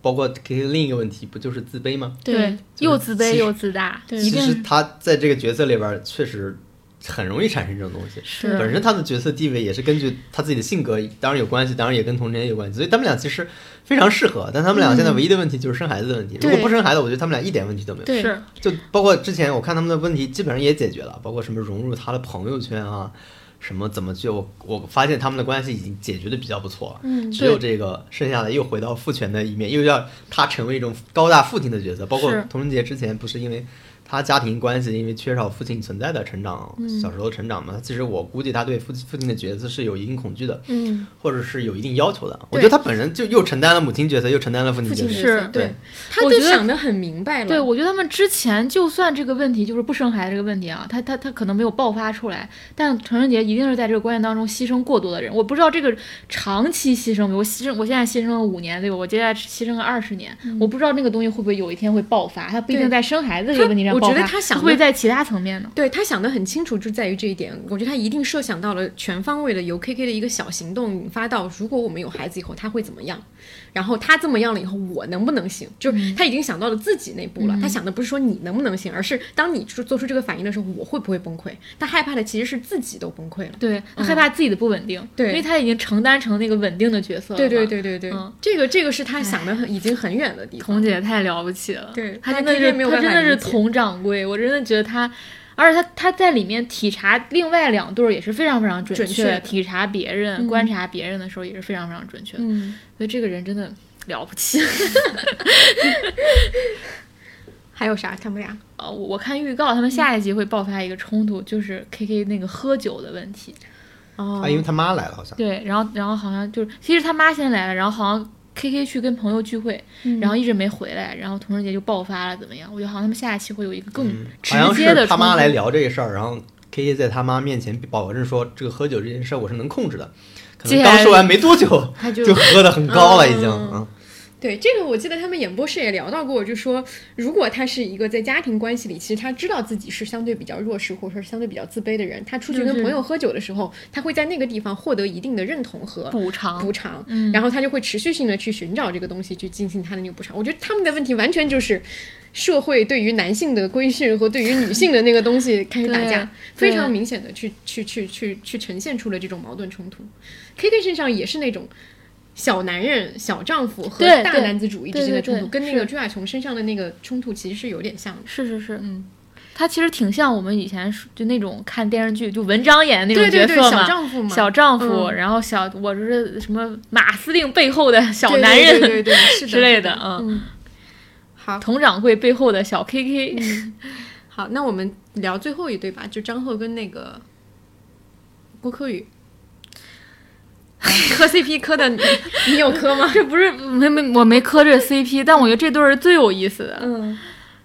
包括给另一个问题，不就是自卑吗？对，又自卑又自大。其实他在这个角色里边确实很容易产生这种东西。是，本身他的角色地位也是根据他自己的性格，当然有关系，当然也跟童年有关系。所以他们俩其实非常适合。但他们俩现在唯一的问题就是生孩子的问题。如果不生孩子，我觉得他们俩一点问题都没有。是，就包括之前我看他们的问题基本上也解决了，包括什么融入他的朋友圈啊。什么怎么就我发现他们的关系已经解决的比较不错了，嗯，只有这个剩下的又回到父权的一面，又要他成为一种高大父亲的角色，包括童人杰之前不是因为。他家庭关系因为缺少父亲存在的成长，小时候成长嘛，其实我估计他对父父亲的角色是有一定恐惧的，嗯，或者是有一定要求的。我觉得他本人就又承担了母亲角色，又承担了父亲角色，是对，他就想得很明白了。对，我觉得他们之前就算这个问题就是不生孩子这个问题啊，他他他可能没有爆发出来，但陈仁杰一定是在这个关系当中牺牲过多的人。我不知道这个长期牺牲，我牺牲，我现在牺牲了五年，对吧？我接下来牺牲了二十年，我不知道那个东西会不会有一天会爆发，他不一定在生孩子这个问题上。我觉得他想会。在其他层面呢？对他想的很清楚，就在于这一点。我觉得他一定设想到了全方位的由 K K 的一个小行动引发到，如果我们有孩子以后他会怎么样，然后他这么样了以后我能不能行？就是他已经想到了自己那步了。他想的不是说你能不能行，而是当你做做出这个反应的时候，我会不会崩溃？他害怕的其实是自己都崩溃了。对，他害怕自己的不稳定。对，因为他已经承担成那个稳定的角色了。对对对对对，这个这个是他想的很已经很远的地方。童姐太了不起了。对，他真的是他真的是佟掌柜，我真的觉得他。而且他他在里面体察另外两对儿也是非常非常准确，体察别人、观察别人的时候也是非常非常准确的。嗯，所以这个人真的了不起。[laughs] 还有啥？他们俩？[laughs] 呃，我我看预告，他们下一集会爆发一个冲突，就是 K K 那个喝酒的问题。哦，啊因为他妈来了，好像。对，然后然后好像就是，其实他妈先来了，然后好像 K K 去跟朋友聚会，然后一直没回来，然后童人节就爆发了，怎么样？我觉得好像他们下一期会有一个更直接的。他妈来聊这个事儿，然后 K K 在他妈面前保证说，这个喝酒这件事儿我是能控制的。可能刚说完没多久，他就就喝的很高了，已经嗯。对这个，我记得他们演播室也聊到过，就说如果他是一个在家庭关系里，其实他知道自己是相对比较弱势，或者说相对比较自卑的人，他出去跟朋友喝酒的时候，他会在那个地方获得一定的认同和补偿，补偿，然后他就会持续性的去寻找这个东西，去进行他的那个补偿。我觉得他们的问题完全就是社会对于男性的规训和对于女性的那个东西开始打架，非常明显的去去去去去呈现出了这种矛盾冲突。K K 身上也是那种。小男人、小丈夫和大男子主义之间的冲突，跟那个朱亚琼身上的那个冲突其实是有点像的。是是是，嗯，他其实挺像我们以前就那种看电视剧，就文章演的那种角色嘛，小丈夫嘛，小丈夫，然后小我是什么马司令背后的小男人，对对对，[laughs] 之类的，嗯。好，佟掌柜背后的小 K K。好，那我们聊最后一对吧，就张赫跟那个郭柯宇。[laughs] 磕 CP 磕的你，[laughs] 你有磕吗？这不是没没我没磕这 CP，但我觉得这对儿最有意思的。嗯，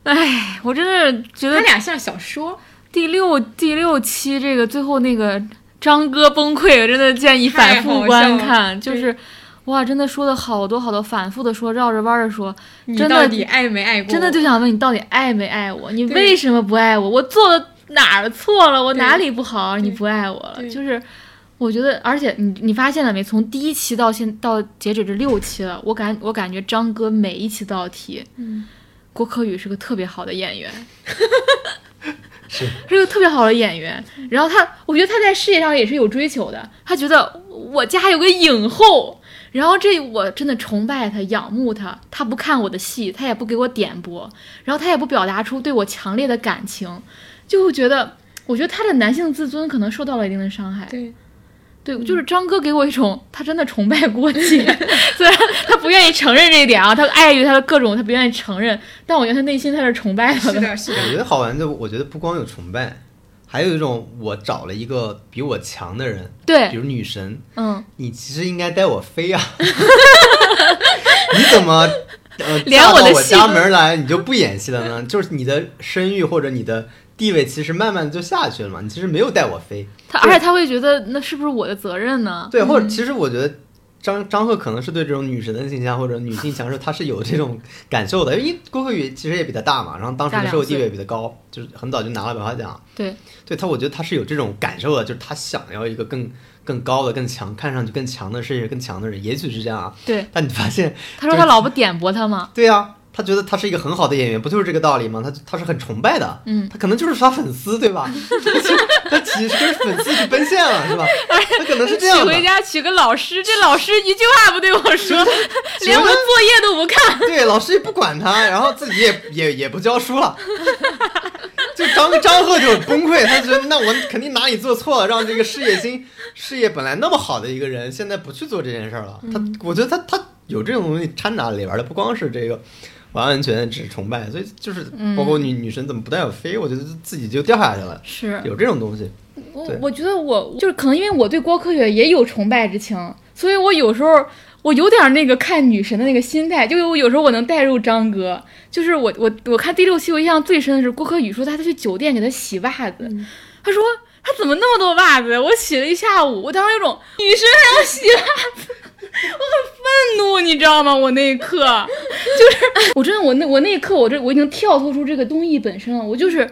哎，我真的觉得他俩像小说。第六第六期这个最后那个张哥崩溃，真的建议反复观看。就是哇，真的说的好多好多，反复的说，绕着弯的说。真到底爱没爱过？真的就想问你，到底爱没爱我？你为什么不爱我？我做的哪儿错了？我哪里不好？你不爱我了？就是。我觉得，而且你你发现了没？从第一期到现到截止这六期了，我感我感觉张哥每一期都要提，嗯，郭柯宇是个特别好的演员，[laughs] 是是个特别好的演员。然后他，我觉得他在事业上也是有追求的。他觉得我家有个影后，然后这我真的崇拜他，仰慕他。他不看我的戏，他也不给我点播，然后他也不表达出对我强烈的感情，就会觉得，我觉得他的男性自尊可能受到了一定的伤害。对。对，就是张哥给我一种他真的崇拜郭靖，[laughs] 虽然他不愿意承认这一点啊，他碍于他的各种，他不愿意承认，但我觉得他内心他是崇拜的。是的，是的。[laughs] 我觉得好玩就，我觉得不光有崇拜，还有一种我找了一个比我强的人，对，比如女神，嗯，你其实应该带我飞啊，[laughs] 你怎么呃连我的家门来你就不演戏了呢？就是你的声誉或者你的。地位其实慢慢的就下去了嘛，你其实没有带我飞，他而且他会觉得那是不是我的责任呢？对，或者其实我觉得张张赫可能是对这种女神的形象或者女性强势，他是有这种感受的，因为郭鹤宇其实也比他大嘛，然后当时的社会地位比他高，就是很早就拿了百花奖。对，对他我觉得他是有这种感受的，就是他想要一个更更高的、更强、看上去更强的事业、更强的人，也许是这样啊。对，但你发现他说他老婆点拨他吗？对呀。他觉得他是一个很好的演员，不就是这个道理吗？他他是很崇拜的，嗯，他可能就是刷粉丝，对吧？[laughs] 他其实跟粉丝去奔现了，是吧？[laughs] 他可能是这样娶回家娶个老师，这老师一句话不对我说，[laughs] 连我的作业都不看，对，老师也不管他，然后自己也也也不教书了，就张张赫就崩溃，他觉得那我肯定哪里做错了，让这个事业心事业本来那么好的一个人，现在不去做这件事了。他，我觉得他他有这种东西掺杂里边的，不光是这个。完完全全只是崇拜，所以就是包括女女神怎么不带我飞，我觉得自己就掉下去了。是有这种东西。我我觉得我就是可能因为我对郭柯宇也有崇拜之情，所以我有时候我有点那个看女神的那个心态，就我有时候我能带入张哥。就是我我我看第六期，我印象最深的是郭柯宇说他他去酒店给他洗袜子，他说他怎么那么多袜子？我洗了一下午，我当时有种女神还要洗袜子。我很愤怒，你知道吗？我那一刻 [laughs] 就是我真的，我那我那一刻，我这我已经跳脱出这个东艺本身了。我就是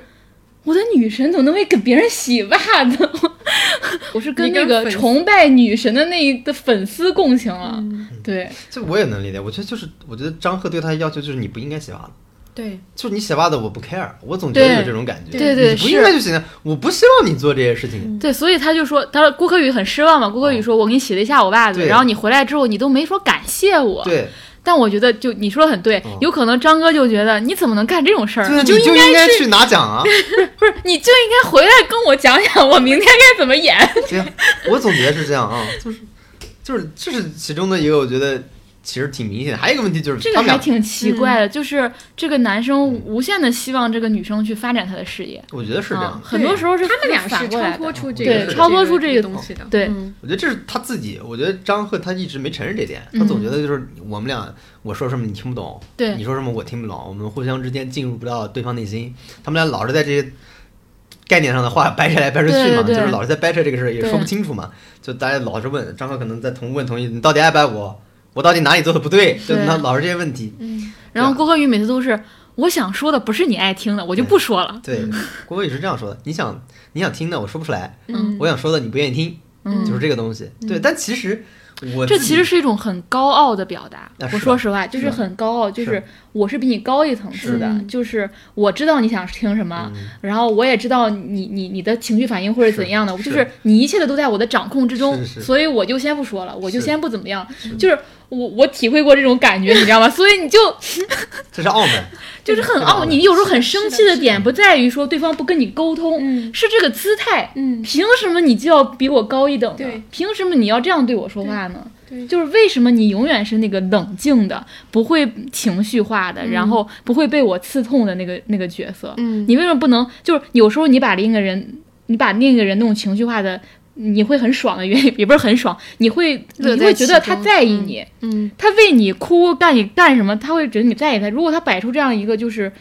我的女神怎么能为给别人洗袜子？[laughs] 我是跟那个崇拜女神的那一的粉丝共情了。对，这我也能理解。我觉得就是，我觉得张赫对他的要求就是你不应该洗袜子。对，就是你洗袜子我不 care，我总觉得有这种感觉。对对，不应该就行。我不希望你做这些事情。对，所以他就说，他说郭柯宇很失望嘛。郭柯宇说：“我给你洗了一下午袜子，然后你回来之后，你都没说感谢我。”对，但我觉得，就你说的很对，有可能张哥就觉得你怎么能干这种事儿？你就应该去拿奖啊！[laughs] 不是你就应该回来跟我讲讲，我明天该怎么演。对呀，我总觉得是这样啊，就是就是这是其中的一个，我觉得。其实挺明显的，还有一个问题就是这个还挺奇怪的，就是这个男生无限的希望这个女生去发展他的事业。我觉得是这样，很多时候是他们俩是超脱出这个，超脱出这个东西的。对，我觉得这是他自己。我觉得张赫他一直没承认这点，他总觉得就是我们俩我说什么你听不懂，对，你说什么我听不懂，我们互相之间进入不到对方内心。他们俩老是在这些概念上的话掰扯来掰扯去嘛，就是老是在掰扯这个事儿，也说不清楚嘛。就大家老是问张赫，可能在同问同意，你到底爱不爱我？我到底哪里做的不对？就他老是这些问题。嗯，然后郭鹤宇每次都是我想说的不是你爱听的，我就不说了。对，郭鹤宇是这样说的：你想你想听的，我说不出来。嗯，我想说的你不愿意听，嗯就是这个东西。对，但其实。这其实是一种很高傲的表达。我说实话，就是很高傲，就是我是比你高一层次的，就是我知道你想听什么，然后我也知道你你你的情绪反应或者怎样的，就是你一切的都在我的掌控之中，所以我就先不说了，我就先不怎么样，就是我我体会过这种感觉，你知道吗？所以你就这是傲慢。[laughs] 就是很傲，你有时候很生气的点不在于说对方不跟你沟通，是这个姿态。嗯，凭什么你就要比我高一等？对，凭什么你要这样对我说话呢？对，就是为什么你永远是那个冷静的，不会情绪化的，然后不会被我刺痛的那个那个角色？嗯，你为什么不能？就是有时候你把另一个人，你把另一个人那种情绪化的。你会很爽的原因 [laughs] 也不是很爽，你会你会觉得他在意你，嗯，他为你哭干你干什么，他会觉得你在意他。如果他摆出这样一个就是。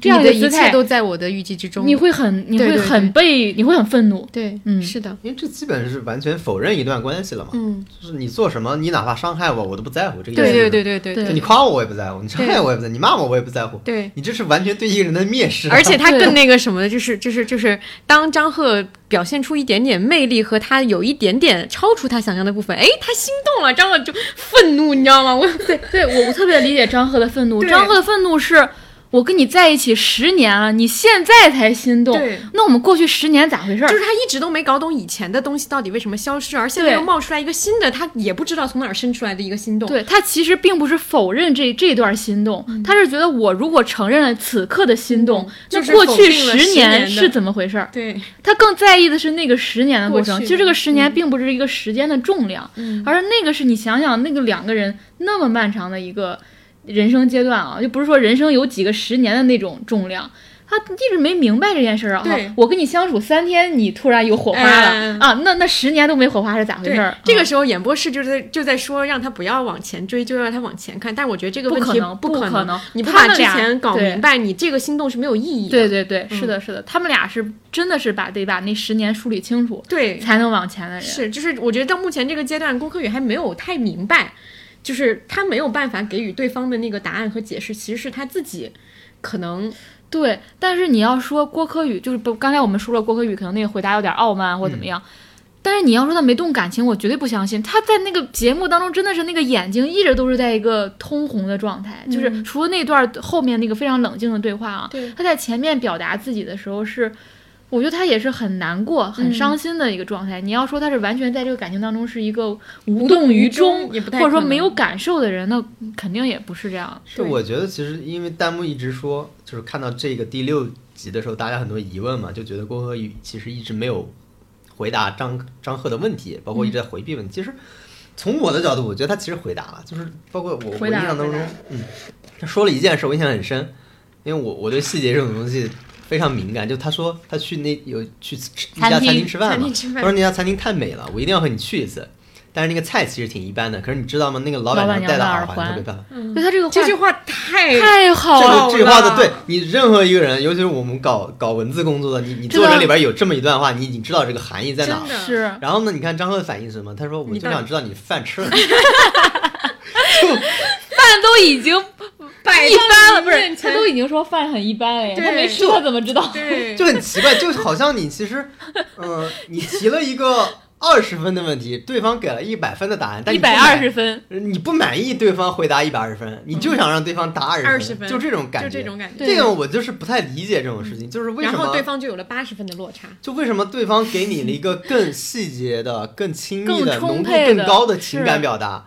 这样的一切都在我的预计之中，你会很，你会很被，你会很愤怒。对，嗯，是的，因为这基本是完全否认一段关系了嘛。嗯，就是你做什么，你哪怕伤害我，我都不在乎。这个对对对对对，你夸我我也不在乎，你伤害我也不在，你骂我我也不在乎。对，你这是完全对一个人的蔑视。而且他更那个什么的，就是就是就是，当张赫表现出一点点魅力和他有一点点超出他想象的部分，哎，他心动了，张赫就愤怒，你知道吗？我对对，我我特别理解张赫的愤怒。张赫的愤怒是。我跟你在一起十年了，你现在才心动？那我们过去十年咋回事？就是他一直都没搞懂以前的东西到底为什么消失，而现在又冒出来一个新的，他也不知道从哪儿生出来的一个心动。对他其实并不是否认这这段心动，他是觉得我如果承认了此刻的心动，那过去十年是怎么回事？对他更在意的是那个十年的过程。其实这个十年并不是一个时间的重量，而是那个是你想想那个两个人那么漫长的一个。人生阶段啊，就不是说人生有几个十年的那种重量，他一直没明白这件事儿啊。对，我跟你相处三天，你突然有火花了啊？那那十年都没火花是咋回事儿？这个时候演播室就在就在说让他不要往前追，就让他往前看。但是我觉得这个问题不可能，你不把之前搞明白，你这个心动是没有意义的。对对对，是的，是的，他们俩是真的是把得把那十年梳理清楚，对，才能往前的人。是，就是我觉得到目前这个阶段，郭柯宇还没有太明白。就是他没有办法给予对方的那个答案和解释，其实是他自己可能对。但是你要说郭柯宇，就是不刚才我们说了，郭柯宇可能那个回答有点傲慢或怎么样。但是你要说他没动感情，我绝对不相信。他在那个节目当中真的是那个眼睛一直都是在一个通红的状态，就是除了那段后面那个非常冷静的对话啊，他在前面表达自己的时候是。我觉得他也是很难过、很伤心的一个状态。你要说他是完全在这个感情当中是一个无动于衷，或者说没有感受的人，那肯定也不是这样。是我觉得其实因为弹幕一直说，就是看到这个第六集的时候，大家很多疑问嘛，就觉得郭鹤宇其实一直没有回答张张赫的问题，包括一直在回避问题。其实从我的角度，我觉得他其实回答了，就是包括我我印象当中，嗯，他说了一件事，我印象很深，因为我我对细节这种东西。非常敏感，就他说他去那有去一家餐厅吃饭嘛，他说那家餐厅太美了，我一定要和你去一次。但是那个菜其实挺一般的，可是你知道吗？那个老板娘戴的耳环特别棒。对他这个这句话太太好了，这句话的对你任何一个人，尤其是我们搞搞文字工作的，你你作者里边有这么一段话，你你知道这个含义在哪？是。然后呢？你看张赫的反应是什么？他说：“我就想知道你饭吃了。[laughs] ”饭都已经。一般了，不是他都已经说饭很一般了呀，他没吃他怎么知道？[laughs] 就很奇怪，就好像你其实，嗯，你提了一个二十分的问题，对方给了一百分的答案，但一百二十分，你不满意对方回答一百二十分，你就想让对方答二十分，就这种感觉，就这种感觉。这个我就是不太理解这种事情，就是为什么？然后对方就有了八十分的落差。就为什么对方给你了一个更细节的、更亲密的、浓度更高的情感表达？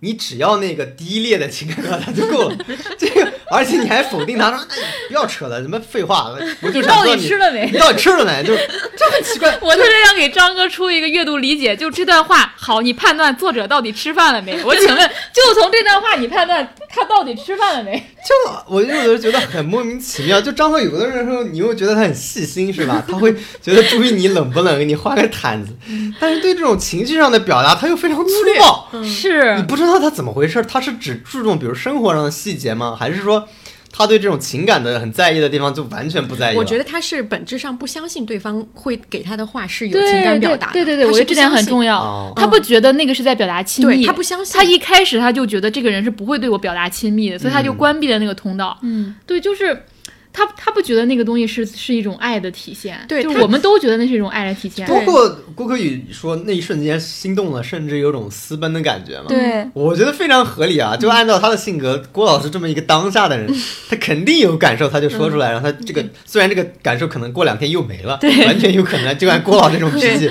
你只要那个低劣的情感表达就够了。[laughs] 这个，而且你还否定他说：“那你不要扯了，什么废话，我就想到底吃了没？你到底吃了没？就这很奇怪。我特别想给张哥出一个阅读理解，就这段话，好，你判断作者到底吃饭了没？我请问，就从这段话，你判断他到底吃饭了没？就我有的时候觉得很莫名其妙。就张哥有的时候，你又觉得他很细心，是吧？[laughs] 他会觉得注意你冷不冷，给你画个毯子。但是对这种情绪上的表达，他又非常粗暴。是你不知道他怎么回事，他是只注重比如生活上的细节吗？还是说？他对这种情感的很在意的地方就完全不在意。我觉得他是本质上不相信对方会给他的话是有情感表达。对对对，我觉得这点很重要。他不觉得那个是在表达亲密，他不相信。他一开始他就觉得这个人是不会对我表达亲密的，所以他就关闭了那个通道。嗯，对，就是。他他不觉得那个东西是是一种爱的体现，对，就我们都觉得那是一种爱的体现。包括郭可宇说那一瞬间心动了，甚至有种私奔的感觉嘛。对，我觉得非常合理啊。就按照他的性格，郭老师这么一个当下的人，[laughs] 他肯定有感受，他就说出来。然后他这个虽然这个感受可能过两天又没了，对，完全有可能。就按郭老这种脾气，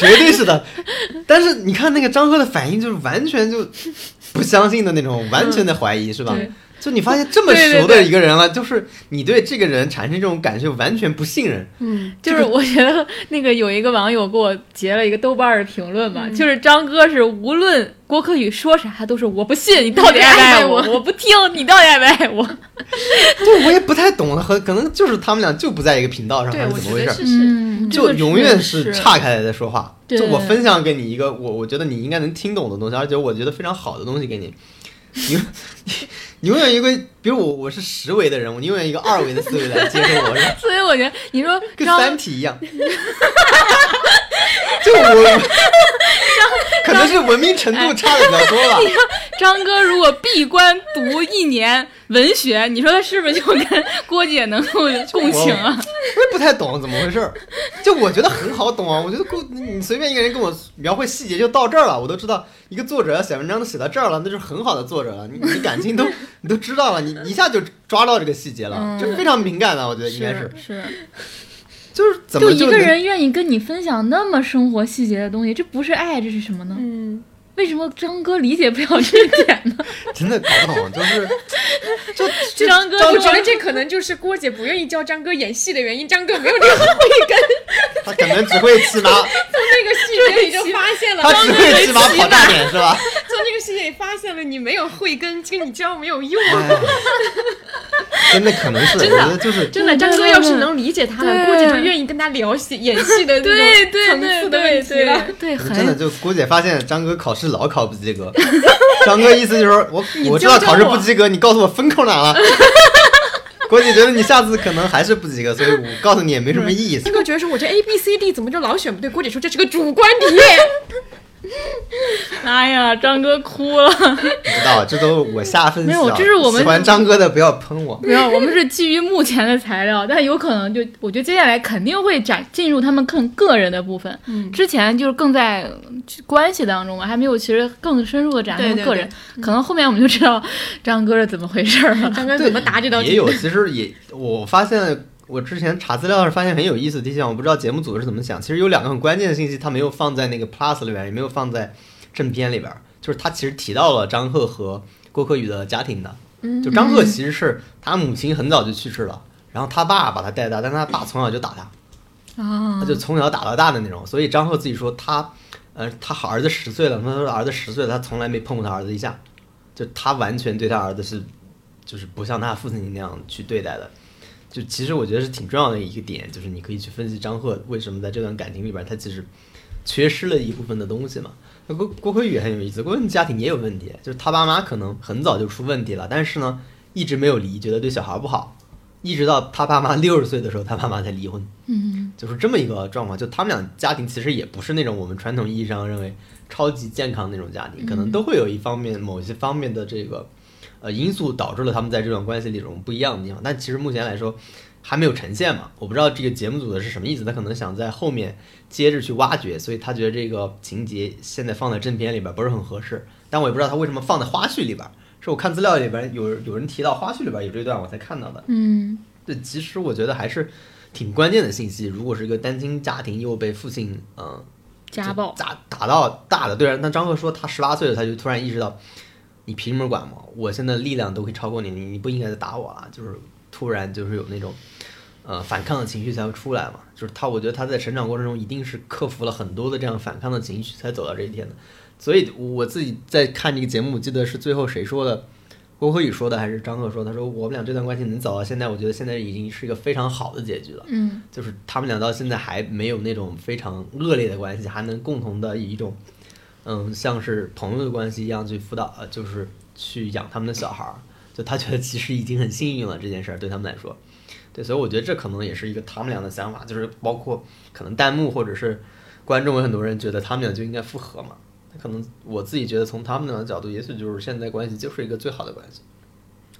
绝对是的。但是你看那个张赫的反应，就是完全就不相信的那种，完全的怀疑，是吧？就你发现这么熟的一个人了，就是你对这个人产生这种感觉，完全不信任。嗯，就是我觉得那个有一个网友给我截了一个豆瓣的评论嘛，就是张哥是无论郭可宇说啥，都是我不信你到底爱不爱我，[laughs] 我不听你到底爱不爱我。[laughs] 对，我也不太懂了，和可能就是他们俩就不在一个频道上，还是怎么回事？嗯，就永远是岔开来在说话。就我分享给你一个我我觉得你应该能听懂的东西，而且我觉得非常好的东西给你。你 [laughs] 你你永远一个，比如我我是十维的人，我永远一个二维的思维来接受我。[laughs] 所以我觉得你说 [laughs] 跟三体一样，[laughs] 就我可能是文明程度差的比较多了。张哥如果闭关读一年文学，你说他是不是就跟郭姐能够共情啊？我也不太懂怎么回事，就我觉得很好懂啊。我觉得郭你随便一个人跟我描绘细节就到这儿了，我都知道一个作者要写文章都写到这儿了，那就是很好的作者了。你你感情都 [laughs] 你都知道了，你一下就抓到这个细节了，这非常敏感的，我觉得应该是是，就是怎么就一个人愿意跟你分享那么生活细节的东西，这不是爱，这是什么呢？嗯。为什么张哥理解不了这点呢？[laughs] 真的搞不懂，就是 [laughs] 就张哥，我觉得这可能就是郭姐不愿意教张哥演戏的原因。张哥没有这个慧根，他可能只会骑马，[laughs] 从那个细节里就发现了，他只会骑马跑大点是吧？从那个细节里发现了你没有慧根，跟你教没有用。真的可能是，真的就是真的。张哥要是能理解他了，郭姐就愿意跟他聊戏演戏的那种层次的问题了。对，真的就郭姐发现张哥考试老考不及格，[laughs] 张哥意思就是我我知道考试不及格，你告诉我分扣哪了。[laughs] 郭姐觉得你下次可能还是不及格，所以我告诉你也没什么意思。张哥觉得说我这 A B C D 怎么就老选不对？郭姐说这是个主观题。[laughs] 哎呀，张哥哭了。不知道，这都我下分析。没有，这是我们喜欢张哥的，不要喷我。没有，我们是基于目前的材料，但有可能就我觉得接下来肯定会展进入他们更个人的部分。嗯，之前就是更在关系当中嘛，还没有其实更深入的展现个人。可能后面我们就知道张哥是怎么回事了，张哥怎么答这道题。也有，其实也我发现。我之前查资料时发现很有意思的地方，我不知道节目组是怎么想。其实有两个很关键的信息，他没有放在那个 Plus 里边，也没有放在正片里边。就是他其实提到了张赫和郭柯宇的家庭的。就张赫其实是他母亲很早就去世了，然后他爸把他带大，但他爸从小就打他，他就从小打到大的那种。所以张赫自己说他，呃，他好儿子十岁了，他说儿子十岁了，他从来没碰过他儿子一下，就他完全对他儿子是，就是不像他父亲那样去对待的。就其实我觉得是挺重要的一个点，就是你可以去分析张赫为什么在这段感情里边，他其实缺失了一部分的东西嘛。那郭郭可宇很有意思，郭可宇家庭也有问题，就是他爸妈可能很早就出问题了，但是呢一直没有离，觉得对小孩不好，一直到他爸妈六十岁的时候，他爸妈才离婚。嗯，就是这么一个状况。就他们俩家庭其实也不是那种我们传统意义上认为超级健康那种家庭，可能都会有一方面某些方面的这个。呃，因素导致了他们在这段关系里这种不一样的地方，但其实目前来说还没有呈现嘛。我不知道这个节目组的是什么意思，他可能想在后面接着去挖掘，所以他觉得这个情节现在放在正片里边不是很合适。但我也不知道他为什么放在花絮里边，是我看资料里边有有人提到花絮里边有这段我才看到的。嗯，对，其实我觉得还是挺关键的信息。如果是一个单亲家庭又被父亲嗯家暴打打到大的。对，那张赫说他十八岁了，他就突然意识到，你凭什么管我？我现在力量都可以超过你，你你不应该再打我了。就是突然就是有那种呃反抗的情绪才会出来嘛。就是他，我觉得他在成长过程中一定是克服了很多的这样反抗的情绪，才走到这一天的。所以我自己在看这个节目，记得是最后谁说的？郭柯宇说的还是张赫说？他说我们俩这段关系能走到现在，我觉得现在已经是一个非常好的结局了。嗯，就是他们俩到现在还没有那种非常恶劣的关系，还能共同的以一种，嗯，像是朋友的关系一样去辅导，就是去养他们的小孩儿。就他觉得其实已经很幸运了，这件事儿对他们来说。对，所以我觉得这可能也是一个他们俩的想法，就是包括可能弹幕或者是观众有很多人觉得他们俩就应该复合嘛。可能我自己觉得，从他们俩的角度，也许就是现在关系就是一个最好的关系。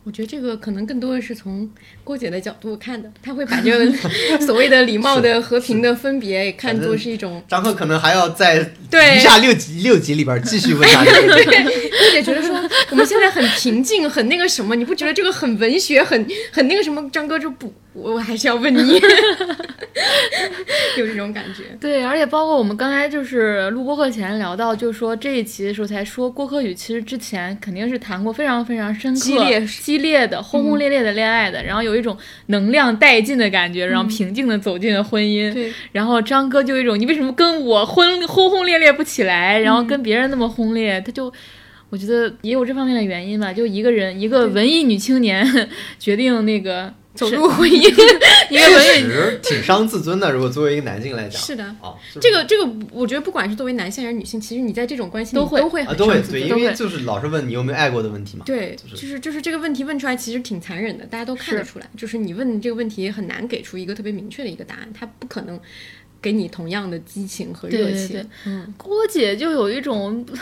我觉得这个可能更多的是从郭姐的角度看的，她会把这个 [laughs] 所谓的礼貌的、和平的分别看作是一种。张赫可能还要在 [laughs] 对一下六集六集里边继续问他。[laughs] 对，郭姐觉得说我们现在很平静，很那个什么，你不觉得这个很文学，很很那个什么？张哥就不。我我还是要问你，[laughs] 有这种感觉。对，而且包括我们刚才就是录播课前聊到，就是说这一期的时候才说郭柯宇其实之前肯定是谈过非常非常深刻、激烈、激烈的、轰轰烈烈的恋爱的，然后有一种能量殆尽的感觉，然后平静的走进了婚姻。对。然后张哥就有一种，你为什么跟我轰轰轰烈烈不起来，然后跟别人那么轰烈？他就，我觉得也有这方面的原因吧。就一个人，一个文艺女青年决定那个。走入婚姻，[laughs] 确实挺伤自尊的。如果作为一个男性来讲，是的，哦，这个这个，我觉得不管是作为男性还是女性，其实你在这种关系都会都会都会对，因为就是老是问你有没有爱过的问题嘛。对，就是就是这个问题问出来，其实挺残忍的，大家都看得出来。就是你问这个问题很难给出一个特别明确的一个答案，他不可能给你同样的激情和热情。嗯，郭姐就有一种。[laughs]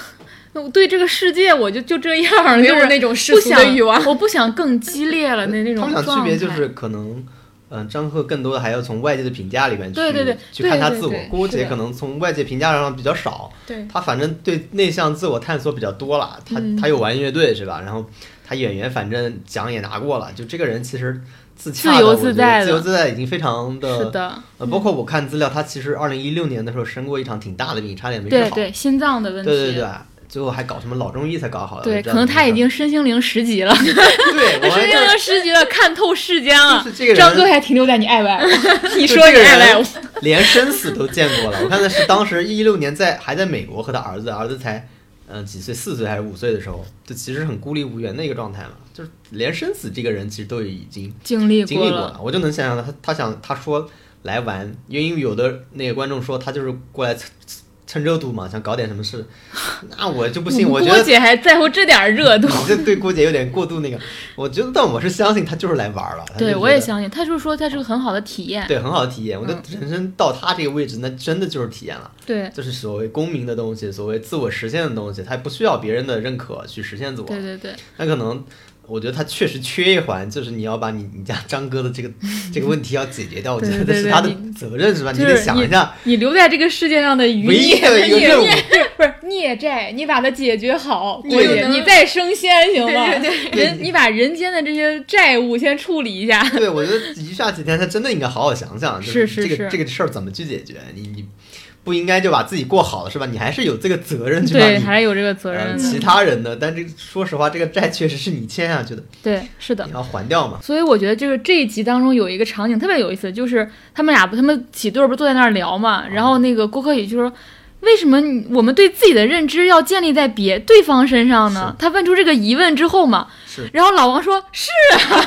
我对这个世界，我就就这样，没有那种世俗的欲望。[laughs] 我不想更激烈了，那那种。他们俩区别就是可能，嗯，张赫更多的还要从外界的评价里面去对对对去看他自我。郭姐可能从外界评价上比较少，对，他反正对内向自我探索比较多了。他他又玩乐队是吧？然后他演员反正奖也拿过了。就这个人其实自自由自在，自由自在已经非常的。是的。呃，包括我看资料，他其实二零一六年的时候生过一场挺大的病，差点没治好。对对，心脏的问题。对对对。最后还搞什么老中医才搞好的？对，可能他已经身心灵十级了。对，[laughs] 身心灵十级了，看透世间了。这个张哥还停留在你爱不爱我？[laughs] 你说你爱不爱我？连生死都见过了。我看的是当时一六年在还在美国和他儿子，儿子才嗯几岁，四岁还是五岁的时候，就其实很孤立无援的一个状态嘛。就是连生死这个人其实都已经经历经历过了。我就能想象到他他想他说来玩，因为有的那个观众说他就是过来。蹭热度嘛，想搞点什么事，[laughs] 那我就不信。我觉得郭姐还在乎这点热度，[laughs] 这对郭姐有点过度那个。我觉得，但我是相信她就是来玩了。对，我也相信，她就是说她是个很好的体验。对，很好的体验。我觉得人生到她这个位置，那真的就是体验了。对，就是所谓公民的东西，所谓自我实现的东西，她不需要别人的认可去实现自我。对对对，那可能。我觉得他确实缺一环，就是你要把你你家张哥的这个 [laughs] 这个问题要解决掉，我觉得是他的责任，是吧？你得想一下，你留在这个世界上的余孽的一个 [laughs] 任务，不是孽债，你把它解决好，郭姐，你再升仙行吗？人，你把人间的这些债务先处理一下。对，我觉得余下几天他真的应该好好想想，是是是，这个这个事儿怎么去解决？你你。不应该就把自己过好了是吧？你还是有这个责任去对，还是有这个责任。其他人的，但这说实话，这个债确实是你欠下去的。对，是的，你要还掉嘛。所以我觉得这个这一集当中有一个场景特别有意思，就是他们俩不，他们几对儿不坐在那儿聊嘛，然后那个郭可宇就说：“为什么我们对自己的认知要建立在别对方身上呢？”他问出这个疑问之后嘛，是。然后老王说：“是啊。[laughs] ”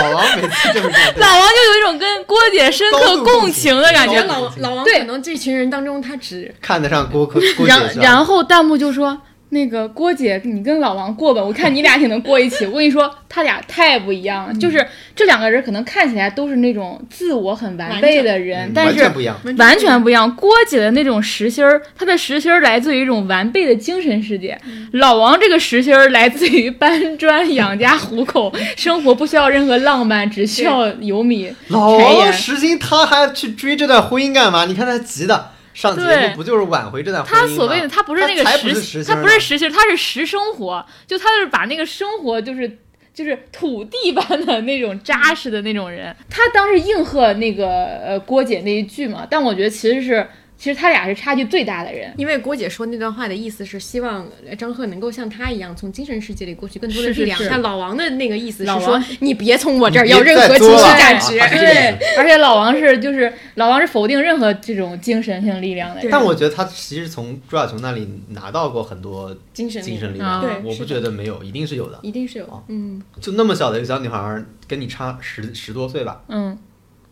老王每次就是老王就有一种跟郭姐深刻共情的感觉。老老王可能这群人当中，他只看得上郭郭 [laughs] 郭姐。然然后弹幕就说。那个郭姐，你跟老王过吧，我看你俩挺能过一起。我跟你说，他俩太不一样了，就是这两个人可能看起来都是那种自我很完备的人，但是完全不一样。完全不一样。郭姐的那种实心儿，她的实心儿来自于一种完备的精神世界；老王这个实心儿来自于搬砖养家糊口，生活不需要任何浪漫，只需要油米。老王实心，他还去追这段婚姻干嘛？你看他急的。上节目不就是挽回这段婚姻吗？他所谓的他不是那个实，他不是实心，他是实生活。就他是把那个生活就是就是土地般的那种扎实的那种人。他当时应和那个呃郭姐那一句嘛，但我觉得其实是其实他俩是差距最大的人。因为郭姐说那段话的意思是希望张赫能够像他一样从精神世界里获取更多的力量。但老王的那个意思是说，你别从我这儿要任何情绪价值。对，[laughs] [laughs] 而且老王是就是老王是否定任何这种精神性力量的。但我觉得他其实从朱亚琼那里拿到过很多精神精神力量。对，我不觉得没有，一定是有的，一定是有。嗯，就那么小的一个小女孩，跟你差十十多岁吧。嗯。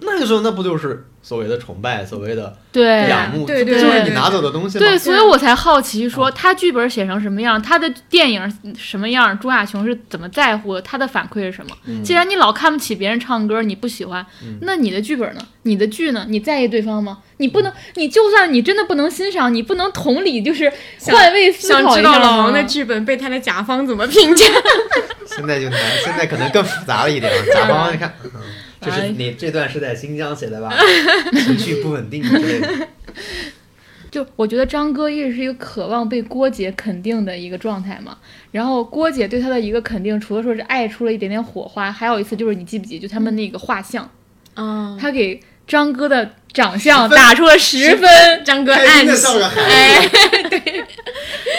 那个时候，那不就是所谓的崇拜，所谓的对仰慕，对对，就是你拿走的东西。对，所以我才好奇，说他剧本写成什么样，他的电影什么样，朱亚琼是怎么在乎，他的反馈是什么？既然你老看不起别人唱歌，你不喜欢，那你的剧本呢？你的剧呢？你在意对方吗？你不能，你就算你真的不能欣赏，你不能同理，就是换位思考一下。想知道老王的剧本被他的甲方怎么评价？[laughs] 现在就难，现在可能更复杂了一点。甲方，你看。这是你这段是在新疆写的吧？[laughs] 情绪不稳定之类的。[laughs] 就我觉得张哥一直是一个渴望被郭姐肯定的一个状态嘛。然后郭姐对他的一个肯定，除了说是爱出了一点点火花，还有一次就是你记不记？就他们那个画像，嗯，他给张哥的长相打出了十分，张哥暗喜，哎，对。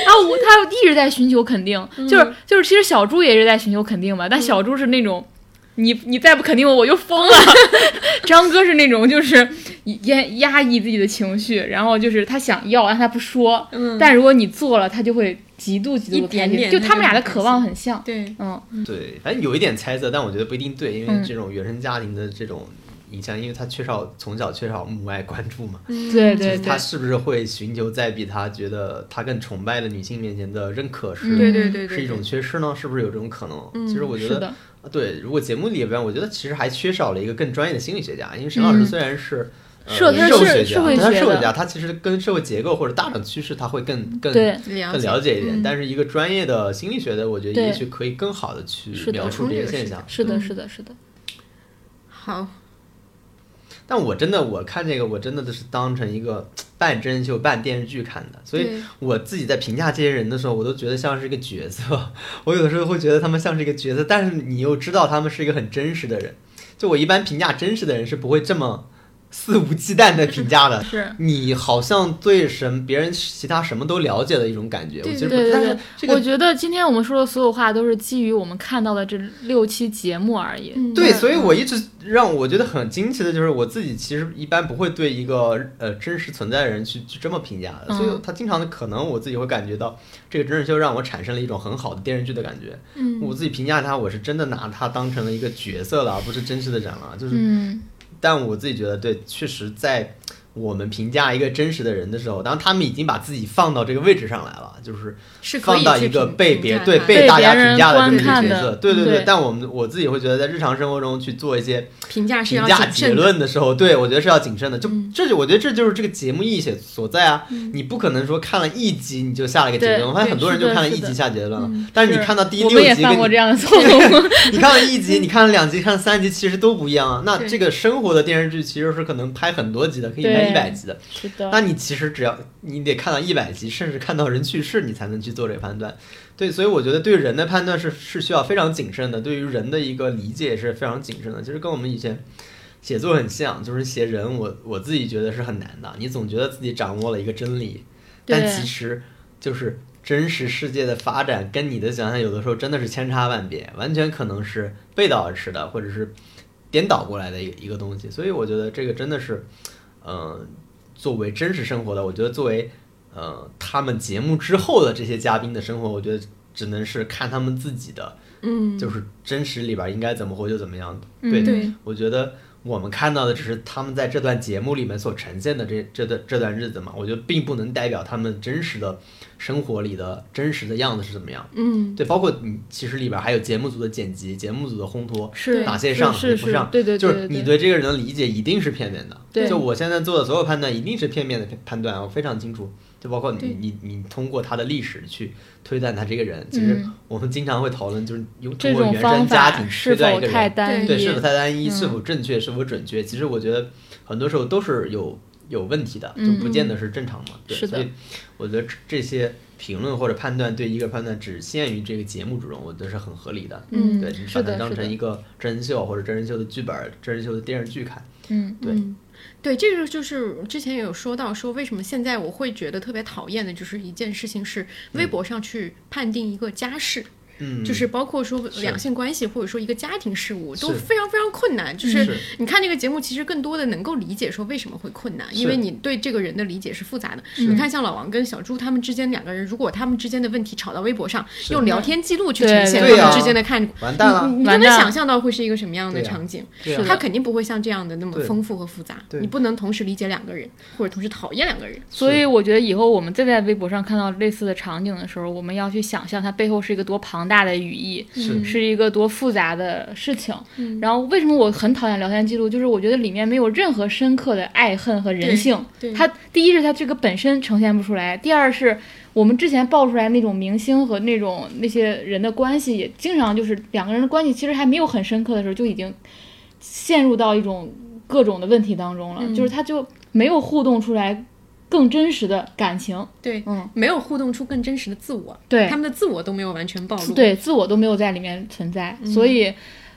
然后他一直在寻求肯定，就是就是，其实小猪也是在寻求肯定嘛，但小猪是那种。你你再不肯定我，我就疯了。[laughs] 张哥是那种就是压压抑自己的情绪，然后就是他想要，但他不说。嗯。但如果你做了，他就会极度极度开心。就他们俩的渴望很像。对。嗯。对，反正有一点猜测，但我觉得不一定对，因为这种原生家庭的这种影响，因为他缺少从小缺少母爱关注嘛。对对对。他是不是会寻求在比他觉得他更崇拜的女性面前的认可？是对对对，是一种缺失呢？是不是有这种可能？嗯。其实我觉得。对，如果节目里边，我觉得其实还缺少了一个更专业的心理学家，因为沈老师虽然是社会学家，但他社会学家，他其实跟社会结构或者大的趋势他会更更更了解一点。但是一个专业的心理学的，我觉得也许可以更好的去描述这个现象。是的，是的，是的。好。但我真的，我看这个，我真的都是当成一个 [tsk] 半真人秀、半电视剧看的，所以我自己在评价这些人的时候，我都觉得像是一个角色。[laughs] 我有的时候会觉得他们像是一个角色，但是你又知道他们是一个很真实的人。就我一般评价真实的人是不会这么。肆无忌惮的评价的，[laughs] 是你好像对什别人其他什么都了解的一种感觉。对对对，我觉得今天我们说的所有话都是基于我们看到的这六期节目而已。对，所以我一直让我觉得很惊奇的就是我自己其实一般不会对一个呃真实存在的人去去这么评价的，所以他经常的可能我自己会感觉到这个真人秀让我产生了一种很好的电视剧的感觉。嗯，我自己评价他，我是真的拿他当成了一个角色了，而不是真实的人了，就是。但我自己觉得，对，确实在。我们评价一个真实的人的时候，当他们已经把自己放到这个位置上来了，就是放到一个被别对被大家评价的这么一个角色，对对对。但我们我自己会觉得，在日常生活中去做一些评价评价结论的时候，对我觉得是要谨慎的。就这就我觉得这就是这个节目意义所在啊！你不可能说看了一集你就下了一个结论，我发现很多人就看了一集下结论了。但是你看到第六集，我也犯过这样的错 [laughs] 误。你看了一集，你看了两集，看了三集，其实都不一样啊。那这个生活的电视剧其实是可能拍很多集的，可以拍一百集的。那你其实只要你得看到一百集，甚至看到人去世，你才能去做这个判断。对，所以我觉得对人的判断是是需要非常谨慎的，对于人的一个理解也是非常谨慎的。其实跟我们以前写作很像，就是写人，我我自己觉得是很难的。你总觉得自己掌握了一个真理，但其实就是真实世界的发展跟你的想象有的时候真的是千差万别，完全可能是背道而驰的，或者是颠倒过来的一个一个东西。所以我觉得这个真的是，嗯。作为真实生活的，我觉得作为呃他们节目之后的这些嘉宾的生活，我觉得只能是看他们自己的，嗯，就是真实里边应该怎么活就怎么样。对，我觉得我们看到的只是他们在这段节目里面所呈现的这这段这段日子嘛，我觉得并不能代表他们真实的。生活里的真实的样子是怎么样？嗯，对，包括你其实里边还有节目组的剪辑、节目组的烘托，是哪些上，哪些不上？对对，就是你对这个人的理解一定是片面的。对，就我现在做的所有判断一定是片面的判断，我非常清楚。就包括你你你通过他的历史去推断他这个人，其实我们经常会讨论，就是用通过原生家庭推断一个人，对，是否太单一，是否正确，是否准确？其实我觉得很多时候都是有。有问题的，就不见得是正常嘛。对，是的。所以我觉得这些评论或者判断对一个判断只限于这个节目之中，我觉得是很合理的。嗯，对，你把它当成一个真人秀或者真人秀的剧本、真人秀的电视剧看。嗯，对。对，这个就是之前也有说到，说为什么现在我会觉得特别讨厌的，就是一件事情是微博上去判定一个家事。嗯，就是包括说两性关系，或者说一个家庭事务，都非常非常困难。就是你看这个节目，其实更多的能够理解说为什么会困难，因为你对这个人的理解是复杂的。你看像老王跟小朱他们之间两个人，如果他们之间的问题吵到微博上，用聊天记录去呈现他们之间的看，完蛋了，你都能想象到会是一个什么样的场景。他肯定不会像这样的那么丰富和复杂。你不能同时理解两个人，或者同时讨厌两个人。所以我觉得以后我们再在微博上看到类似的场景的时候，我们要去想象它背后是一个多庞大的语义。是是一个多复杂的事情，然后为什么我很讨厌聊天记录？就是我觉得里面没有任何深刻的爱恨和人性。它第一是它这个本身呈现不出来，第二是我们之前爆出来那种明星和那种那些人的关系，也经常就是两个人的关系其实还没有很深刻的时候，就已经陷入到一种各种的问题当中了，就是他就没有互动出来。更真实的感情，对，嗯，没有互动出更真实的自我，对，他们的自我都没有完全暴露，对，自我都没有在里面存在，所以，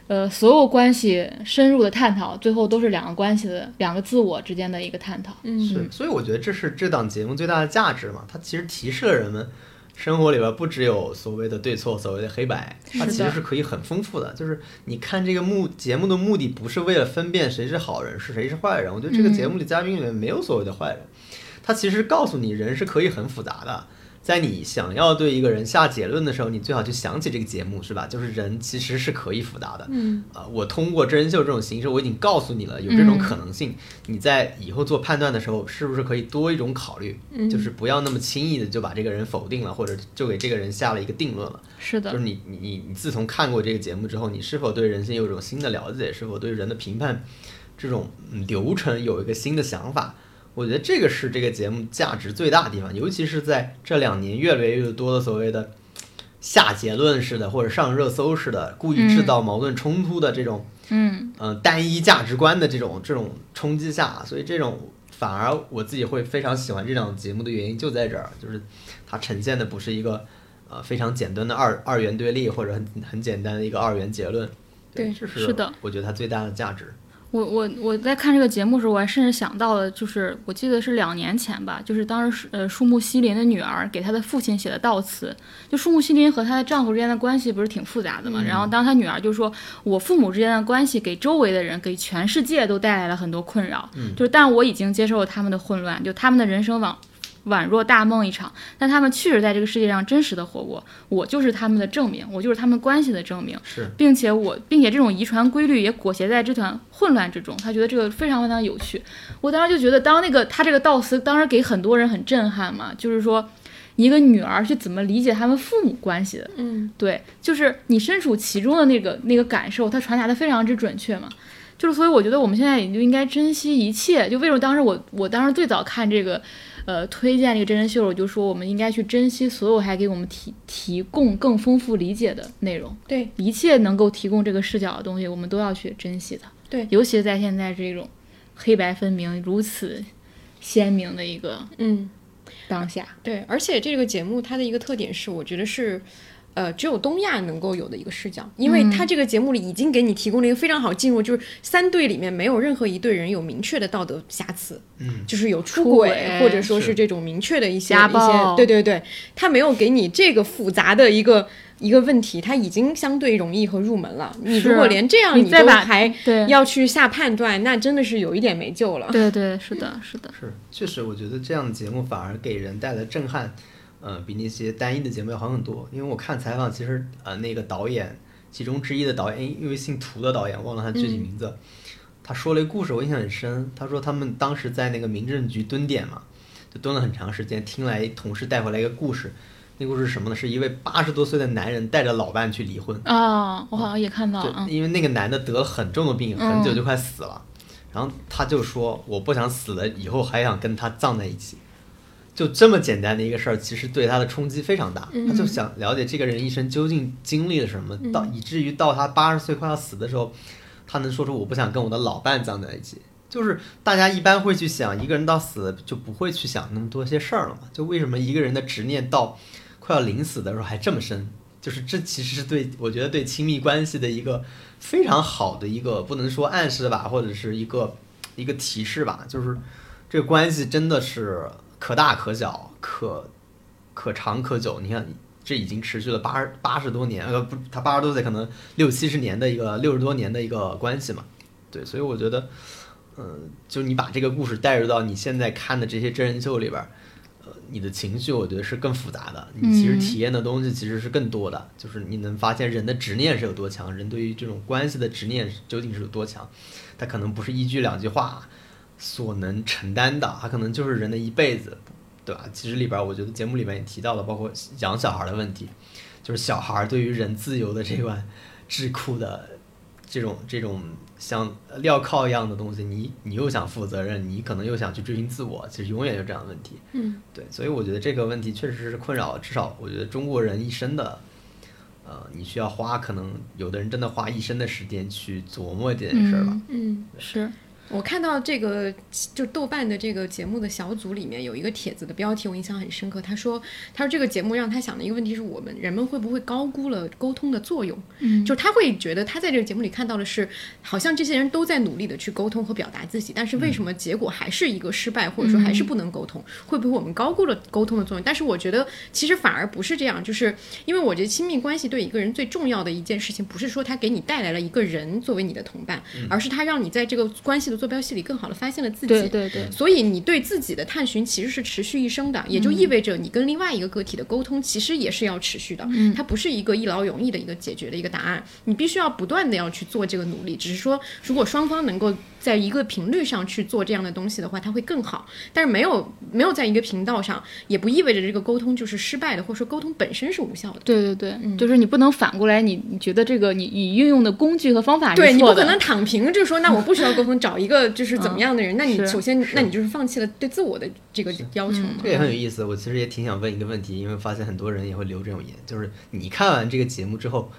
呃，所有关系深入的探讨，最后都是两个关系的两个自我之间的一个探讨，嗯，是，所以我觉得这是这档节目最大的价值嘛，它其实提示了人们，生活里边不只有所谓的对错，所谓的黑白，它其实是可以很丰富的，就是你看这个目节目的目的不是为了分辨谁是好人，是谁是坏人，我觉得这个节目的嘉宾里面没有所谓的坏人。他其实告诉你，人是可以很复杂的。在你想要对一个人下结论的时候，你最好就想起这个节目，是吧？就是人其实是可以复杂的。嗯啊，我通过真人秀这种形式，我已经告诉你了有这种可能性。你在以后做判断的时候，是不是可以多一种考虑？嗯，就是不要那么轻易的就把这个人否定了，或者就给这个人下了一个定论了。是的，就是你你你你自从看过这个节目之后，你是否对人性有一种新的了解？是否对人的评判这种流程有一个新的想法？我觉得这个是这个节目价值最大的地方，尤其是在这两年越来越多的所谓的下结论式的或者上热搜式的、故意制造矛盾冲突的这种，嗯。嗯，单一价值观的这种这种冲击下，所以这种反而我自己会非常喜欢这档节目的原因就在这儿，就是它呈现的不是一个呃非常简单的二二元对立或者很很简单的一个二元结论，对，这是的，我觉得它最大的价值。我我我在看这个节目的时候，我还甚至想到了，就是我记得是两年前吧，就是当时呃，树木希林的女儿给她的父亲写的悼词。就树木希林和她的丈夫之间的关系不是挺复杂的嘛？然后当她女儿就说：“我父母之间的关系给周围的人，给全世界都带来了很多困扰。就是，但我已经接受了他们的混乱，就他们的人生往。”宛若大梦一场，但他们确实在这个世界上真实的活过。我就是他们的证明，我就是他们关系的证明。是，并且我，并且这种遗传规律也裹挟在这团混乱之中。他觉得这个非常非常有趣。我当时就觉得，当那个他这个悼词，当时给很多人很震撼嘛，就是说，一个女儿是怎么理解他们父母关系的？嗯，对，就是你身处其中的那个那个感受，他传达的非常之准确嘛。就是所以，我觉得我们现在也就应该珍惜一切。就为什么当时我我当时最早看这个。呃，推荐这个真人秀，我就说我们应该去珍惜所有还给我们提提供更丰富理解的内容。对，一切能够提供这个视角的东西，我们都要去珍惜它。对，尤其是在现在这种黑白分明如此鲜明的一个嗯当下。对，而且这个节目它的一个特点是，我觉得是。呃，只有东亚能够有的一个视角，因为他这个节目里已经给你提供了一个非常好进入，就是三对里面没有任何一对人有明确的道德瑕疵，嗯，就是有出轨或者说是这种明确的一些一些，对对对，他没有给你这个复杂的一个一个问题，他已经相对容易和入门了。你如果连这样你都还要去下判断，那真的是有一点没救了。对对，是的，是的，是确实，我觉得这样的节目反而给人带来震撼。嗯，比那些单一的节目要好很多。因为我看采访，其实呃，那个导演其中之一的导演，因为姓涂的导演，忘了他具体名字，他说了一个故事，我印象很深。他说他们当时在那个民政局蹲点嘛，就蹲了很长时间，听来同事带回来一个故事。那故事是什么呢？是一位八十多岁的男人带着老伴去离婚。啊，我好像也看到了。因为那个男的得了很重的病，很久就快死了，然后他就说：“我不想死了，以后还想跟他葬在一起。”就这么简单的一个事儿，其实对他的冲击非常大。他就想了解这个人一生究竟经历了什么，到以至于到他八十岁快要死的时候，他能说出“我不想跟我的老伴葬在一起”。就是大家一般会去想，一个人到死就不会去想那么多些事儿了嘛？就为什么一个人的执念到快要临死的时候还这么深？就是这其实是对我觉得对亲密关系的一个非常好的一个不能说暗示吧，或者是一个一个提示吧。就是这个关系真的是可大可小，可可长可久。你看，这已经持续了八十八十多年，呃不，他八十多岁，可能六七十年的一个六十多年的一个关系嘛。对，所以我觉得。嗯，就你把这个故事带入到你现在看的这些真人秀里边，呃，你的情绪我觉得是更复杂的，你其实体验的东西其实是更多的，就是你能发现人的执念是有多强，人对于这种关系的执念究竟是有多强，他可能不是一句两句话所能承担的，它可能就是人的一辈子，对吧？其实里边我觉得节目里面也提到了，包括养小孩的问题，就是小孩对于人自由的这段智库的这种这种。像镣铐一样的东西，你你又想负责任，你可能又想去追寻自我，其实永远有这样的问题。嗯，对，所以我觉得这个问题确实是困扰，至少我觉得中国人一生的，呃，你需要花可能有的人真的花一生的时间去琢磨这件事儿吧。嗯，是。我看到这个就豆瓣的这个节目的小组里面有一个帖子的标题，我印象很深刻。他说：“他说这个节目让他想的一个问题是我们人们会不会高估了沟通的作用？嗯，就他会觉得他在这个节目里看到的是，好像这些人都在努力的去沟通和表达自己，但是为什么结果还是一个失败，或者说还是不能沟通？会不会我们高估了沟通的作用？但是我觉得其实反而不是这样，就是因为我觉得亲密关系对一个人最重要的一件事情，不是说他给你带来了一个人作为你的同伴，而是他让你在这个关系的坐标系里更好的。发现了自己，对对对，所以你对自己的探寻其实是持续一生的，也就意味着你跟另外一个个体的沟通其实也是要持续的，嗯它不是一个一劳永逸的一个解决的一个答案，你必须要不断的要去做这个努力，只是说如果双方能够。在一个频率上去做这样的东西的话，它会更好。但是没有没有在一个频道上，也不意味着这个沟通就是失败的，或者说沟通本身是无效的。对对对，就是你不能反过来，你你觉得这个你你运用的工具和方法是对，你不可能躺平，就说那我不需要沟通，找一个就是怎么样的人？那你首先，那你就是放弃了对自我的这个要求。这也很有意思。我其实也挺想问一个问题，因为发现很多人也会留这种言，就是你看完这个节目之后。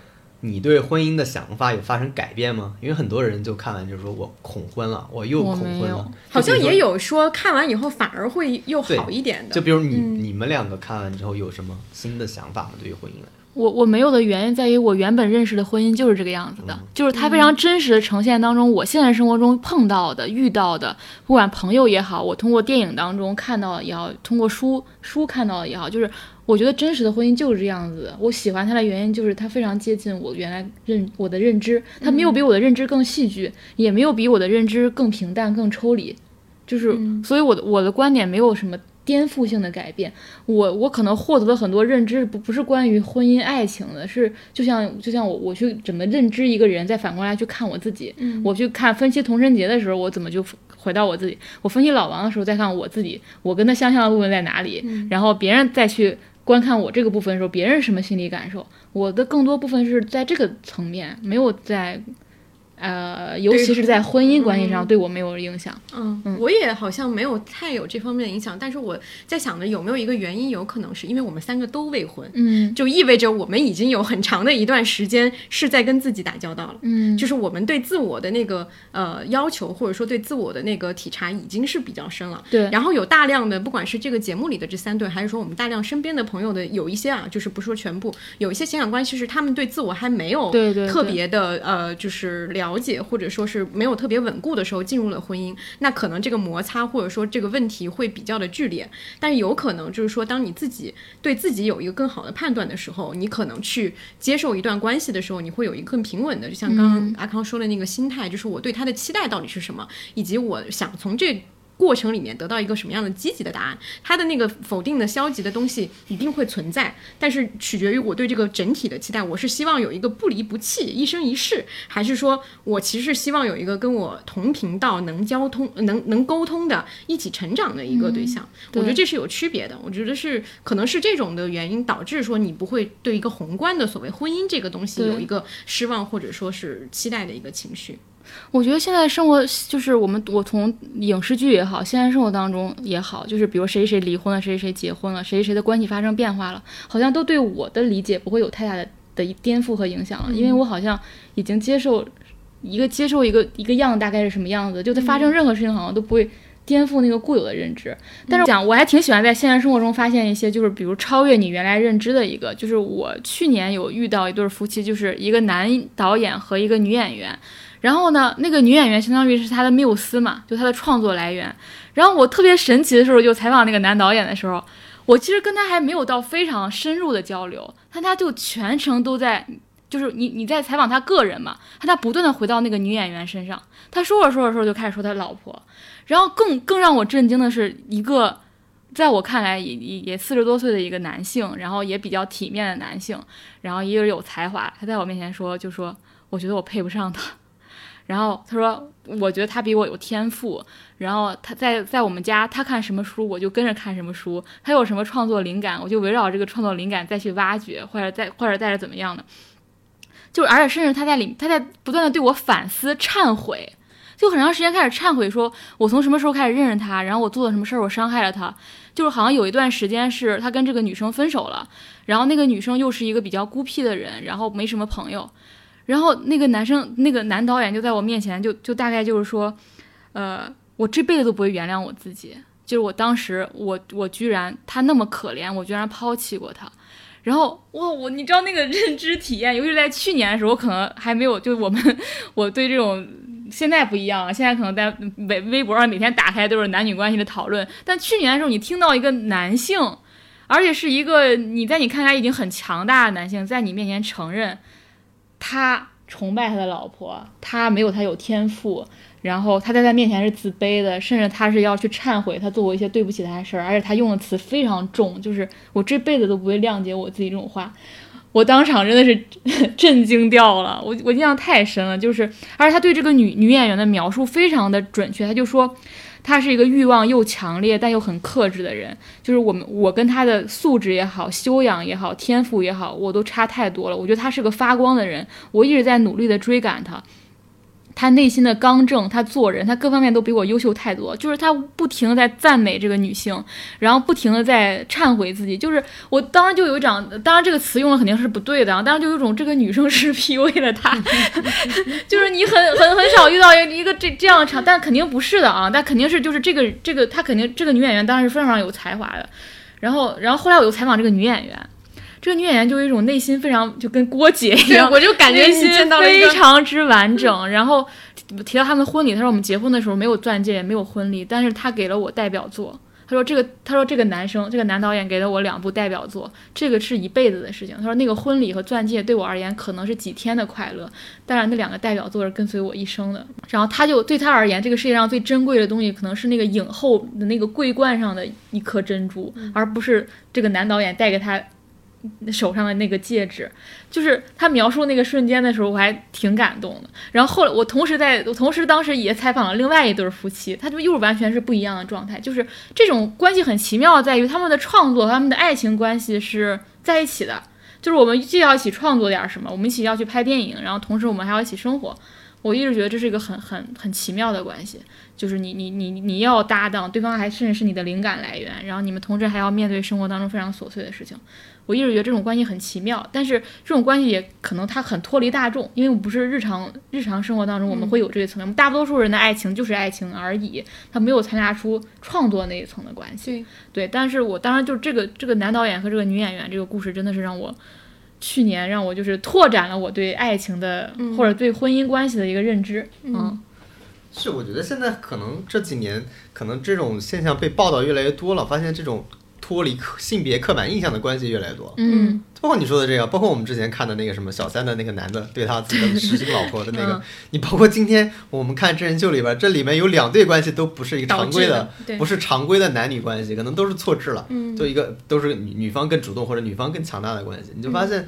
你对婚姻的想法有发生改变吗？因为很多人就看完就说我恐婚了，我又恐婚了。好像也有说看完以后反而会又好一点的。就比如你你们两个看完之后有什么新的想法吗？对于婚姻来我我没有的原因在于我原本认识的婚姻就是这个样子的，就是它非常真实的呈现当中，我现实生活中碰到的、遇到的，不管朋友也好，我通过电影当中看到也好，通过书书看到的也好，就是。我觉得真实的婚姻就是这样子。我喜欢他的原因就是他非常接近我原来认我的认知，他没有比我的认知更戏剧，也没有比我的认知更平淡、更抽离。就是，所以我的我的观点没有什么颠覆性的改变。我我可能获得了很多认知，不不是关于婚姻爱情的，是就像就像我我去怎么认知一个人，再反过来去看我自己。我去看分析童晨杰的时候，我怎么就回到我自己？我分析老王的时候，再看我自己，我跟他相像的部分在哪里？然后别人再去。观看我这个部分的时候，别人什么心理感受？我的更多部分是在这个层面，没有在。呃，尤其是在婚姻关系上，对我没有影响。嗯，我也好像没有太有这方面的影响。但是我在想着有没有一个原因，有可能是因为我们三个都未婚，嗯，就意味着我们已经有很长的一段时间是在跟自己打交道了。嗯，就是我们对自我的那个呃要求，或者说对自我的那个体察已经是比较深了。对。然后有大量的，不管是这个节目里的这三对，还是说我们大量身边的朋友的有一些啊，就是不说全部，有一些情感关系是他们对自我还没有对对特别的呃，就是了了解或者说。是没有特别稳固的时候进入了婚姻，那可能这个摩擦或者说这个问题会比较的剧烈。但是有可能就是说，当你自己对自己有一个更好的判断的时候，你可能去接受一段关系的时候，你会有一个更平稳的，就像刚刚阿康说的那个心态，就是我对他的期待到底是什么，以及我想从这。过程里面得到一个什么样的积极的答案？他的那个否定的、消极的东西一定会存在，但是取决于我对这个整体的期待。我是希望有一个不离不弃、一生一世，还是说我其实希望有一个跟我同频道、能交通、能能沟通的、一起成长的一个对象？我觉得这是有区别的。我觉得是可能是这种的原因导致说你不会对一个宏观的所谓婚姻这个东西有一个失望或者说是期待的一个情绪。我觉得现在生活就是我们，我从影视剧也好，现实生活当中也好，就是比如谁谁离婚了，谁谁结婚了，谁谁的关系发生变化了，好像都对我的理解不会有太大的的颠覆和影响了，因为我好像已经接受一个接受一个一个样大概是什么样子，就它发生任何事情好像都不会颠覆那个固有的认知。但是讲我还挺喜欢在现实生活中发现一些，就是比如超越你原来认知的一个，就是我去年有遇到一对夫妻，就是一个男导演和一个女演员。然后呢，那个女演员相当于是他的缪斯嘛，就他的创作来源。然后我特别神奇的时候，就采访那个男导演的时候，我其实跟他还没有到非常深入的交流，但他就全程都在，就是你你在采访他个人嘛，他他不断的回到那个女演员身上，他说着说着说着就开始说他老婆。然后更更让我震惊的是，一个在我看来也也也四十多岁的一个男性，然后也比较体面的男性，然后一个有才华，他在我面前说，就说我觉得我配不上他。然后他说：“我觉得他比我有天赋。然后他在在我们家，他看什么书，我就跟着看什么书。他有什么创作灵感，我就围绕这个创作灵感再去挖掘，或者再或者再是怎么样的。就而且甚至他在里，他在不断的对我反思、忏悔，就很长时间开始忏悔，说我从什么时候开始认识他，然后我做了什么事儿，我伤害了他。就是好像有一段时间是他跟这个女生分手了，然后那个女生又是一个比较孤僻的人，然后没什么朋友。”然后那个男生，那个男导演就在我面前，就就大概就是说，呃，我这辈子都不会原谅我自己，就是我当时，我我居然他那么可怜，我居然抛弃过他。然后哇，我你知道那个认知体验，尤其是在去年的时候，我可能还没有，就我们 [laughs] 我对这种现在不一样了，现在可能在微微博上每天打开都是男女关系的讨论，但去年的时候，你听到一个男性，而且是一个你在你看来已经很强大的男性，在你面前承认。他崇拜他的老婆，他没有他有天赋，然后他在他面前是自卑的，甚至他是要去忏悔他做过一些对不起他的事儿，而且他用的词非常重，就是我这辈子都不会谅解我自己这种话，我当场真的是 [laughs] 震惊掉了，我我印象太深了，就是而且他对这个女女演员的描述非常的准确，他就说。他是一个欲望又强烈但又很克制的人，就是我们我跟他的素质也好、修养也好、天赋也好，我都差太多了。我觉得他是个发光的人，我一直在努力的追赶他。他内心的刚正，他做人，他各方面都比我优秀太多。就是他不停的在赞美这个女性，然后不停的在忏悔自己。就是我当时就有一种，当然这个词用的肯定是不对的啊，当时就有种这个女生是 [laughs] PUA 了他，[laughs] 就是你很很很少遇到一个这这样的场，但肯定不是的啊，但肯定是就是这个这个他肯定这个女演员当然是非常有才华的。然后然后后来我又采访这个女演员。这个女演员就有一种内心非常就跟郭姐一样，我就感觉心非常之完整。然后提到他们婚礼，他说我们结婚的时候没有钻戒，也没有婚礼，但是他给了我代表作。他说这个，他说这个男生，这个男导演给了我两部代表作，这个是一辈子的事情。他说那个婚礼和钻戒对我而言可能是几天的快乐，但是那两个代表作是跟随我一生的。然后他就对他而言，这个世界上最珍贵的东西可能是那个影后的那个桂冠上的一颗珍珠，而不是这个男导演带给他。手上的那个戒指，就是他描述那个瞬间的时候，我还挺感动的。然后后来我同时在，我同时当时也采访了另外一对夫妻，他就又是完全是不一样的状态。就是这种关系很奇妙，在于他们的创作、他们的爱情关系是在一起的。就是我们既要一起创作点什么，我们一起要去拍电影，然后同时我们还要一起生活。我一直觉得这是一个很很很奇妙的关系，就是你你你你要搭档，对方还甚至是你的灵感来源，然后你们同时还要面对生活当中非常琐碎的事情。我一直觉得这种关系很奇妙，但是这种关系也可能它很脱离大众，因为我们不是日常日常生活当中我们会有这一层面。大多数人的爱情就是爱情而已，他没有参加出创作那一层的关系。对，但是我当然就这个这个男导演和这个女演员这个故事真的是让我去年让我就是拓展了我对爱情的或者对婚姻关系的一个认知。嗯，是我觉得现在可能这几年可能这种现象被报道越来越多了，发现这种。脱离性别刻板印象的关系越来越多，嗯，包括你说的这个，包括我们之前看的那个什么小三的那个男的对他自己的实习老婆的那个，你包括今天我们看真人秀里边，这里面有两对关系都不是一个常规的，不是常规的男女关系，可能都是错置了，嗯，就一个都是女女方更主动或者女方更强大的关系，你就发现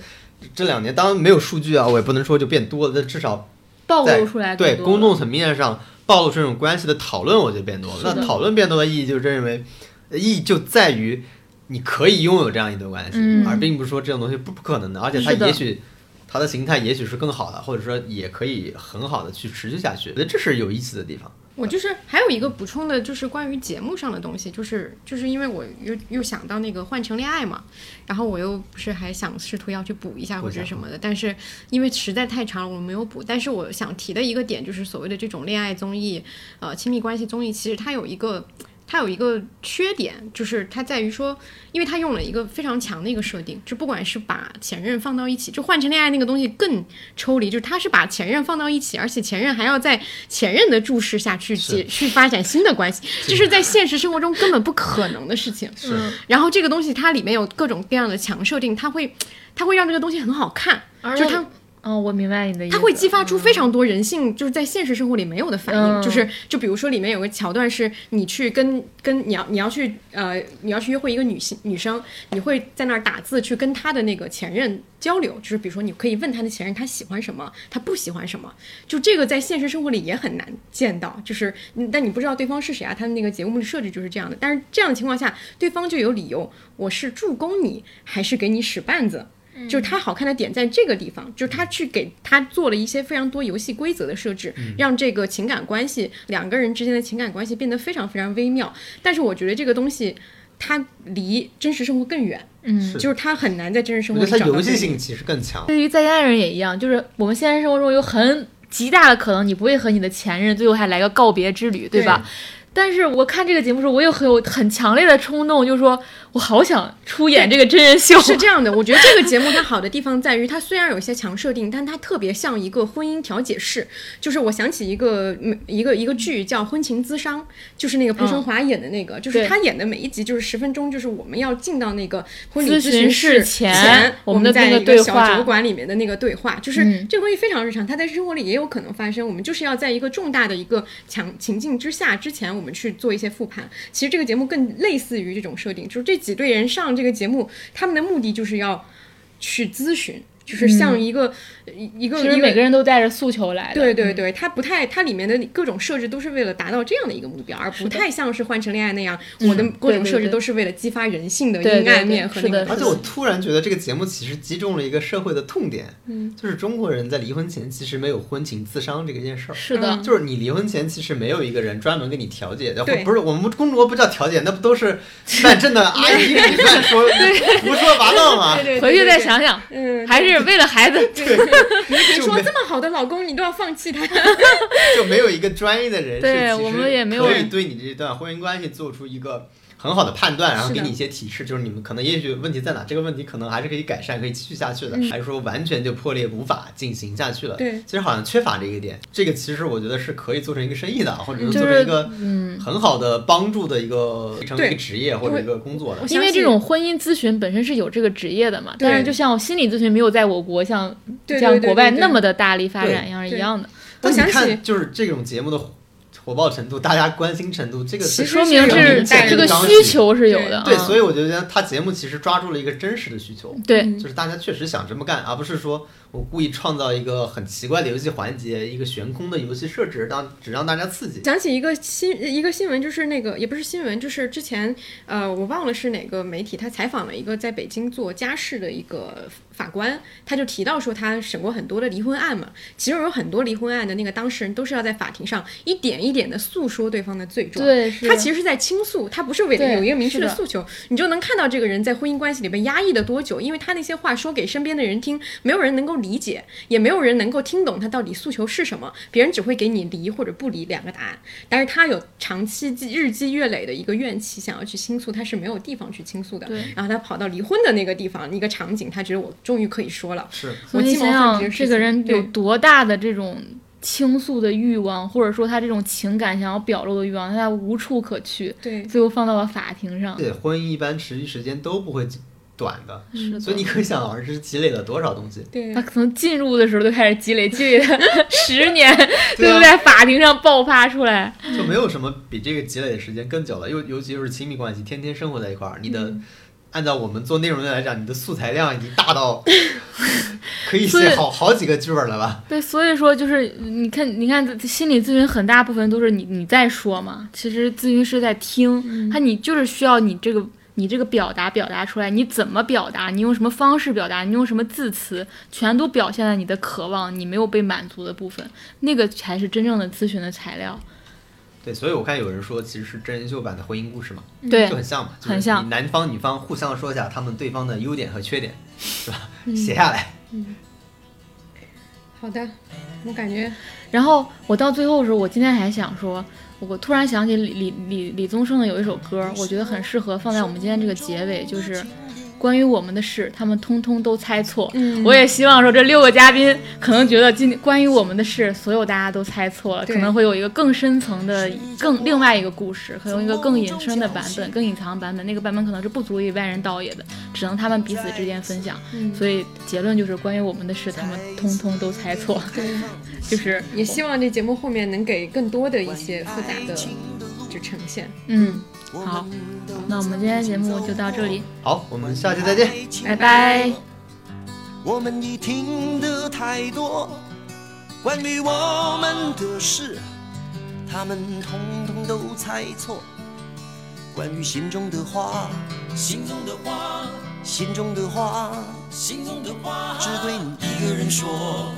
这两年当然没有数据啊，我也不能说就变多了，但至少暴露出来对公众层面上暴露这种关系的讨论，我觉得变多了。那讨论变多的意义就是认为。意义就在于，你可以拥有这样一段关系，而并不是说这种东西不不可能的，而且它也许它的形态也许是更好的，或者说也可以很好的去持续下去。我觉得这是有意思的地方。我就是还有一个补充的，就是关于节目上的东西，就是就是因为我又又想到那个《换乘恋爱》嘛，然后我又不是还想试图要去补一下或者什么的，但是因为实在太长了，我没有补。但是我想提的一个点就是所谓的这种恋爱综艺，呃，亲密关系综艺，其实它有一个。它有一个缺点，就是它在于说，因为它用了一个非常强的一个设定，就不管是把前任放到一起，就换成恋爱那个东西更抽离，就是它是把前任放到一起，而且前任还要在前任的注视下去解去发展新的关系，这是在现实生活中根本不可能的事情。[laughs] 是。然后这个东西它里面有各种各样的强设定，它会它会让这个东西很好看，就它。哦，我明白你的意思。它会激发出非常多人性，就是在现实生活里没有的反应。就是，就比如说里面有个桥段，是你去跟跟你要你要去呃你要去约会一个女性女生，你会在那儿打字去跟她的那个前任交流。就是比如说，你可以问她的前任，她喜欢什么，她不喜欢什么。就这个在现实生活里也很难见到。就是，但你不知道对方是谁啊？他的那个节目的设置就是这样的。但是这样的情况下，对方就有理由，我是助攻你，还是给你使绊子？就是它好看的点在这个地方，就是他去给他做了一些非常多游戏规则的设置，让这个情感关系两个人之间的情感关系变得非常非常微妙。但是我觉得这个东西它离真实生活更远，嗯，就是它很难在真实生活里。它游戏性其实更强。对于在家人也一样，就是我们现实生活中有很极大的可能，你不会和你的前任最后还来个告别之旅，对吧？但是我看这个节目时候，我有很有很强烈的冲动，就是说。我好想出演这个真人秀。是这样的，我觉得这个节目它好的地方在于，它虽然有一些强设定，但它特别像一个婚姻调解室。就是我想起一个一个一个剧叫《婚情咨商》，就是那个裴春华演的那个，就是他演的每一集就是十分钟，就是我们要进到那个婚礼咨询室前，我们在一个小酒馆里面的那个对话，就是这个东西非常日常，它在生活里也有可能发生。我们就是要在一个重大的一个强情境之下之前，我们去做一些复盘。其实这个节目更类似于这种设定，就是这。几对人上这个节目，他们的目的就是要去咨询。就是像一个一个，其实每个人都带着诉求来的。对对对，它不太，它里面的各种设置都是为了达到这样的一个目标，而不太像是换成恋爱那样，我的各种设置都是为了激发人性的阴暗面和那个。而且我突然觉得这个节目其实击中了一个社会的痛点，嗯，就是中国人在离婚前其实没有婚情自伤这个件事儿。是的，就是你离婚前其实没有一个人专门给你调解的，不是我们中国不叫调解，那不都是办证的 [laughs] 阿姨给你乱说胡说八道吗？回去再想想，嗯，还是。为了孩子，[laughs] 对你说这么好的老公，你都要放弃他，[laughs] 就没有一个专业的人士，我们也没有可以对你这段婚姻关系做出一个。很好的判断，然后给你一些提示，就是你们可能也许问题在哪，这个问题可能还是可以改善，可以继续下去的，还是说完全就破裂无法进行下去了？对，其实好像缺乏这一点，这个其实我觉得是可以做成一个生意的，或者是做成一个嗯很好的帮助的一个成为一个职业或者一个工作的。因为这种婚姻咨询本身是有这个职业的嘛，但是就像心理咨询没有在我国像像国外那么的大力发展一样一样的。我想起就是这种节目的。火爆程度，大家关心程度，这个其实说明是这个需求是有的。对，所以我觉得他节目其实抓住了一个真实的需求，对，就是大家确实想这么干，而不是说。我故意创造一个很奇怪的游戏环节，一个悬空的游戏设置，让只让大家刺激。想起一个新一个新闻，就是那个也不是新闻，就是之前呃我忘了是哪个媒体，他采访了一个在北京做家事的一个法官，他就提到说他审过很多的离婚案嘛，其中有很多离婚案的那个当事人都是要在法庭上一点一点的诉说对方的罪状，对，他其实是在倾诉，他不是为了有一个明确的诉求，你就能看到这个人在婚姻关系里被压抑的多久，因为他那些话说给身边的人听，没有人能够理解，也。没有人能够听懂他到底诉求是什么，别人只会给你离或者不离两个答案。但是他有长期积日积月累的一个怨气，想要去倾诉，他是没有地方去倾诉的。对，然后他跑到离婚的那个地方，一个场景，他觉得我终于可以说了。是，我想想，这个人有多大的这种倾诉的欲望，或者说他这种情感想要表露的欲望，他无处可去。对，最后放到了法庭上。对，婚姻一般持续时间都不会。短的，所以你可想而知积累了多少东西。对，他可能进入的时候就开始积累，积累了 [laughs] 十年，最后在法庭上爆发出来。就没有什么比这个积累的时间更久了，尤尤其是亲密关系，天天生活在一块儿，你的按照我们做内容的来讲，你的素材量已经大到 [laughs] 可以写好好几个剧本了吧？对，所以说就是你看，你看心理咨询很大部分都是你你在说嘛，其实咨询师在听，他你就是需要你这个。你这个表达表达出来，你怎么表达？你用什么方式表达？你用什么字词？全都表现了你的渴望，你没有被满足的部分，那个才是真正的咨询的材料。对，所以我看有人说，其实是真人秀版的婚姻故事嘛，对，就很像嘛，很像。男方女方互相说一下他们对方的优点和缺点，是吧？写下来。嗯。好的，我感觉。然后我到最后的时候，我今天还想说，我突然想起李李李李宗盛的有一首歌，我觉得很适合放在我们今天这个结尾，就是。关于我们的事，他们通通都猜错。嗯，我也希望说这六个嘉宾可能觉得今关于我们的事，所有大家都猜错了，可能会有一个更深层的、更另外一个故事，可能一个更隐身的版本、更隐藏版本。那个版本可能是不足以外人道也的，只能他们彼此之间分享。所以结论就是关于我们的事，他们通通都猜错。[laughs] 就是也希望这节目后面能给更多的一些复杂的就呈现。嗯。好，那我们今天节目就到这里。好，我们下期再见，拜拜。我们已听得太多关于我们的事，他们统统都猜错。关于心中的话，心中的话，心中的话，心中的话，只对你一个人说。